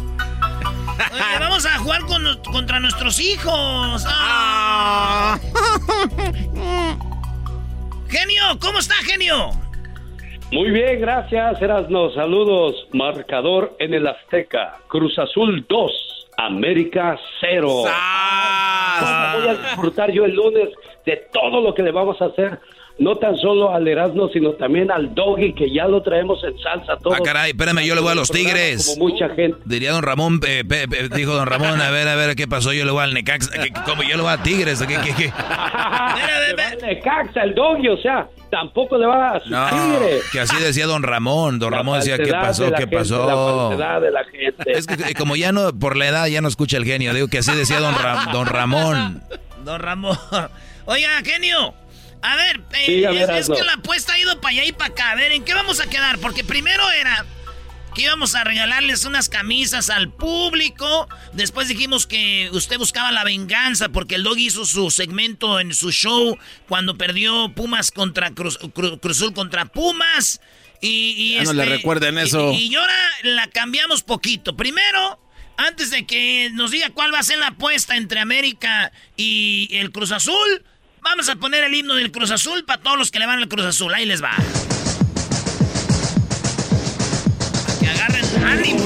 Oye, vamos a jugar con contra nuestros hijos. Ah. Genio, ¿cómo está, genio? Muy bien, gracias, Erasno. Saludos. Marcador en el Azteca. Cruz Azul 2, América 0. Voy a disfrutar yo el lunes de todo lo que le vamos a hacer. No tan solo al Erasmo, sino también al Doggy, que ya lo traemos en salsa todo. Ah, caray, espérame, yo le voy a los Tigres. Como mucha gente. Diría don Ramón, eh, pe- pe- dijo don Ramón, a ver, a ver, ¿qué pasó? Yo le voy al Necax, ¿qué- ¿cómo? Yo le voy a Tigres, ¿qué, qué, qué? El Necaxa, el Doggy, o sea, tampoco le va a su No, Tigre. que así decía don Ramón. Don La Ramón decía, ¿qué pasó? de la ¿Qué gente, pasó? La de la gente. Es que como ya no, por la edad ya no escucha el genio. Digo que así decía don, Ra- don Ramón. Don Ramón. Oiga, genio. A ver, eh, Sí, a ver, es, que la apuesta ha ido para allá y para acá. A ver, ¿en qué vamos a quedar? Porque primero era que íbamos a regalarles unas camisas al público. Después dijimos que usted buscaba la venganza porque el dog hizo su segmento en su show cuando perdió Pumas contra Cruz, Cru- Cruz Azul contra Pumas. Y, Ya no le este, recuerden eso. Y, y ahora la cambiamos poquito. Primero, antes de que nos diga cuál va a ser la apuesta entre América y el Cruz Azul, vamos a poner el himno del Cruz Azul para todos los que le van al Cruz Azul. Ahí les va. Que agarren ánimo.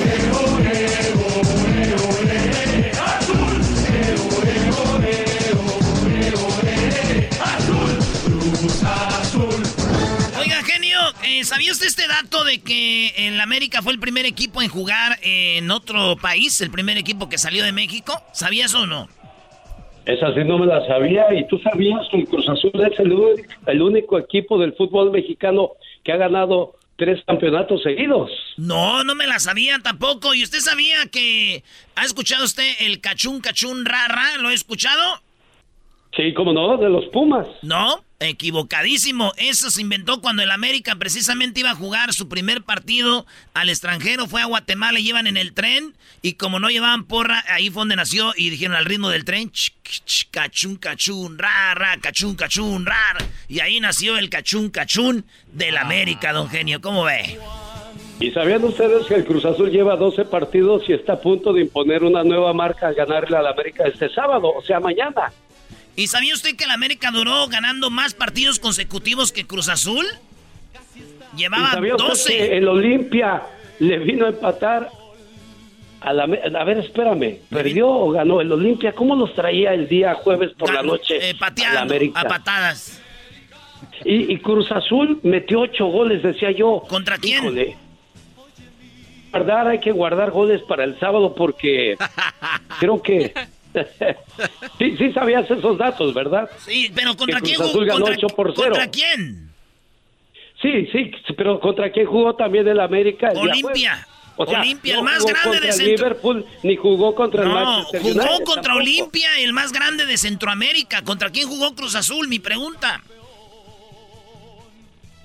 Oiga, genio, eh, ¿sabía usted este dato de que el América fue el primer equipo en jugar en otro país? El primer equipo que salió de México. ¿Sabía eso o no? Esa sí no me la sabía. ¿Y tú sabías que el Cruz Azul es el, el único equipo del fútbol mexicano que ha ganado tres campeonatos seguidos? No, no me la sabía tampoco. ¿Y usted sabía que... ¿Ha escuchado usted el cachún, cachún, rara? ¿Lo ha escuchado? Sí, como no, de los Pumas. No, equivocadísimo. Eso se inventó cuando el América precisamente iba a jugar su primer partido al extranjero. Fue a Guatemala y iban en el tren. Y como no llevaban porra, ahí fue donde nació. Y dijeron al ritmo del tren: ch, ch, cachún, cachún, ra, ra, cachún, cachún, rar. Y ahí nació el cachún, cachún del América, don Genio. ¿Cómo ve? ¿Y sabían ustedes que el Cruz Azul lleva 12 partidos y está a punto de imponer una nueva marca al ganarle al América este sábado, o sea, mañana? ¿Y sabía usted que el América duró ganando más partidos consecutivos que Cruz Azul? ¿Y Llevaba sabía usted 12. que el Olimpia le vino a empatar a la... A ver, espérame, ¿perdió o ganó el Olimpia? ¿Cómo los traía el día jueves por la noche eh, pateando América? a patadas. Y, y Cruz Azul metió ocho goles, decía yo. ¿Contra quién? Híjole. Guardar, hay que guardar goles para el sábado porque creo que... sí, sí sabías esos datos, ¿verdad? Sí, pero ¿contra quién Cruz jugó? ¿Contra, 8 por 0. ¿Contra quién? Sí, sí, pero ¿contra quién jugó también el América? el Olimpia. jueves? O sea, Olimpia, no el más jugó grande de el Centro- Liverpool ni jugó contra el No, Manchester jugó United contra tampoco. Olimpia, el más grande de Centroamérica. ¿Contra quién jugó Cruz Azul? Mi pregunta.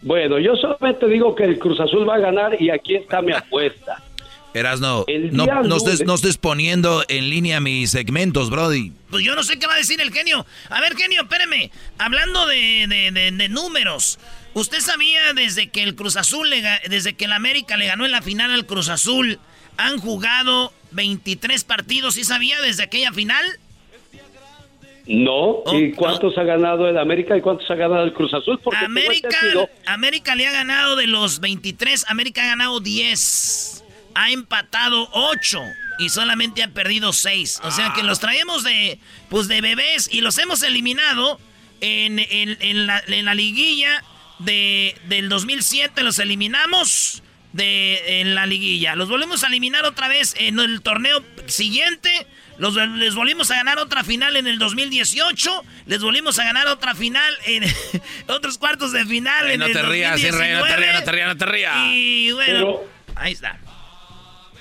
Bueno, yo solamente digo que el Cruz Azul va a ganar y aquí está mi apuesta. Erasno, no, no, estés, no estés poniendo en línea mis segmentos, Brody. Pues yo no sé qué va a decir el genio. A ver, genio, espéreme. Hablando de, de- de- de números, ¿usted sabía desde que el Cruz Azul, le desde que el América le ganó en la final al Cruz Azul, han jugado 23 partidos? ¿Sí sabía desde aquella final? No, ¿y cuántos ha ganado el América y cuántos ha ganado el Cruz Azul? Porque tengo América, América le ha ganado de los 23, América ha ganado 10. Ha empatado 8 y solamente ha perdido 6. O sea que los traemos de pues de bebés y los hemos eliminado en, en- en la, en la liguilla de, del 2007 los eliminamos de en la liguilla. Los volvemos a eliminar otra vez en el torneo siguiente. Los, les volvimos a ganar otra final en el 2018. Les volvimos a ganar otra final en otros cuartos de final Ay, en no el te rías, Rey, no te 2019. rías, no te rías, no te rías. Y bueno, Pero- ahí está.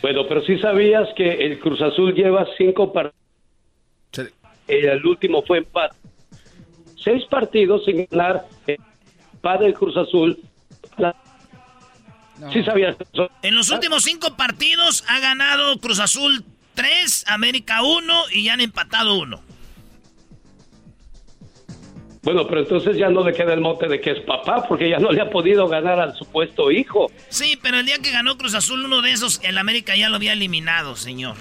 Bueno, pero sí sabías que el Cruz Azul lleva cinco partidos. El último fue empate. Seis partidos sin ganar. Empate el Cruz Azul. La- Sí sabías eso. En los últimos cinco partidos ha ganado Cruz Azul 3, América 1 y ya han empatado 1. Bueno, pero entonces ya no le queda el mote de que es papá, porque ya no le ha podido ganar al supuesto hijo. Sí, pero el día que ganó Cruz Azul, uno de esos, el América ya lo había eliminado, señor.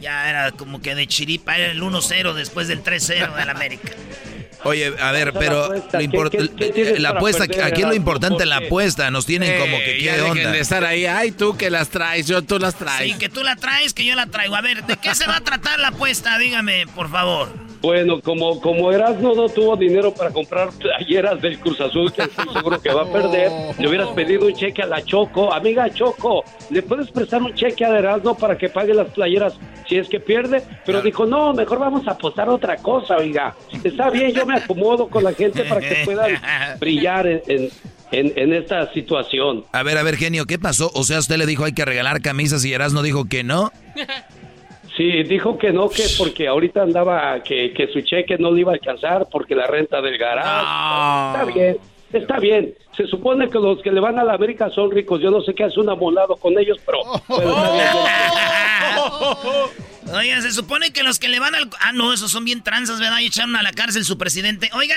Ya era como que de chiripa, era el 1-0 después del 3-0 del América. Oye, a ver, pero apuesta, lo import- ¿qué- qué- qué tienes la apuesta, perder, aquí es lo importante la apuesta, nos tienen como que Eh, qué onda. de estar ahí. Ay, tú que las traes, yo tú las traes. Sí, que tú la traes, que yo la traigo. A ver, ¿de qué se va a tratar la apuesta? Dígame, por favor. Bueno, como, como Erasmo no tuvo dinero para comprar playeras del Cruz Azul, que estoy seguro que va a perder, le hubieras pedido un cheque a la Choco. Amiga Choco, ¿le puedes prestar un cheque a Erasmo para que pague las playeras si es que pierde? Pero dijo, no, mejor vamos a apostar otra cosa, oiga. Está bien, yo me acomodo con la gente para que puedan brillar en, en, en- en esta situación. A ver, a ver, genio, ¿qué pasó? O sea, usted le dijo hay que regalar camisas y Erasmo dijo que no. Sí, dijo que no, que porque ahorita andaba, que, que su cheque no le iba a alcanzar porque la renta del garaje. Está bien, está bien. Se supone que los que le van a la América son ricos. Yo no sé qué hace un amolado con ellos, pero está bien. Oiga, se supone que los que le van al... Ah, no, esos son bien tranzas, ¿verdad? Y echaron a la cárcel su presidente. Oiga,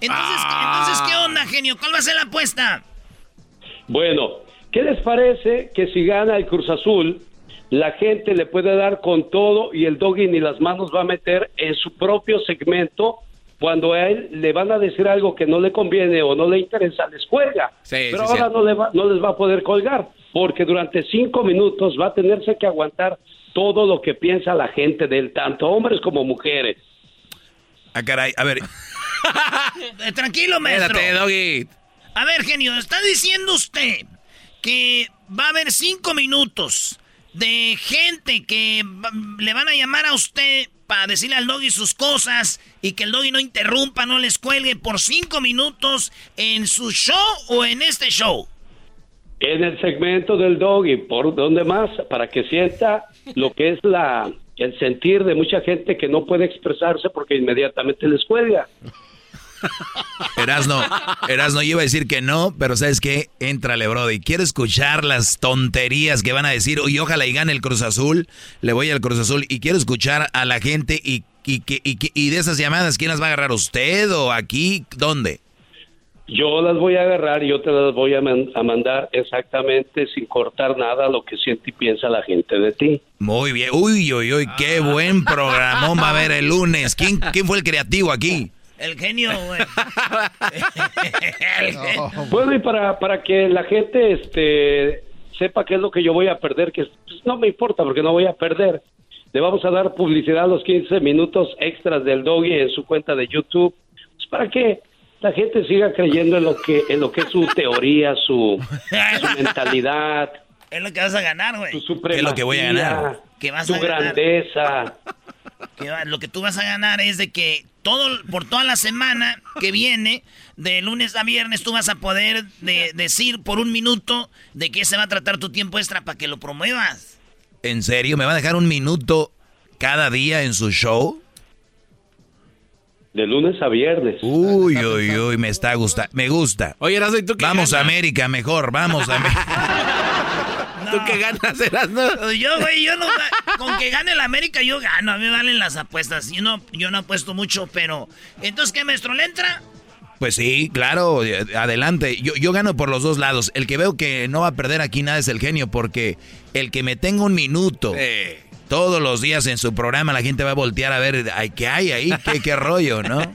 entonces, entonces ¿qué onda, genio? ¿Cuál va a ser la apuesta? Bueno, ¿Qué les parece que si gana el Cruz Azul, la gente le puede dar con todo y el doggy ni las manos va a meter en su propio segmento? Cuando a él le van a decir algo que no le conviene o no le interesa, les cuelga. Pero sí, ahora sí. no, le va- no les va a poder colgar, porque durante cinco minutos va a tenerse que aguantar todo lo que piensa la gente de él, tanto hombres como mujeres. Ah, caray, a ver. Tranquilo, maestro. Espérate, Doggy. A ver, genio, está diciendo usted que va a haber cinco minutos de gente que le van a llamar a usted para decirle al doggy sus cosas y que el doggy no interrumpa, no les cuelgue por cinco minutos en su show o en este show. En el segmento del doggy, ¿por dónde más? Para que sienta lo que es la el sentir de mucha gente que no puede expresarse porque inmediatamente les cuelga. Erasno, Erasno, yo iba a decir que no, pero ¿sabes qué? Éntrale, Brody. Quiero escuchar las tonterías que van a decir. Y ojalá y gane el Cruz Azul. Le voy al Cruz Azul. Y quiero escuchar a la gente. Y, y, y, y de esas llamadas, ¿quién las va a agarrar? ¿Usted o aquí? ¿Dónde? Yo las voy a agarrar y yo te las voy a, man- a mandar exactamente sin cortar nada lo que siente y piensa la gente de ti. Muy bien. Uy, uy, uy, qué buen programón va a haber el lunes. ¿Quién, quién fue el creativo aquí? El genio, güey. El genio. Bueno, y para, para que la gente este, sepa qué es lo que yo voy a perder, que pues, no me importa porque no voy a perder. Le vamos a dar publicidad a los 15 minutos extras del doggy en su cuenta de YouTube. Pues para que la gente siga creyendo en lo que, en lo que es su teoría, su, su mentalidad, Es lo que vas a ganar, güey. es lo que voy a ganar? Que vas su a ganar. grandeza. Que va- lo que tú vas a ganar es de que todo por toda la semana que viene, de lunes a viernes, tú vas a poder de- decir por un minuto de qué se va a tratar tu tiempo extra para que lo promuevas. ¿En serio? ¿Me va a dejar un minuto cada día en su show? De lunes a viernes. Uy, uy, uy, me está gusta, me gusta. Oye, ¿y tú qué Vamos a? América mejor, vamos a América. ¿Tú qué ganas, Erasno? Yo, güey, yo no. Con que gane el América, yo gano. A mí me valen las apuestas. Yo no, yo no apuesto mucho, pero. Entonces, ¿qué, maestro? ¿Le entra? Pues sí, claro, eh, adelante. Yo, yo gano por los dos lados. El que veo que no va a perder aquí nada es el genio, porque el que me tenga un minuto todos los días en su programa, la gente va a voltear a ver ay, qué hay ahí, qué, qué rollo, ¿no?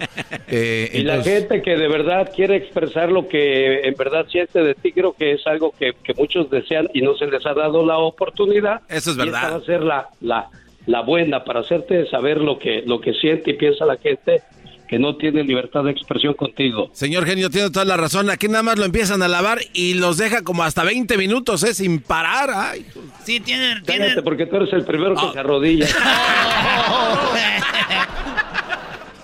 Eh, Y la gente que de verdad quiere expresar lo que en verdad siente de ti, creo que es algo que, que muchos desean y no se les ha dado la oportunidad. Eso es Y verdad. esta va a ser la, la, la buena para hacerte saber lo que, lo que siente y piensa la gente que no tiene libertad de expresión contigo. Señor genio, tiene toda la razón. Aquí nada más lo empiezan a lavar y los deja como hasta 20 minutos, ¿eh? Sin parar. Ay. Sí, tiene. Cállate porque tú eres el primero Ah. que se arrodilla.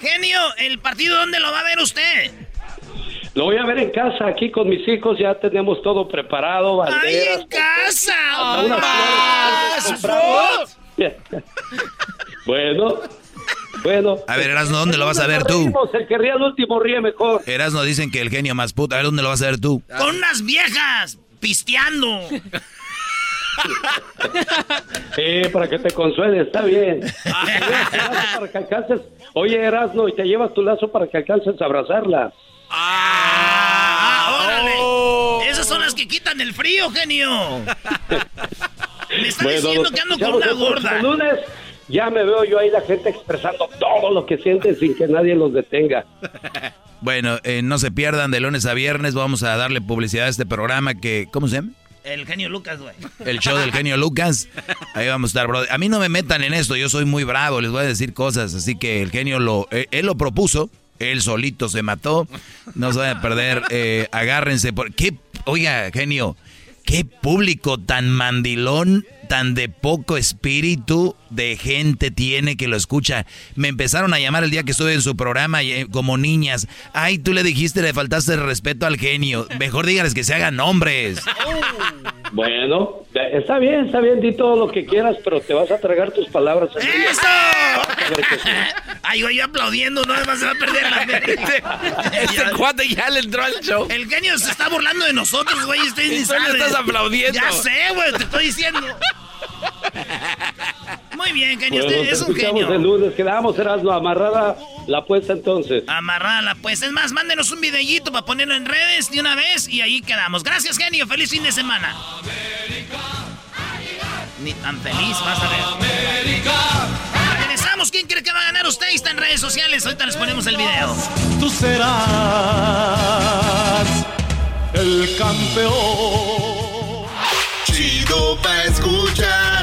Genio, ¿el partido dónde lo va a ver usted? Lo voy a ver en casa, aquí con mis hijos, ya tenemos todo preparado, ¡Ay, banderas. en casa! Flores compramos. bueno, bueno. A ver, Erasno, ¿dónde lo vas a ver tú? El que ríe al último ríe mejor. Erasno dicen que el genio más puta. A ver, ¿dónde lo vas a ver tú? Con unas viejas, pisteando. Sí, para que te consueles, está bien. para que alcances. Oye, Erasno, y te llevas tu lazo para que alcances a abrazarla. ¡Ah, órale! Esas son las que quitan el frío, genio. Me está diciendo que ando con una gorda. lunes ya me veo yo ahí la gente expresando todo lo que sienten sin que nadie los detenga. Bueno, eh, no se pierdan de lunes a viernes. Vamos a darle publicidad a este programa que, ¿cómo se llama? El genio Lucas, güey. El show del genio Lucas. Ahí vamos a estar, bro. A mí no me metan en esto, yo soy muy bravo, les voy a decir cosas. Así que el genio lo, eh, él lo propuso, él solito se mató. No se vayan a perder, eh, agárrense. Por, ¿Qué, oiga, genio, qué público tan mandilón, tan de poco espíritu de gente tiene que lo escucha. Me empezaron a llamar el día que estuve en su programa eh, como niñas. Ay, tú le dijiste, le faltaste el respeto al genio. Mejor díganles que se hagan hombres. Bueno, está bien, está bien, di todo lo que quieras, pero te vas a tragar tus palabras. ¡Eso! Ay, güey, yo aplaudiendo, no además se va a perder la Este cuate ya le entró al show. El genio se está burlando de nosotros, güey. Estoy Y tú le estás aplaudiendo. Ya sé, güey, te estoy diciendo. Muy bien, genio. Bueno, Usted es un escuchamos genio. el lunes. Quedamos, Erasmo, amarrada la apuesta entonces. Amarrala, pues. Es más, mándenos un videíto para ponerlo en redes de una vez y ahí quedamos. Gracias, genio. Feliz fin de semana. Ni tan feliz, vas a ver. Regresamos. ¿Quién cree que va a ganar usted? Está en redes sociales. Ahorita les ponemos el video. Tú serás el campeón. Chido pa' escuchar.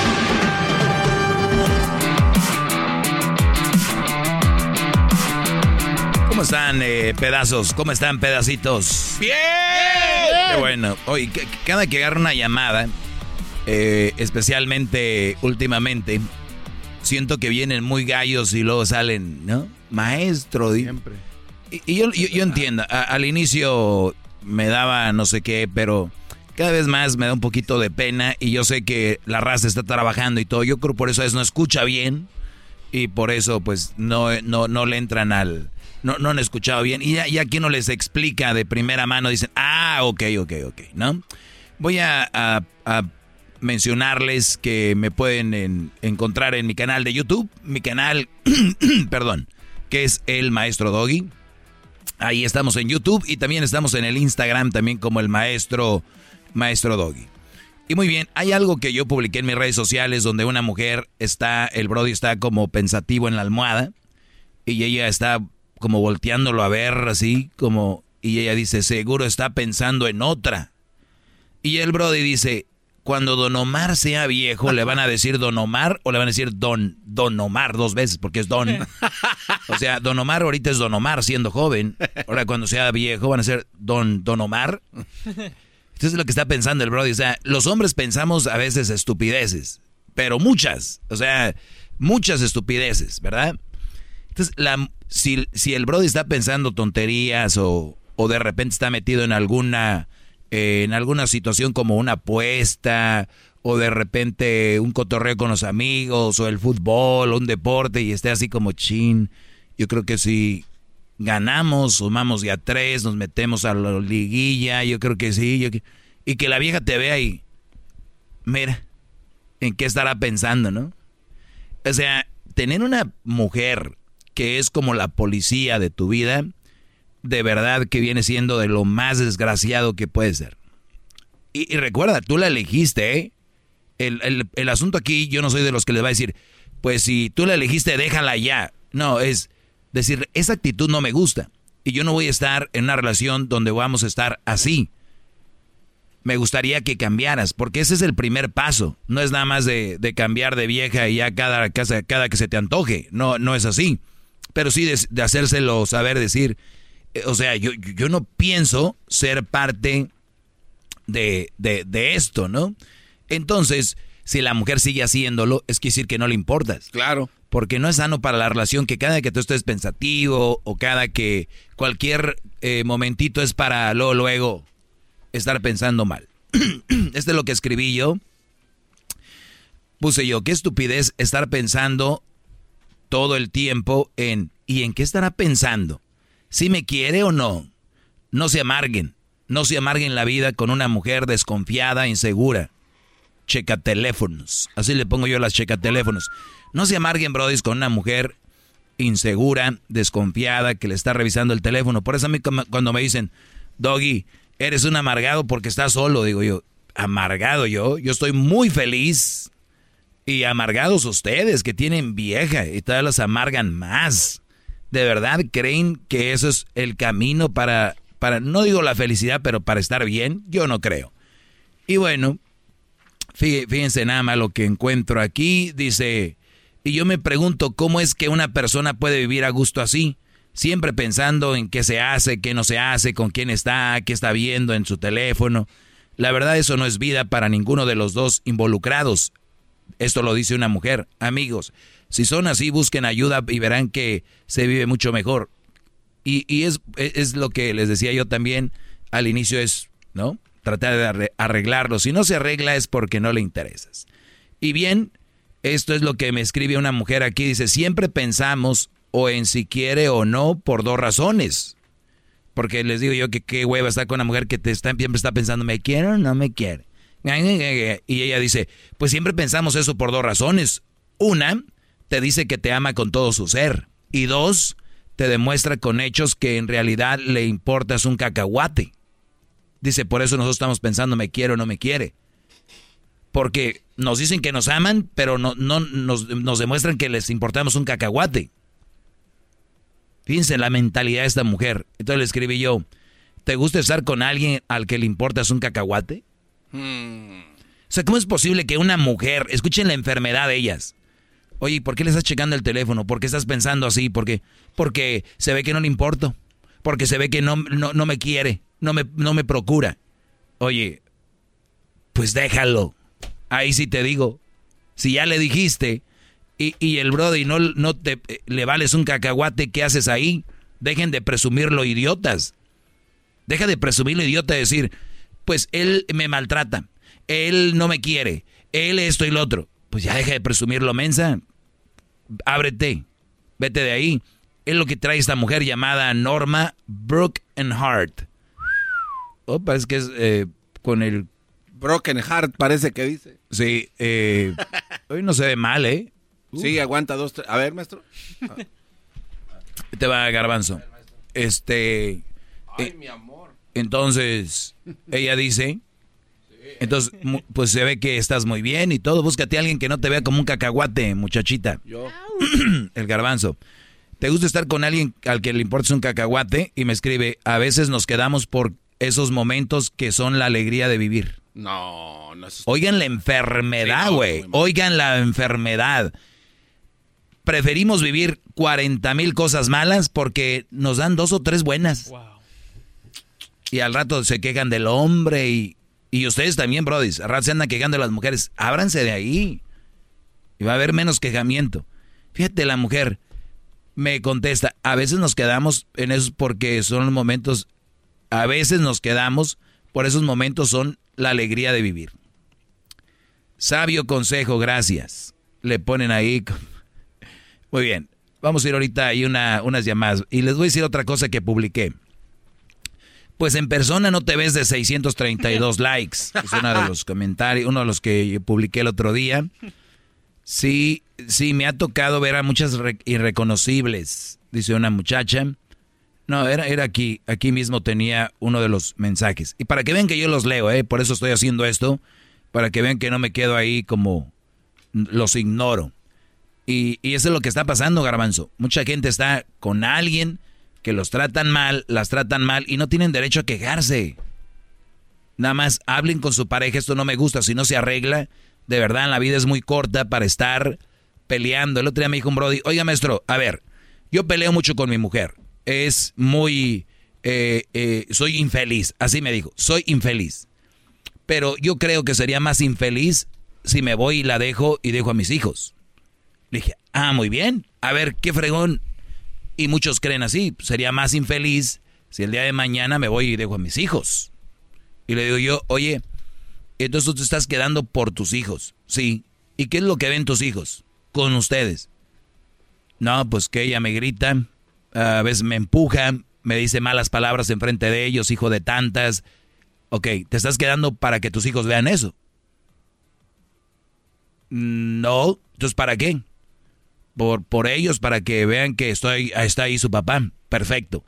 ¿Cómo están, eh, pedazos? ¿Cómo están, pedacitos? ¡Bien! Qué bueno. Oye, c- cada que agarro una llamada, eh, especialmente últimamente, siento que vienen muy gallos y luego salen, ¿no? Maestro. Siempre. Y, y yo, yo- yo entiendo, a- al inicio me daba no sé qué, pero cada vez más me da un poquito de pena y yo sé que la raza está trabajando y todo. Yo creo por eso es no escucha bien y por eso pues no, no, no le entran al... No, no han escuchado bien. Y ya, que uno les explica de primera mano, dicen, ah, ok, ok, ok, ¿no? Voy a, mencionarles que me pueden en- encontrar en mi canal de YouTube, mi canal, perdón, que es El Maestro Doggy. Ahí estamos en YouTube y también estamos en el Instagram también como el Maestro, Maestro Doggy. Y muy bien, hay algo que yo publiqué en mis redes sociales donde una mujer está, el Brody está como pensativo en la almohada y ella está como volteándolo a ver así, como, y ella dice, seguro está pensando en otra. Y el Brody dice, cuando Don Omar sea viejo, ¿le van a decir Don Omar o le van a decir Don, Don Omar dos veces? Porque es Don. O sea, Don Omar ahorita es Don Omar siendo joven. Ahora cuando sea viejo van a ser Don, Don Omar. Esto es lo que está pensando el Brody. O sea, los hombres pensamos a veces estupideces, pero muchas. O sea, muchas estupideces, ¿verdad? Entonces, la, si, si el Brody está pensando tonterías o, o de repente está metido en alguna, eh, en alguna situación como una apuesta o de repente un cotorreo con los amigos o el fútbol o un deporte y esté así como chin, yo creo que si ganamos, sumamos ya tres, nos metemos a la liguilla, yo creo que sí, yo y que la vieja te vea y mira, ¿en qué estará pensando, no? O sea, tener una mujer que es como la policía de tu vida, de verdad que viene siendo de lo más desgraciado que puede ser. Y, recuerda, tú la elegiste, ¿eh? El, el- el asunto aquí, yo no soy de los que les va a decir, pues si tú la elegiste, déjala ya. No, es decir, esa actitud no me gusta. Y yo no voy a estar en una relación donde vamos a estar así. Me gustaría que cambiaras, porque ese es el primer paso. No es nada más de, de cambiar de vieja y ya cada, cada, cada que se te antoje. No, no es así. Pero sí de, de hacérselo saber, decir, eh, o sea, yo, yo no pienso ser parte de, de, de esto, ¿no? Entonces, si la mujer sigue haciéndolo, es que decir que no le importas. Claro. Porque no es sano para la relación que cada que tú estés pensativo o cada que cualquier eh, momentito es para luego, luego estar pensando mal. este es lo que escribí yo. Puse yo, qué estupidez estar pensando todo el tiempo en ¿y en qué estará pensando? ¿Si me quiere o no? No se amarguen, no se amarguen la vida con una mujer desconfiada, insegura. Checa teléfonos, así le pongo yo las checa teléfonos. No se amarguen, brodis, con una mujer insegura, desconfiada, que le está revisando el teléfono. Por eso a mí cuando me dicen, Doggy, eres un amargado porque estás solo, digo yo, amargado yo, yo estoy muy feliz. Y amargados ustedes que tienen vieja y todavía los amargan más. ¿De verdad creen que eso es el camino para, para, no digo la felicidad, pero para estar bien? Yo no creo. Y bueno, fí- fíjense nada más lo que encuentro aquí. Dice, y yo me pregunto cómo es que una persona puede vivir a gusto así, siempre pensando en qué se hace, qué no se hace, con quién está, qué está viendo en su teléfono. La verdad eso no es vida para ninguno de los dos involucrados. Esto lo dice una mujer. Amigos, si son así, busquen ayuda y verán que se vive mucho mejor. Y, y es, es lo que les decía yo también al inicio, es, ¿no? Tratar de arreglarlo. Si no se arregla es porque no le interesas. Y bien, esto es lo que me escribe una mujer aquí. Dice, siempre pensamos o en si quiere o no por dos razones. Porque les digo yo que qué hueva está con una mujer que te está, siempre está pensando, ¿me quiere o no me quiere? Y ella dice, pues siempre pensamos eso por dos razones. Una, te dice que te ama con todo su ser. Y dos, te demuestra con hechos que en realidad le importas un cacahuate. Dice, por eso nosotros estamos pensando, ¿me quiere o no me quiere? Porque nos dicen que nos aman, pero no, no nos, demuestran que les importamos un cacahuate. Fíjense la mentalidad de esta mujer. Entonces le escribí yo, ¿te gusta estar con alguien al que le importas un cacahuate? Hmm. O sea, ¿cómo es posible que una mujer, escuchen la enfermedad de ellas? Oye, ¿por qué le estás checando el teléfono? ¿Por qué estás pensando así? ¿Por qué? Porque se ve que no le importo. Porque se ve que no, no, me quiere. No me, no me procura. Oye, pues déjalo. Ahí sí te digo. Si ya le dijiste, y, el Brody no, no te eh, le vales un cacahuate, ¿qué haces ahí? Dejen de presumirlo, idiotas. Deja de presumirlo, idiota, decir, pues él me maltrata, él no me quiere, él esto y lo otro. Pues ya deja de presumirlo, mensa. Ábrete, vete de ahí. Es lo que trae esta mujer llamada Norma Brooke and Hart. Oh, parece que es eh, con el... Broken Heart, parece que dice. Sí, eh, hoy no se ve mal, ¿eh? Sí, aguanta dos, tres. A ver, maestro. Te va garbanzo. Este. Ay, eh, mi amor. Entonces, ella dice. Entonces, pues se ve que estás muy bien y todo. Búscate a alguien que no te vea como un cacahuate, muchachita. Yo. El garbanzo. ¿Te gusta estar con alguien al que le importa un cacahuate? Y me escribe, a veces nos quedamos por esos momentos que son la alegría de vivir. No, no es... Oigan la enfermedad, güey. Oigan la enfermedad preferimos vivir 40 mil cosas malas porque nos dan dos o tres buenas. Y al rato se quejan del hombre y, y ustedes también, brodis. Al rato se andan quejando de las mujeres. Ábranse de ahí. Y va a haber menos quejamiento. Fíjate, la mujer me contesta, a veces nos quedamos en eso porque son los momentos, a veces nos quedamos por esos momentos son la alegría de vivir. Sabio consejo, gracias. Le ponen ahí muy bien. Vamos a ir ahorita ahí una, unas llamadas. Y les voy a decir otra cosa que publiqué. Pues en persona no te ves de 632 likes. Es uno de los comentarios, uno de los que publiqué el otro día. Sí, sí, me ha tocado ver a muchas irreconocibles, dice una muchacha. No, era, era aquí, aquí mismo tenía uno de los mensajes. Y para que vean que yo los leo, ¿eh? por eso estoy haciendo esto, para que vean que no me quedo ahí como los ignoro. Y, eso es lo que está pasando, garbanzo. Mucha gente está con alguien que los tratan mal, las tratan mal y no tienen derecho a quejarse. Nada más hablen con su pareja, esto no me gusta, si no se arregla, de verdad la vida es muy corta para estar peleando. El otro día me dijo un Brody, oiga maestro, a ver, yo peleo mucho con mi mujer, es muy, eh, eh, soy infeliz, así me dijo, soy infeliz. Pero yo creo que sería más infeliz si me voy y la dejo y dejo a mis hijos. Le dije, ah, muy bien. A ver, qué fregón. Y muchos creen así. Sería más infeliz si el día de mañana me voy y dejo a mis hijos. Y le digo yo, oye, entonces tú te estás quedando por tus hijos. Sí. ¿Y qué es lo que ven tus hijos con ustedes? No, pues que ella me grita, a veces me empuja, me dice malas palabras enfrente de ellos, hijo de tantas. Ok, te estás quedando para que tus hijos vean eso. No, entonces ¿para qué? Por, por ellos para que vean que estoy, está ahí su papá. Perfecto.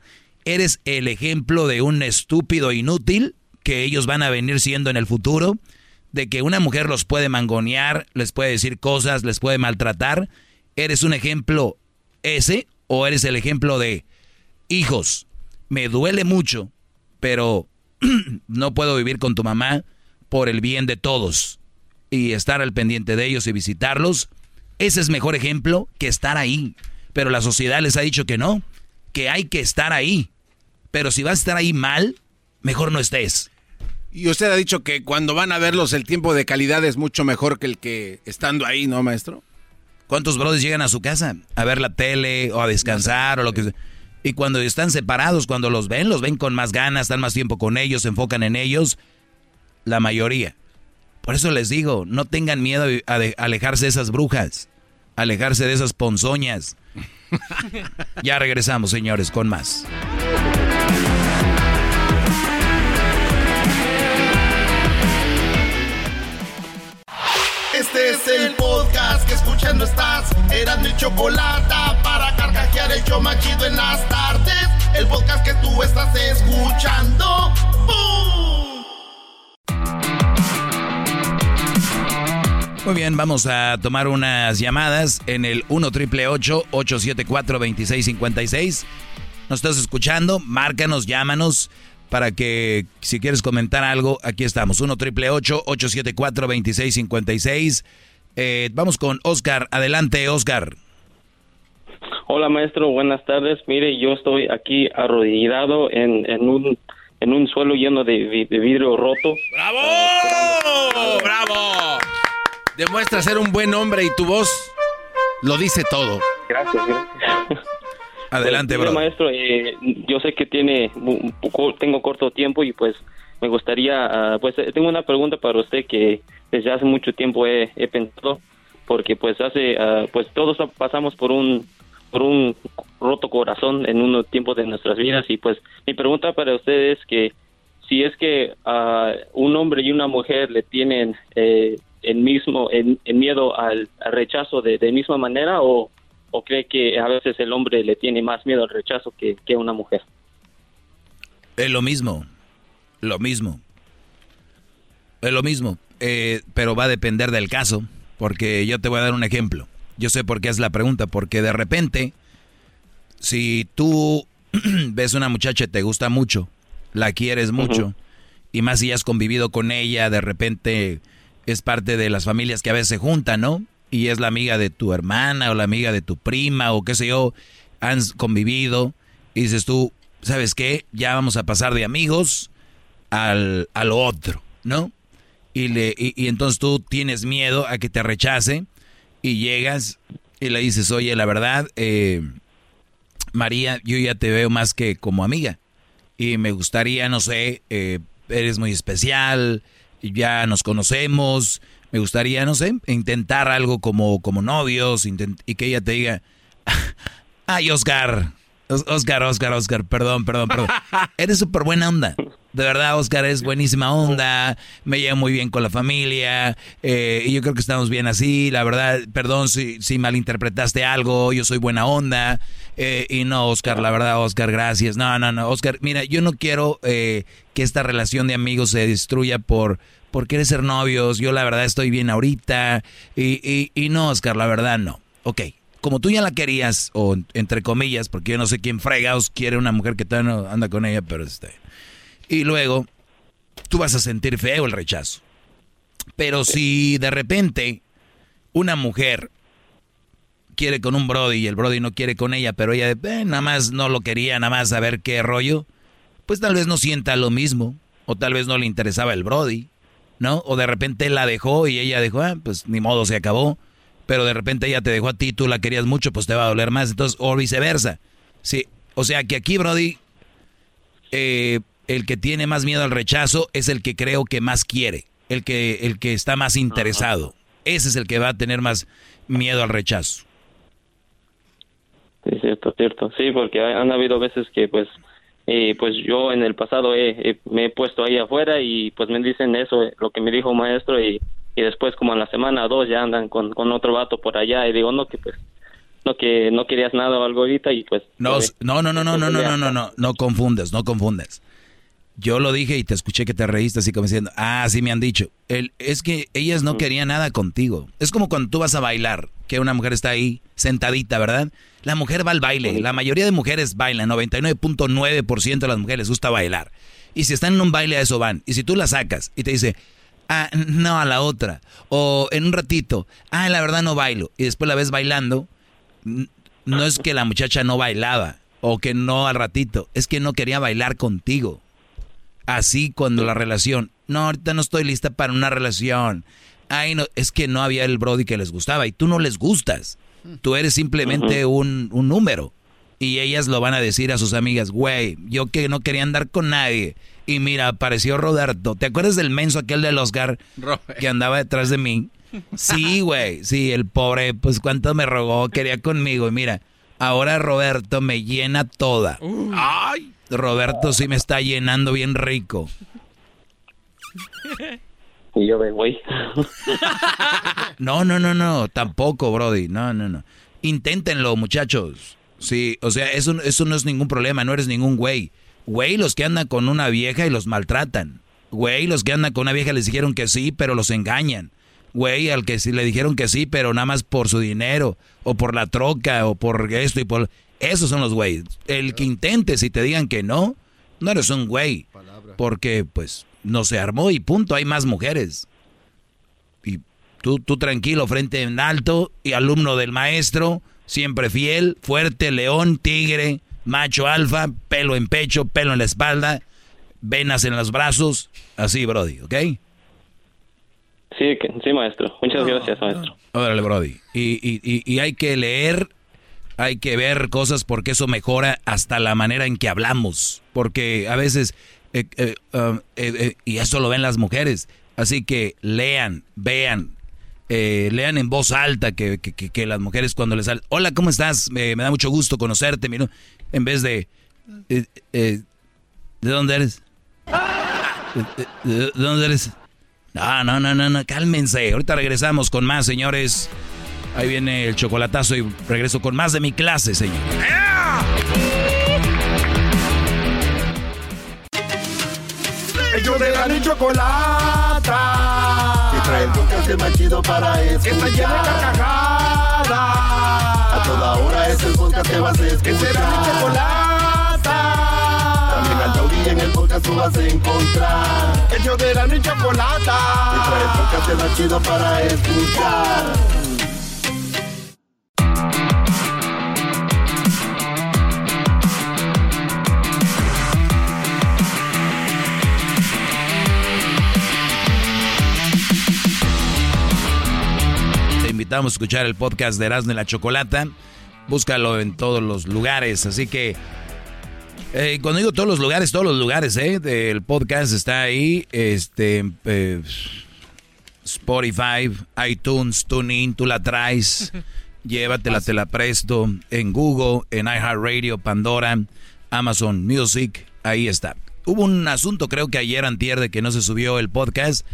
Eres el ejemplo de un estúpido inútil que ellos van a venir siendo en el futuro, de que una mujer los puede mangonear, les puede decir cosas, les puede maltratar. ¿Eres un ejemplo ese o eres el ejemplo de hijos? Me duele mucho, pero no puedo vivir con tu mamá por el bien de todos y estar al pendiente de ellos y visitarlos ese es mejor ejemplo que estar ahí. Pero la sociedad les ha dicho que no, que hay que estar ahí. Pero si vas a estar ahí mal, mejor no estés. Y usted ha dicho que cuando van a verlos el tiempo de calidad es mucho mejor que el que estando ahí, ¿no, maestro? ¿Cuántos brothers llegan a su casa a ver la tele o a descansar o lo que sea? Y cuando están separados, cuando los ven, los ven con más ganas, están más tiempo con ellos, se enfocan en ellos. La mayoría. Por eso les digo, no tengan miedo a alejarse de esas brujas, alejarse de esas ponzoñas. ya regresamos, señores, con más. Este es el podcast que escuchando estás. Eran mi chocolate para carcajear el yo machido en las tardes. El podcast que tú estás escuchando. Muy bien, vamos a tomar unas llamadas en el 1 triple 874 2656. Nos estás escuchando, márcanos, llámanos para que si quieres comentar algo, aquí estamos. 1 triple 874 2656. Eh, vamos con Oscar. Adelante, Oscar. Hola, maestro. Buenas tardes. Mire, yo estoy aquí arrodillado en, en un en un suelo lleno de, vidrio roto. ¡Bravo! ¡Bravo! Demuestra ser un buen hombre y tu voz lo dice todo. Gracias, gracias. Adelante, pues, maestro, eh, yo sé que tiene un poco, tengo corto tiempo y pues me gustaría, ah, pues eh, tengo una pregunta para usted que desde hace mucho tiempo he, pensado, porque pues hace, ah, pues todos pasamos por un por un roto corazón en un tiempo de nuestras vidas y pues mi pregunta para usted es que si es que a un hombre y una mujer le tienen eh, el mismo el, miedo al, rechazo de, de misma manera o o cree que a veces el hombre le tiene más miedo al rechazo que, que una mujer? Es lo mismo, lo mismo. Es lo mismo, eh, pero va a depender del caso, porque yo te voy a dar un ejemplo. Yo sé por qué es la pregunta, porque de repente, si tú ves una muchacha y te gusta mucho, la quieres mucho, y más si has convivido con ella, de repente es parte de las familias que a veces se juntan, ¿no? y es la amiga de tu hermana o la amiga de tu prima o qué sé yo, han convivido y dices tú, ¿sabes qué? Ya vamos a pasar de amigos al, al otro, ¿no? Y, le, y, entonces tú tienes miedo a que te rechace y llegas y le dices, oye, la verdad, eh, María, yo ya te veo más que como amiga y me gustaría, no sé, eh, eres muy especial, ya nos conocemos, me gustaría, no sé, intentar algo como, como novios y que ella te diga, ay Oscar, Oscar, Oscar, Oscar, perdón, perdón, perdón. Eres súper buena onda. De verdad, Oscar es buenísima onda, me lleva muy bien con la familia, eh, y yo creo que estamos bien así. La verdad, perdón si, si malinterpretaste algo, yo soy buena onda. Eh, y no, Oscar, la verdad, Oscar, gracias. No, no, no, Oscar, mira, yo no quiero eh, que esta relación de amigos se destruya por, por querer ser novios, yo la verdad estoy bien ahorita, y, y, no, Oscar, la verdad no. Ok, como tú ya la querías, o entre comillas, porque yo no sé quién fregados quiere una mujer que todavía no anda con ella, pero este. Y luego, tú vas a sentir feo el rechazo. Pero si de repente una mujer quiere con un Brody y el Brody no quiere con ella, pero ella eh, nada más no lo quería, nada más saber qué rollo, pues tal vez no sienta lo mismo, o tal vez no le interesaba el Brody. ¿no? O de repente la dejó y ella dijo, ah, pues ni modo, se acabó. Pero de repente ella te dejó a ti, tú la querías mucho, pues te va a doler más. Entonces, o viceversa. Sí, o sea que aquí, Brody, eh, el que tiene más miedo al rechazo es el que creo que más quiere, el que, el que está más interesado. Ese es el que va a tener más miedo al rechazo. Sí, cierto, cierto. Sí, porque han habido veces que pues y pues yo en el pasado me he puesto ahí afuera y pues me dicen eso, lo que me dijo maestro y, y después como en la semana o dos ya andan con, con otro vato por allá y digo, no, que pues no que no querías nada o algo ahorita y pues no no no no no no no no no no no confundes no confundes yo lo dije y te escuché que te reíste así como diciendo ah sí me han dicho el es que ellas no querían nada contigo es como cuando tú vas a bailar que una mujer está ahí sentadita verdad la mujer va al baile. La mayoría de mujeres bailan. 99.9% de las mujeres les gusta bailar. Y si están en un baile, a eso van. Y si tú la sacas y te dice, ah, no, a la otra. O en un ratito, ah, la verdad no bailo. Y después la ves bailando. No es que la muchacha no bailaba o que no al ratito. Es que no quería bailar contigo. Así cuando la relación No, ahorita no estoy lista para una relación. Ay, no, es que no había el Brody que les gustaba y tú no les gustas. Tú eres simplemente un, un número. Y ellas lo van a decir a sus amigas, güey, yo que no quería andar con nadie. Y mira, apareció Roberto. ¿Te acuerdas del menso aquel del Oscar que andaba detrás de mí? Sí, güey, sí, el pobre, pues cuánto me rogó, quería conmigo. Y mira, ahora Roberto me llena toda. Ay, Roberto sí me está llenando bien rico. Y yo voy. No, no, no, no, tampoco, Brody. No, no, no. Inténtenlo, muchachos. Sí, o sea, eso, eso no es ningún problema, no eres ningún güey. Güey, los que andan con una vieja y los maltratan. Güey, los que andan con una vieja les dijeron que sí, pero los engañan. Güey, al que sí le dijeron que sí, pero nada más por su dinero, o por la troca, o por esto y por... Esos son los güeyes. El que intente, si te digan que no, no eres un güey. Porque, pues, no se armó y punto, hay más mujeres. Y tú, tú tranquilo, frente en alto, y alumno del maestro, siempre fiel, fuerte, león, tigre, macho alfa, pelo en pecho, pelo en la espalda, venas en los brazos, así, Brody, ¿ok? Sí, que- sí, maestro. Muchas gracias, maestro. Órale, Brody. Y, y, y, y hay que leer, hay que ver cosas porque eso mejora hasta la manera en que hablamos. Porque a veces, eh, eh, um, eh, y eso lo ven las mujeres. Así que lean, vean, lean en voz alta que, que, que- que las mujeres cuando les salen, hola, ¿cómo estás? Me, me da mucho gusto conocerte. mira", En vez de, ¿de dónde eres? ¿De, de- de dónde eres? No, no, no, no, no, cálmense. Ahorita regresamos con más, señores. Ahí viene el chocolatazo y regreso con más de mi clase, señor. Ellos de la ni chocolata. Que trae el podcast más chido para escuchar. Que está llena de carcajadas. A toda hora es el podcast que vas a escuchar. Que será mi chocolata. También al taurí en el podcast tú vas a encontrar. Ellos de la ni chocolata. Que trae el podcast más chido para escuchar. Invitamos a escuchar el podcast de Erasmo y la Chocolata. Búscalo en todos los lugares. Así que, eh, cuando digo todos los lugares, todos los lugares, ¿eh? Del podcast está ahí. Este, eh, Spotify, iTunes, TuneIn, tú la traes. Llévatela, te la presto. En Google, en iHeartRadio, Pandora, Amazon Music. Ahí está. Hubo un asunto, creo que ayer antier, de que no se subió el podcast.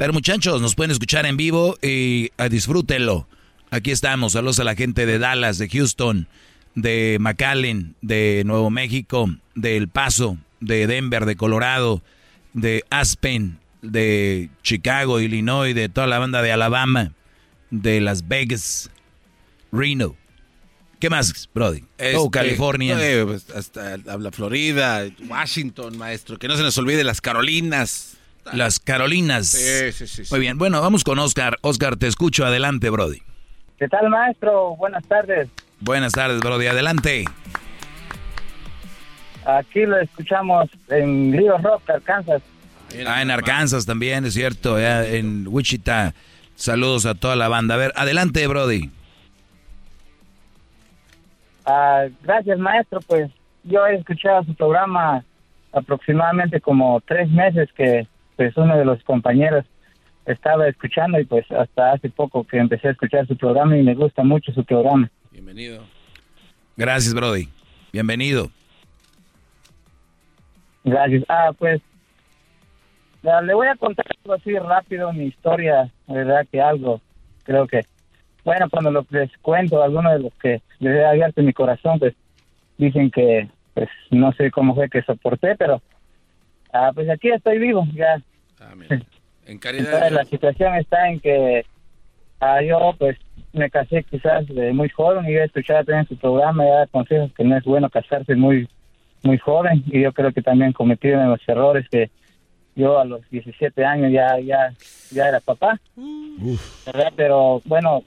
Pero muchachos, nos pueden escuchar en vivo y ah, disfrútenlo. Aquí estamos. Saludos a la gente de Dallas, de Houston, de McAllen, de Nuevo México, de El Paso, de Denver, de Colorado, de Aspen, de Chicago, Illinois, de toda la banda de Alabama, de Las Vegas, Reno. ¿Qué más, Brody? oh, California. eh, hasta la Florida, Washington, maestro. Que no se nos olvide las Carolinas. Las Carolinas. Sí, sí, sí, sí. Muy bien. Bueno, vamos con Oscar. Oscar, te escucho. Adelante, Brody. ¿Qué tal, maestro? Buenas tardes. Buenas tardes, Brody. Adelante. Aquí lo escuchamos en Río Rock, Arkansas. Ah, en Arkansas también, es cierto. ya en Wichita. Saludos a toda la banda. A ver, adelante, Brody. Ah, gracias, maestro. Pues yo he escuchado su programa aproximadamente como tres meses que pues uno de los compañeros estaba escuchando y pues hasta hace poco que empecé a escuchar su programa y me gusta mucho su programa. Bienvenido. Gracias, Brody. Bienvenido. Gracias. Ah, pues le voy a contar algo así rápido, mi historia, verdad que algo, creo que, bueno, cuando lo, les cuento a algunos de los que les he abierto mi corazón, pues dicen que, pues no sé cómo fue que soporté, pero ah, pues aquí estoy vivo, ya. En Entonces, la situación está en que ah, yo pues me casé quizás de muy joven y yo he escuchado también su programa y da consejos que no es bueno casarse muy muy joven y yo creo que también cometí uno de los errores que yo a los 17 años ya ya ya era papá ¿verdad? pero bueno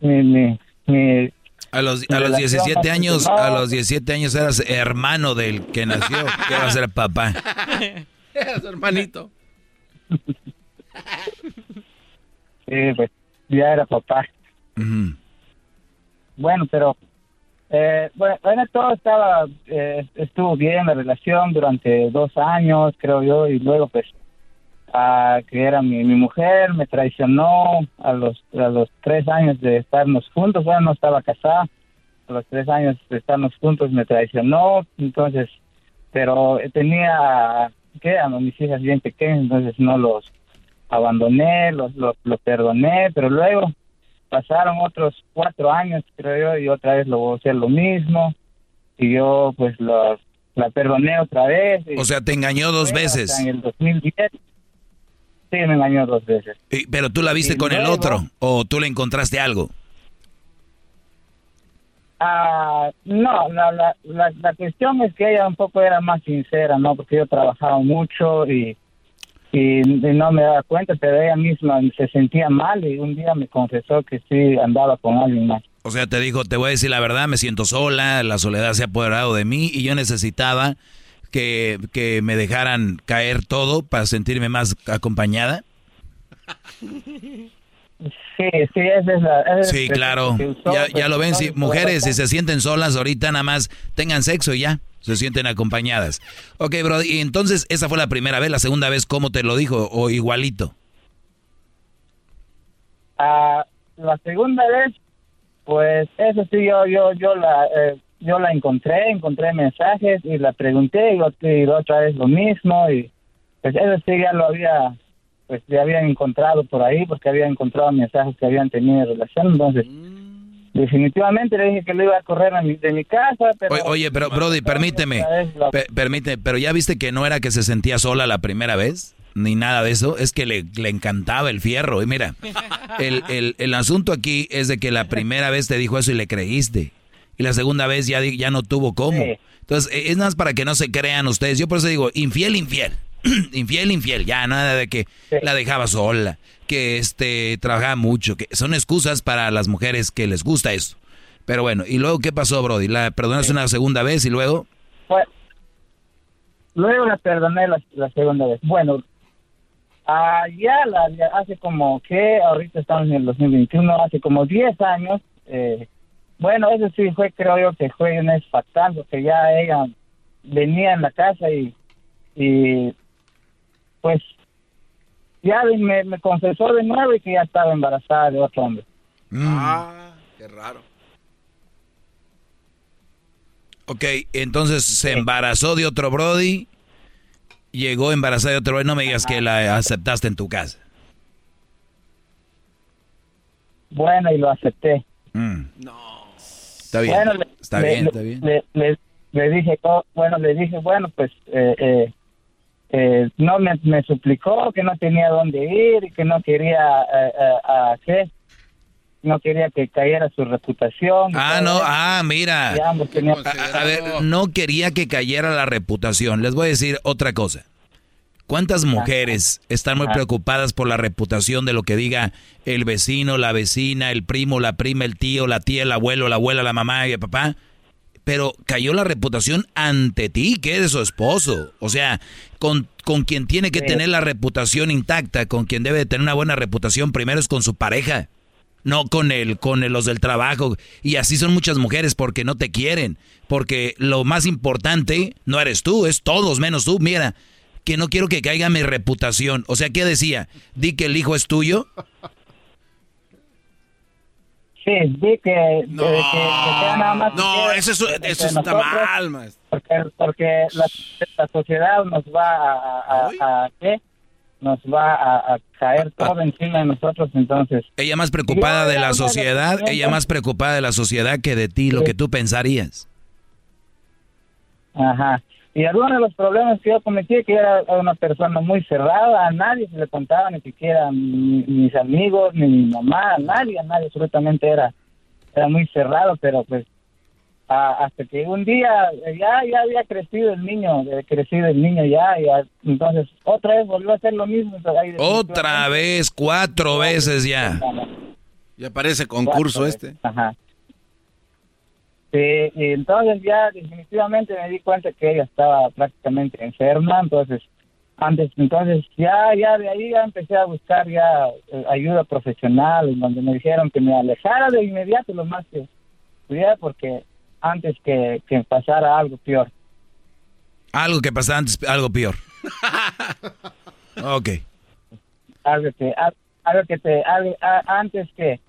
mi mi, mi A los, Mi a los relación 17 no años, a los 17 años eras hermano del que nació, que va a ser papá. Era su hermanito. sí, pues ya era papá. Bueno, pero eh, bueno, bueno, todo estaba, eh, estuvo bien la relación durante dos años, creo yo, y luego pues a que era mi, mi mujer, me traicionó a los, a los tres años de estarnos juntos, bueno, no estaba casada, a los tres años de estarnos juntos me traicionó, entonces, pero tenía, ¿qué? A mis hijas bien pequeñas, entonces no los abandoné, los, los, los perdoné, pero luego pasaron otros cuatro años, creo yo, y otra vez lo voy a hacer lo mismo, y yo pues los, la perdoné otra vez. y- O sea, te engañó dos veces. En el 2010. Sí, me engañó dos veces. Y- Pero tú la viste Y con el otro o tú le encontraste algo. Ah, no, la, la, la, la cuestión es que ella un poco era más sincera, ¿no? Porque yo trabajaba mucho y, y, y no me daba cuenta, pero ella misma se sentía mal y un día me confesó que sí andaba con alguien más. O sea, te dijo, te voy a decir la verdad, me siento sola, la soledad se ha apoderado de mí y yo necesitaba que, que me dejaran caer todo para sentirme más acompañada. Sí, sí, esa es la... esa Sí, la claro. que usó, Ya, pues, ya lo ven, si mujeres si se sienten solas ahorita nada más tengan sexo y ya, se sienten acompañadas. Ok, bro, y entonces esa fue la primera vez, la segunda vez, ¿cómo te lo dijo? ¿O igualito? Ah, la segunda vez, pues eso sí, yo yo yo la eh, yo la encontré, encontré mensajes y la pregunté y, y otra vez lo mismo y pues eso sí ya lo había pues ya habían encontrado por ahí porque había encontrado mensajes que habían tenido relación, entonces definitivamente le dije que lo iba a correr a mi- de mi casa, pero Oye, oye, pero Brody, permíteme, lo- permíteme, pero ya viste que no era que se sentía sola la primera vez, ni nada de eso, es que le, le encantaba el fierro. Y mira, el, el, el asunto aquí es de que la primera vez te dijo eso y le creíste. Y la segunda vez ya, ya no tuvo cómo. Entonces, e- es nada más para que no se crean ustedes. Yo por eso digo, infiel, infiel. infiel, infiel. Ya nada de que la dejaba sola, que este trabajaba mucho, que son excusas para las mujeres que les gusta eso. Pero bueno, ¿y luego qué pasó, Brody? ¿La perdonaste una segunda vez y luego? Pues, luego la perdoné la, la segunda vez. Bueno, ya, la, hace como que, ahorita estamos en el 2021, hace como 10 años, eh, bueno, eso sí fue, creo yo que fue un es fatal, porque ya ella venía en la casa y, y pues ya me, me confesó de nuevo y que ya estaba embarazada de otro hombre. Ah, qué raro. Ok, entonces se embarazó de otro Brody, llegó embarazada de otro Brody, no me digas que la aceptaste en tu casa. Bueno, y lo acepté. Está bien, Bueno, le- está le- bien, le- está bien. Le, le- le dije, oh, bueno, le dije, bueno, pues eh, eh, eh, no me, me suplicó que no tenía dónde ir y que no quería eh, eh, a qué, no quería que cayera su reputación. Ah, no, ah, mira. Ambos A, a ver, no quería que cayera la reputación. Les voy a decir otra cosa. ¿Cuántas mujeres están muy preocupadas por la reputación de lo que diga el vecino, la vecina, el primo, la prima, el tío, la tía, el abuelo, la abuela, la mamá y el papá? Pero cayó la reputación ante ti, que eres su esposo. O sea, con, con quien tiene que Sí. tener la reputación intacta, con quien debe de tener una buena reputación, primero es con su pareja no con el, con el- los del trabajo. Y así son muchas mujeres porque no te quieren. Porque lo más importante no eres tú, es todos menos tú. Mira, que no quiero que caiga mi reputación. O sea, ¿qué decía? Di que el hijo es tuyo. Sí, di que, no, que, que sea nada más. No, que- eso, es- eso está mal, maestro. Porque, porque la, la sociedad nos va a, a, a- ¿qué? Nos va a, a caer todo encima de nosotros, entonces. Ella más preocupada de la sociedad, ella más preocupada de la sociedad que de ti, lo que tú pensarías. Ajá. Y algunos de los problemas que yo cometí es que era una persona muy cerrada, a nadie se le contaba, ni siquiera mi- mis amigos, ni mi mamá, a nadie, a nadie absolutamente era, era muy cerrado, pero pues a- hasta que un día ya ya había crecido el niño, eh, crecido el niño ya, y a- entonces otra vez volvió a hacer lo mismo. Otra vez, cuatro veces ya. Ya parece concurso este. Ajá. Sí, y entonces ya definitivamente me di cuenta que ella estaba prácticamente enferma, entonces antes, entonces ya, ya de ahí ya empecé a buscar ya eh, ayuda profesional, donde me dijeron que me alejara de inmediato lo más que pudiera, porque antes que, que pasara algo peor. Algo que pasara antes, algo peor. ok. Algo que, al- algo que te, algo- a- antes que,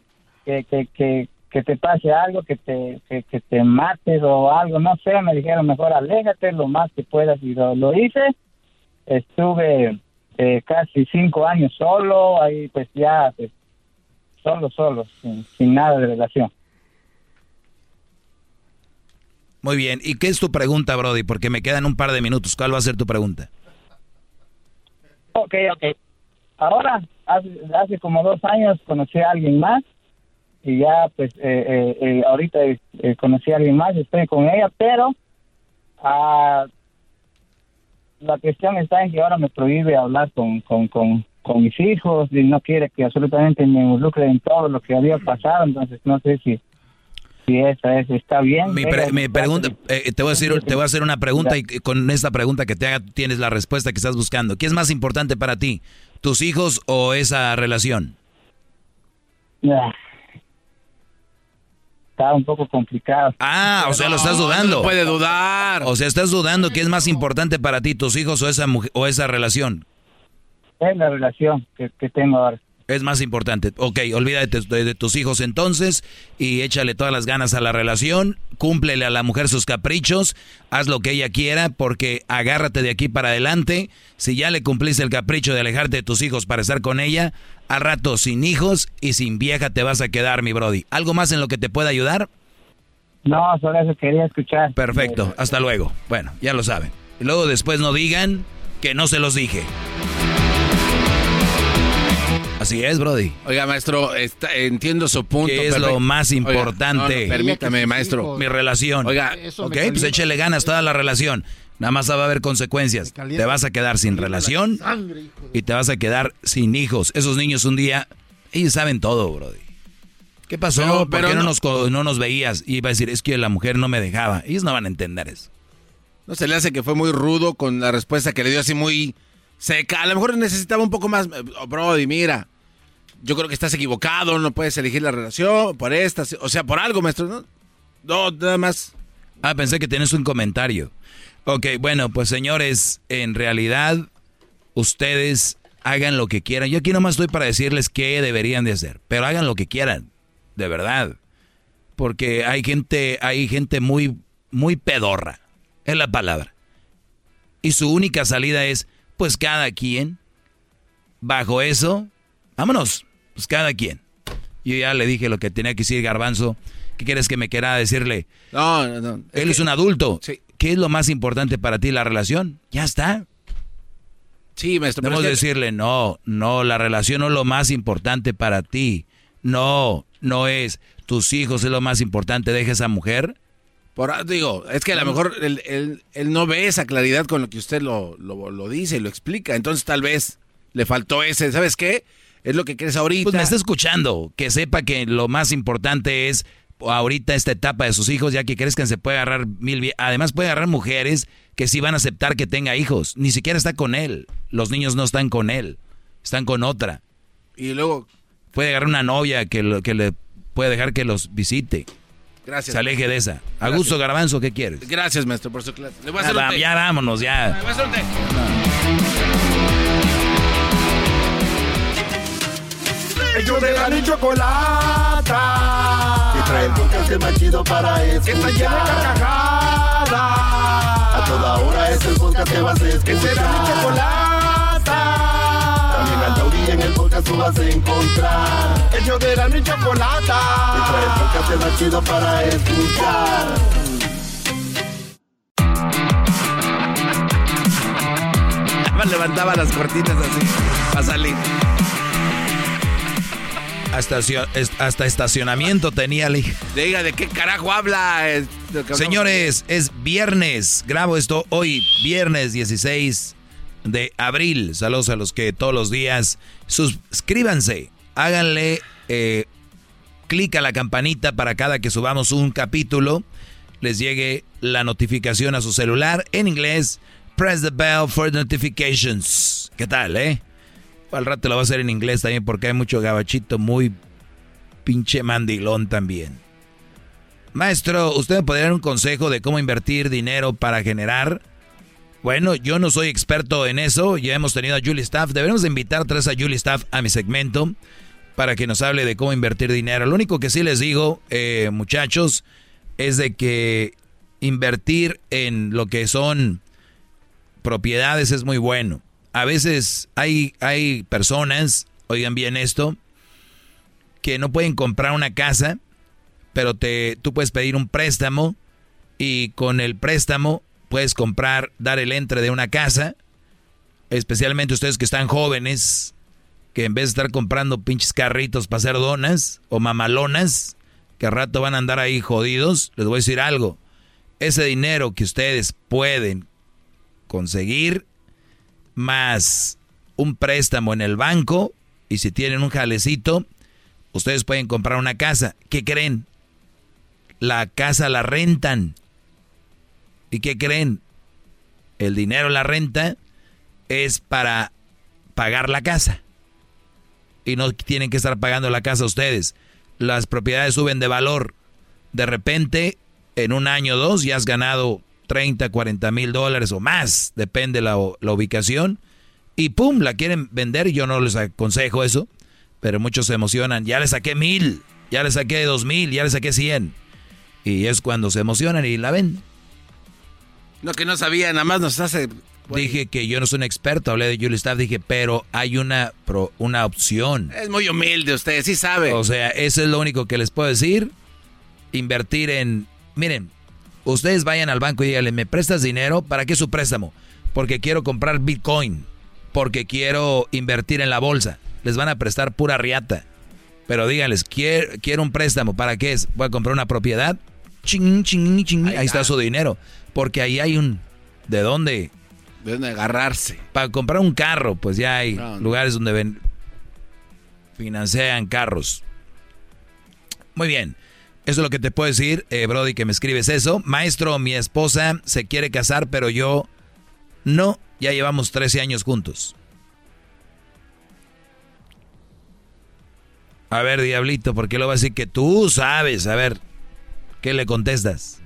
que, que, que, que te pase algo, que te, que, que te mates o algo, no sé, me dijeron mejor aléjate lo más que puedas y lo, lo hice. Estuve eh, casi cinco años solo, ahí pues ya, pues, solo, solo, sin, sin nada de relación. Muy bien. ¿Y qué es tu pregunta, Brody? Porque me quedan un par de minutos. ¿Cuál va a ser tu pregunta? Ok, ok. Ahora, hace, hace como dos años conocí a alguien más y ya pues eh, eh, eh, ahorita eh, conocí a alguien más, estoy con ella, pero ah, la cuestión está en que ahora me prohíbe hablar con, con, con, con mis hijos y no quiere que absolutamente me involucre en todo lo que había pasado, entonces no sé si, si esa es, está bien. Mi, pre- mi pregunta, eh, te voy a decir, te voy a hacer una pregunta y con esta pregunta que te haga tienes la respuesta que estás buscando. ¿Qué es más importante para ti, tus hijos o esa relación? Ah. Está un poco complicado. Ah, o sea, lo estás dudando. No puede dudar. O sea, estás dudando qué es más importante para ti, tus hijos o esa mujer, o esa relación. Es la relación que, que tengo ahora. Es más importante. Ok, olvídate de, de tus hijos entonces y échale todas las ganas a la relación. Cúmplele a la mujer sus caprichos. Haz lo que ella quiera porque agárrate de aquí para adelante. Si ya le cumpliste el capricho de alejarte de tus hijos para estar con ella, al rato sin hijos y sin vieja te vas a quedar, mi Brody. ¿Algo más en lo que te pueda ayudar? No, solo eso quería escuchar. Perfecto, hasta luego. Bueno, ya lo saben. Luego después no digan que no se los dije. Así es, Brody. Oiga, maestro, está- entiendo su punto. ¿Qué es lo más Oiga, importante? no, no, permítame, maestro. Mi relación. Oiga, ok, pues échele ganas toda la relación. Nada más va a haber consecuencias. Te vas a quedar sin relación y te vas a quedar sin hijos. Esos niños un día, ellos saben todo, Brody. ¿Qué pasó? Pero- ¿Por pero qué no, no- nos, no nos veías? Y iba a decir, es que la mujer no me dejaba. Ellos no van a entender eso. ¿No se le hace que fue muy rudo con la respuesta que le dio así muy seca? A lo mejor necesitaba un poco más. Oh, Brody, mira, yo creo que estás equivocado, no puedes elegir la relación por esta, o sea, por algo, maestro. No, nada más. Ah, pensé que tienes un comentario. Ok, bueno, pues señores, en realidad ustedes hagan lo que quieran. Yo aquí nomás estoy para decirles qué deberían de hacer, pero hagan lo que quieran, de verdad. Porque hay gente, hay gente muy, muy pedorra, es la palabra. Y su única salida es, pues cada quien, bajo eso, vámonos, pues cada quien. Yo ya le dije lo que tenía que decir Garbanzo. ¿Qué quieres que me quiera decirle? No, no, no. Él es un adulto. ¿Qué es lo más importante para ti, la relación? Ya está. Sí, maestro. Debemos decirle, no, no, la relación no es lo más importante para ti. No, no es. Tus hijos es lo más importante. Deja esa mujer. Por, digo, es que a lo mejor él, él- él no ve esa claridad con lo que usted lo, lo, lo dice y lo explica. Entonces tal vez le faltó ese, ¿sabes qué? Es lo que quieres ahorita. Pues me está escuchando. Que sepa que lo más importante es ahorita esta etapa de sus hijos, ya que crezcan, se puede agarrar mil... Además puede agarrar mujeres que sí van a aceptar que tenga hijos. Ni siquiera está con él. Los niños no están con él. Están con otra. Y luego... Puede agarrar una novia que, lo- que le puede dejar que los visite. Gracias. Se aleje de esa. Gracias. Augusto Garbanzo, ¿qué quieres? Gracias, maestro, por su clase. Le voy a Ya, hacer un va- té. ya vámonos, ya. Le voy a hacer un té. Ellos de la ni chocolata. Que trae el podcast más chido para escuchar. Que está llena de carcajadas. A toda hora es el podcast que vas a escuchar. Que será mi chocolata. También al taurí en el podcast tú vas a encontrar. Ellos de la ni chocolata. Que trae el podcast más chido para escuchar. levantaba las cortinas así para salir. Hasta, hasta estacionamiento tenía el Diga, ¿de qué carajo habla? Es. Señores, es viernes. Grabo esto hoy, viernes 16 de abril. Saludos a los que todos los días suscríbanse. Háganle eh, clic a la campanita para cada que subamos un capítulo les llegue la notificación a su celular en inglés press the bell for notifications. ¿Qué tal, eh? Al rato lo voy a hacer en inglés también porque hay mucho gabachito muy pinche mandilón también. Maestro, ¿usted me podría dar un consejo de cómo invertir dinero para generar? Bueno, yo no soy experto en eso, ya hemos tenido a Julie Staff. Debemos invitar vez a Julie Staff a mi segmento para que nos hable de cómo invertir dinero. Lo único que sí les digo, eh, muchachos, es de que invertir en lo que son propiedades es muy bueno. A veces hay, hay personas, oigan bien esto, que no pueden comprar una casa, pero te, tú puedes pedir un préstamo y con el préstamo puedes comprar, dar el entre de una casa, especialmente ustedes que están jóvenes, que en vez de estar comprando pinches carritos para hacer donas o mamalonas, que al rato van a andar ahí jodidos, les voy a decir algo. Ese dinero que ustedes pueden conseguir, más un préstamo en el banco, y si tienen un jalecito, ustedes pueden comprar una casa. ¿Qué creen? La casa la rentan. ¿Y qué creen? El dinero, la renta, es para pagar la casa. Y no tienen que estar pagando la casa ustedes. Las propiedades suben de valor. De repente, en un año o dos, ya has ganado 30, 40 mil dólares o más, depende la, la ubicación. Y pum, la quieren vender. Yo no les aconsejo eso, pero muchos se emocionan. Ya le saqué mil, ya le saqué dos mil, ya le saqué cien. Y es cuando se emocionan y la ven. No, que no sabía, nada más nos hace... Dije que yo no soy un experto, hablé de Julie Staff, dije, pero hay una, una opción. Es muy humilde usted, sí sabe. O sea, eso es lo único que les puedo decir. Invertir en... Miren, ustedes vayan al banco y díganle, ¿me prestas dinero? ¿Para qué su préstamo? Porque quiero comprar Bitcoin, porque quiero invertir en la bolsa. Les van a prestar pura riata. Pero díganles, quiero, quiero un préstamo, ¿para qué es? ¿Voy a comprar una propiedad? Ching, ching, ching. Ahí, está su dinero. Porque ahí hay un... ¿De dónde? De dónde agarrarse. Para comprar un carro, pues ya hay lugares donde ven, financian carros. Muy bien. Eso es lo que te puedo decir, eh, Brody, que me escribes eso. Maestro, mi esposa se quiere casar, pero yo no. Ya llevamos 13 años juntos. A ver, diablito, ¿por qué lo va a decir que tú sabes? A ver, ¿qué le contestas?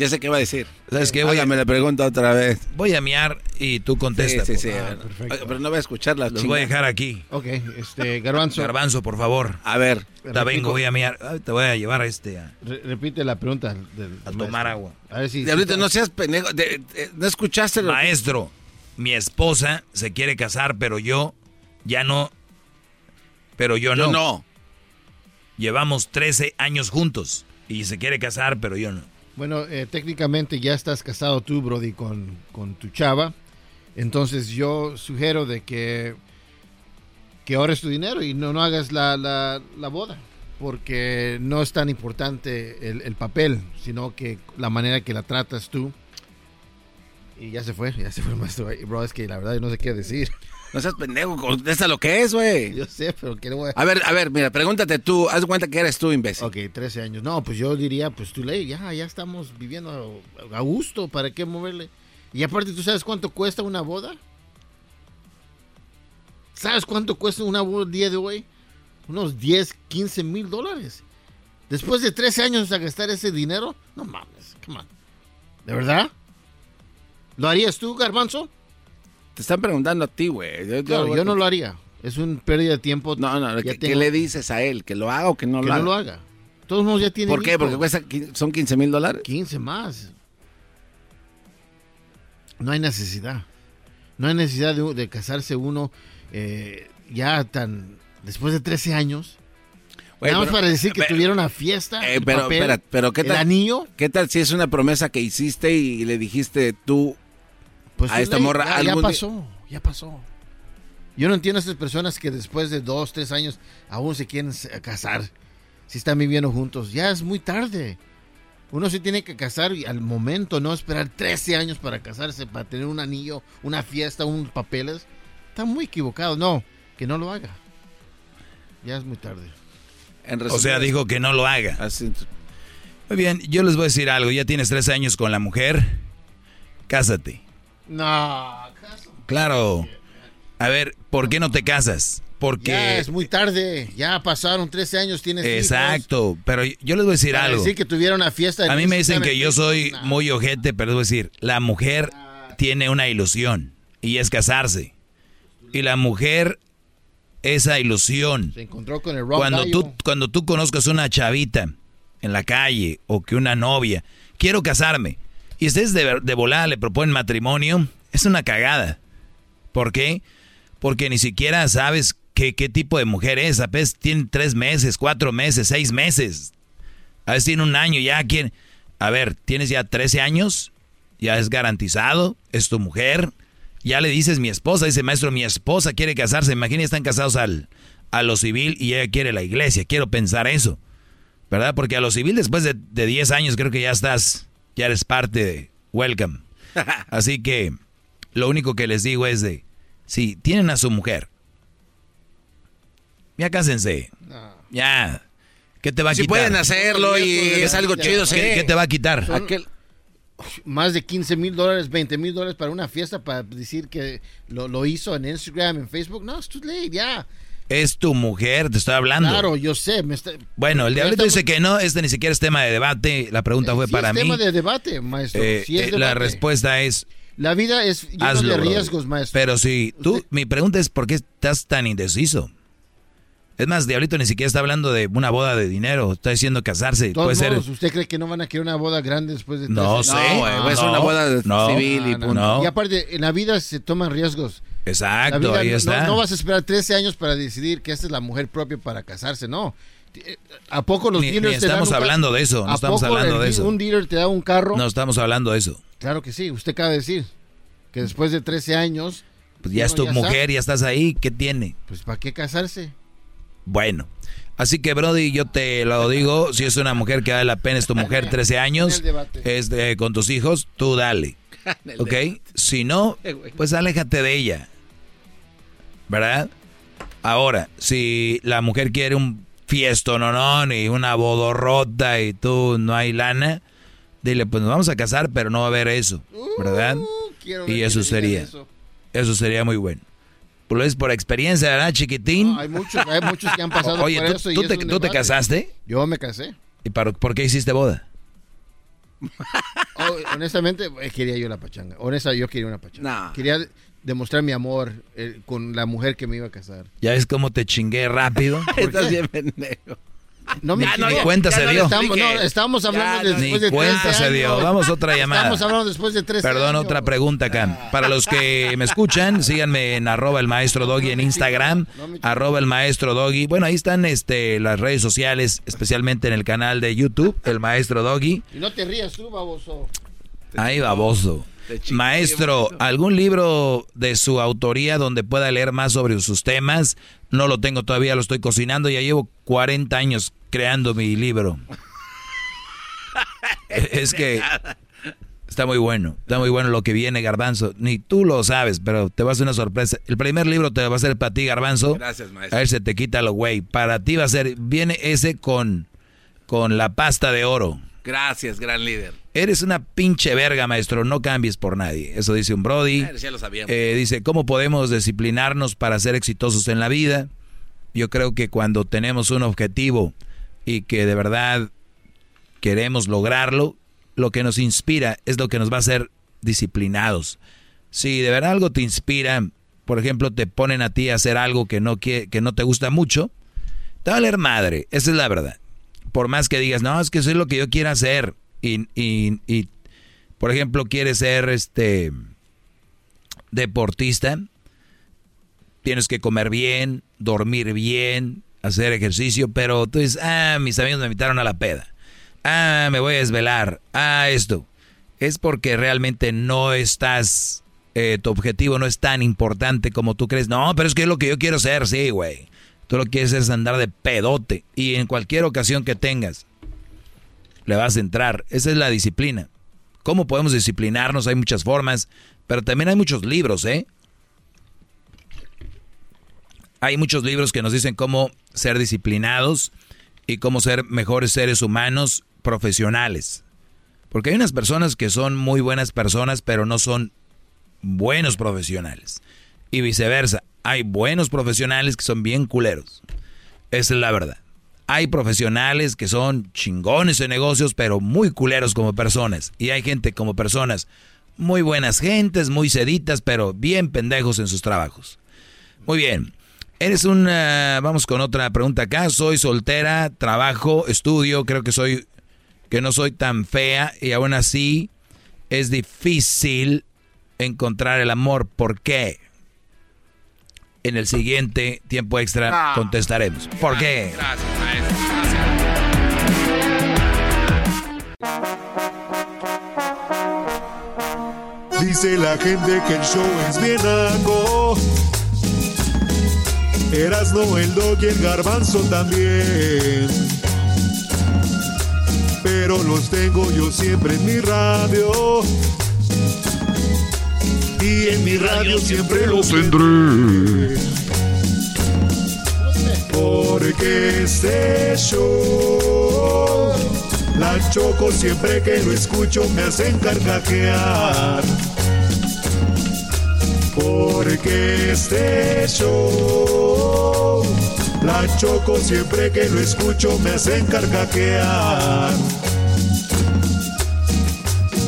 Ya sé qué va a decir. ¿Sabes qué? Voy a... me la pregunta otra vez. Voy a miar y tú contestas. Sí, sí, sí. Ah, perfecto. Pero no voy a escuchar las Los voy a dejar aquí. Ok, este, Garbanzo. Garbanzo, por favor. A ver. Te vengo, voy a miar. Te voy a llevar a este. A, repite la pregunta. Del, a tomar agua. A ver si. Diablito, no seas pendejo. ¿No escuchaste lo Maestro, mi esposa se quiere casar, pero yo ya no. Pero yo, yo no. no. Llevamos 13 años juntos. Y se quiere casar, pero yo no. Bueno, eh, técnicamente ya estás casado tú, Brody, con, con, tu chava. Entonces yo sugiero de que, que ahorres tu dinero y no, no hagas la, la, la, boda. Porque no es tan importante el, el, papel, sino que la manera que la tratas tú. Y ya se fue, ya se fue el maestro. Bro, es que la verdad yo no sé qué decir. No seas pendejo, contesta lo que es, güey. Yo sé, pero ¿qué voy a... a ver, a ver, mira, pregúntate tú, haz cuenta que eres tú, imbécil. Ok, 13 años. No, pues yo diría, pues tú ley, ya, ya estamos viviendo a, gusto, ¿para qué moverle? Y aparte, ¿tú sabes cuánto cuesta una boda? ¿Sabes cuánto cuesta una boda el día de hoy? Unos 10, 15 mil dólares. Después de 13 años a gastar ese dinero, no mames, come on. ¿De verdad? ¿Lo harías tú, Garbanzo? Te están preguntando a ti, güey. Yo, claro, yo no lo haría. Es un pérdida de tiempo. No, no, ¿qué, le dices a él? ¿Que lo haga o que no que lo haga? Que no lo haga. Todos modos ya tiene. ¿Por qué? Porque cuesta, son 15 mil dólares. 15 más. No hay necesidad. No hay necesidad de, de casarse uno eh, ya tan. Después de 13 años. Wey, Nada más para decir que tuvieron una fiesta. Eh, pero, papel, espera, pero ¿qué tal? ¿El anillo? ¿Qué tal si es una promesa que hiciste y le dijiste tú pues a esta morra ya, ya pasó, ya pasó. Yo no entiendo a estas personas que después de dos, tres años aún se quieren casar. Si están viviendo juntos, ya es muy tarde. Uno se tiene que casar al momento, no esperar 13 años para casarse, para tener un anillo, una fiesta, un papeles. Está muy equivocado. No, que no lo haga. Ya es muy tarde. o sea, dijo que no lo haga. Así. Muy bien, yo les voy a decir algo. Ya tienes 13 años con la mujer Cásate. No, Claro. A ver, ¿por qué no te casas? Porque... Ya es muy tarde, ya pasaron 13 años, tienes hijos. Exacto, pero yo les voy a decir Para algo. decir que tuvieron una fiesta. A mí me dicen que yo soy muy ojete, pero les voy a decir, la mujer tiene una ilusión y es casarse. Y la mujer, esa ilusión, Se encontró con el cuando tú, cuando tú conozcas una chavita en la calle o que una novia, quiero casarme, y ustedes de, de volada le proponen matrimonio, es una cagada. ¿Por qué? Porque ni siquiera sabes qué, qué tipo de mujer es. A veces tiene tres meses, cuatro meses, seis meses. A veces tiene un año ya. ¿quién? A ver, tienes ya 13 años, ya es garantizado, es tu mujer. Ya le dices mi esposa, dice maestro, mi esposa quiere casarse. Imagina, están casados al, a lo civil y ella quiere la iglesia. Quiero pensar eso. ¿Verdad? Porque a lo civil después de, de 10 años creo que ya estás, ya eres parte de welcome. Así que lo único que les digo es de, si tienen a su mujer, ya cásense. Ya. ¿Qué te va a Si quitar? pueden hacerlo y es algo chido. ¿Qué, qué te va a quitar? Son Más de 15 mil dólares, 20 mil dólares para una fiesta para decir que lo, lo hizo en Instagram, en Facebook. No, es too late, ya. Es tu mujer, te estoy hablando. Claro, yo sé. me está- Bueno, el diablito dice que no, este ni siquiera es tema de debate. La pregunta fue Sí, para es mí. tema de debate, maestro. Eh, Sí es eh, la respuesta es La vida es llena de riesgos, maestro. Pero si tú, mi pregunta es ¿por qué estás tan indeciso? Es más, Diablito ni siquiera está hablando de una boda de dinero, está diciendo casarse. De todos Puede ser. ¿usted cree que no van a querer una boda grande después de No 13 sé. años? No, güey, es una boda civil y punto. No. Y aparte, en la vida se toman riesgos. Exacto, vida ahí no- está. No, no vas a esperar 13 años para decidir que esta es la mujer propia para casarse, no. ¿A poco los Ni- dealers ni te dan estamos un ca- hablando de eso, no ¿A estamos poco hablando el de eso. Un dealer te da un carro. No estamos hablando de eso. Claro que sí, usted acaba de decir que después de 13 años. Pues ya es tu mujer, ya estás ahí, ¿qué tiene? Pues ¿para qué casarse? Bueno, así que Brody, yo te lo digo, si es una mujer que vale la pena, es tu mujer, 13 años, es de- con tus hijos, tú dale. ¿Ok? Si no, pues aléjate de ella. ¿Verdad? Ahora, si la mujer quiere un fiesto, no, no, y una bodorrota y tú no hay lana, dile, pues nos vamos a casar, pero no va a haber eso, ¿verdad? Uh, y eso sería, eso. eso sería muy bueno. Pues lo es por experiencia, ¿verdad, chiquitín? Hay muchos, hay muchos que han pasado Oye, por ¿tú, eso. y tú te, tú te casaste? Yo me casé. ¿Y para, por qué hiciste boda? Oh, honestamente, eh, quería yo la pachanga. Honesta, yo quería una pachanga. Quería de- demostrar mi amor eh, con la mujer que me iba a casar. ¿Ya ves cómo te chingué rápido? Estás bien pendejo. No me Ni- chingué. ni cuenta Ya se no dio. Estamos, no, estábamos hablando ya después Ni de 13 cuenta se dio. Vamos a otra llamada. Estamos hablando después de 13 Perdón, años. otra pregunta acá. Para los que me escuchan, síganme en arroba el maestro Doggy en Instagram, arroba el maestro Doggy. Bueno, ahí están este, las redes sociales, especialmente en el canal de YouTube, el maestro Doggy. Y no te rías tú, baboso. Ahí baboso. Maestro, ¿algún libro de su autoría donde pueda leer más sobre sus temas? No lo tengo todavía, lo estoy cocinando. Ya llevo 40 años creando mi libro. es que está muy bueno, está muy bueno lo que viene, Garbanzo. Ni tú lo sabes, pero te va a ser una sorpresa. El primer libro te va a ser para ti, Garbanzo. Gracias, maestro. A ver, se te quita lo güey. Para ti va a ser, viene ese con, con la pasta de oro. Gracias, gran líder. Eres una pinche verga, maestro, no cambies por nadie. Eso dice un Brody. Eh, ya lo sabíamos. Eh, dice, ¿cómo podemos disciplinarnos para ser exitosos en la vida? Yo creo que cuando tenemos un objetivo y que de verdad queremos lograrlo, lo que nos inspira es lo que nos va a hacer disciplinados. Si de verdad algo te inspira, por ejemplo, te ponen a ti a hacer algo que no, que, que no te gusta mucho, te va a valer madre, esa es la verdad. Por más que digas, no, es que eso es lo que yo quiero hacer. Y, y, y, por ejemplo, quieres ser este deportista, tienes que comer bien, dormir bien, hacer ejercicio, pero tú dices, ah, mis amigos me invitaron a la peda. Ah, me voy a desvelar. Ah, esto. Es porque realmente no estás, eh, tu objetivo no es tan importante como tú crees. No, pero es que es lo que yo quiero ser, sí, güey. Tú lo que quieres es andar de pedote. Y en cualquier ocasión que tengas, le vas a entrar. Esa es la disciplina. ¿Cómo podemos disciplinarnos? Hay muchas formas, pero también hay muchos libros, ¿eh? Hay muchos libros que nos dicen cómo ser disciplinados y cómo ser mejores seres humanos profesionales. Porque hay unas personas que son muy buenas personas, pero no son buenos profesionales. Y viceversa, hay buenos profesionales que son bien culeros. Esa es la verdad. Hay profesionales que son chingones en negocios, pero muy culeros como personas. Y hay gente como personas muy buenas gentes, muy seditas, pero bien pendejos en sus trabajos. Muy bien. Eres una... Vamos con otra pregunta acá. Soy soltera, trabajo, estudio, creo que soy... Que no soy tan fea y aún así es difícil encontrar el amor. ¿Por qué? En el siguiente tiempo extra contestaremos. ¿Por qué? Dice la gente que el show es bien algo. Erasno, el dog y el garbanzo también. Pero los tengo yo siempre en mi radio. Y en mi radio siempre los tendré. Porque este show, la choco siempre que lo escucho me hacen carcajear. Porque este show, la choco siempre que lo escucho me hacen carcajear.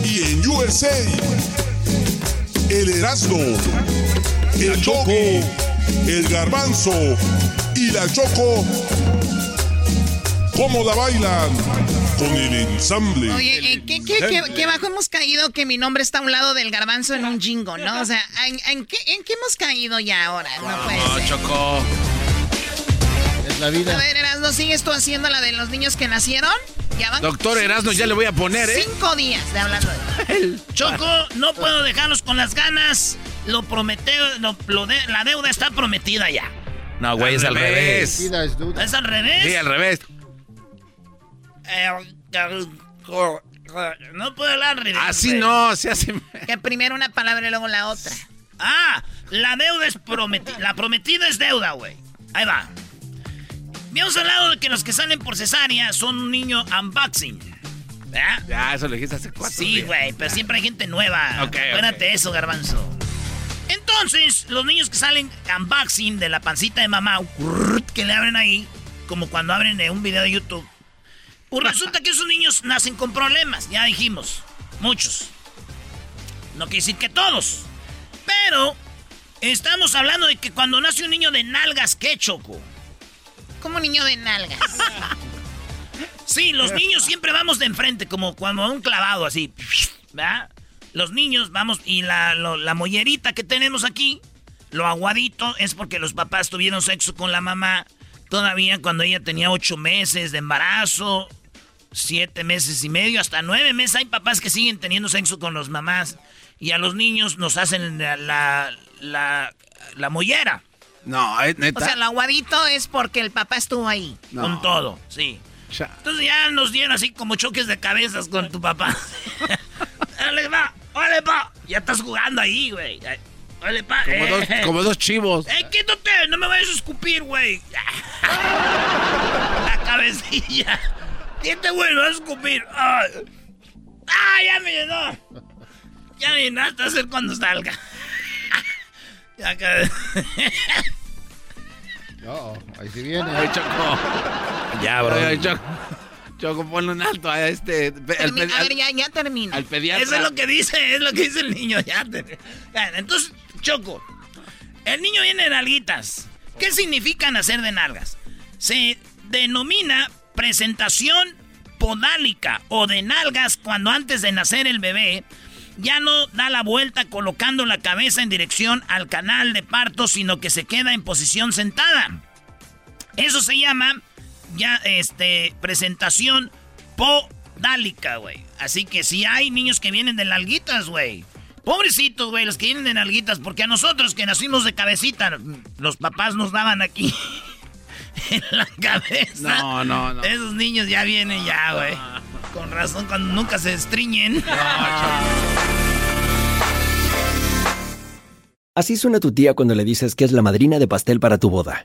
Y en USA, el Erasmo, el Choco, el Garbanzo y la Choco, ¿cómo la bailan? Con el ensamble. Oye, eh, ¿qué, qué, qué, qué bajo hemos caído que mi nombre está a un lado del garbanzo en un jingo, ¿no? O sea, ¿en, en qué, en qué hemos caído ya ahora? No puede No, ser. Choco. Es la vida. A ver, Erasmo, ¿sigues tú haciendo la de los niños que nacieron? Ya van Doctor Erasmo, ya le voy a poner, ¿eh? cinco días de hablando de Choco, no puedo dejarlos con las ganas. Lo prometeo, lo- lo de- la deuda está prometida ya. No, güey, es al revés. ¿Es al revés? Sí, al revés. No puedo hablar al revés. Así güey. no, se hace. Que primero una palabra y luego la otra. Ah, la deuda es prometida. La prometida es deuda, güey. Ahí va. Habíamos hablado de que los que salen por cesárea son un niño unboxing. ¿Verdad? Ya, eso lo dijiste hace cuatro Sí, güey, pero siempre hay gente nueva. Acuérdate eso, garbanzo. Entonces, los niños que salen unboxing de la pancita de mamá, que le abren ahí, como cuando abren un video de YouTube, pues resulta que esos niños nacen con problemas, ya dijimos, muchos. No quiere decir que todos, pero estamos hablando de que cuando nace un niño de nalgas, ¿qué choco? Como niño de nalgas. Sí, los niños siempre vamos de enfrente, como cuando un clavado así. ¿verdad? Los niños vamos, y la, la mollerita que tenemos aquí, lo aguadito, es porque los papás tuvieron sexo con la mamá todavía cuando ella tenía ocho meses de embarazo, siete meses y medio, hasta nueve meses. Hay papás que siguen teniendo sexo con los mamás y a los niños nos hacen la, la, la, la mollera. No, es O neta. sea, lo aguadito es porque el papá estuvo ahí. No. Con todo, sí. Entonces ya nos dieron así como choques de cabezas con tu papá. ¡Órale, pa! ¡Órale, pa! Ya estás jugando ahí, güey. ¡Órale, pa! Como, dos, como dos chivos. ¡Eh, quítate! ¡No me vayas a escupir, güey! La cabecilla. ¿Quién te güey? ¿Me vas a escupir? ¡Ah! ¡Ah, ya me llenó! Ya me llenaste a hacer cuando salga. Ya que... No, ahí sí viene. Ay, Choco. Ya, bro. Ay, Choco. Choco, ponle un alto a este. al a ver, ya, ya termina. al pediatra. Eso es lo que dice, es lo que dice el niño. Ya te- Entonces, Choco, el niño viene de nalguitas. ¿Qué significa nacer de nalgas? Se denomina presentación podálica o de nalgas cuando antes de nacer el bebé ya no da la vuelta colocando la cabeza en dirección al canal de parto, sino que se queda en posición sentada. Eso se llama ya este presentación podálica, güey. Así que si hay niños que vienen de nalguitas, güey. Pobrecitos, güey, los que vienen de nalguitas, porque a nosotros que nacimos de cabecita, los papás nos daban aquí en la cabeza. No, no, no. Esos niños ya vienen ya, güey. Con razón, cuando nunca se estriñen. Así suena tu tía cuando le dices que es la madrina de pastel para tu boda.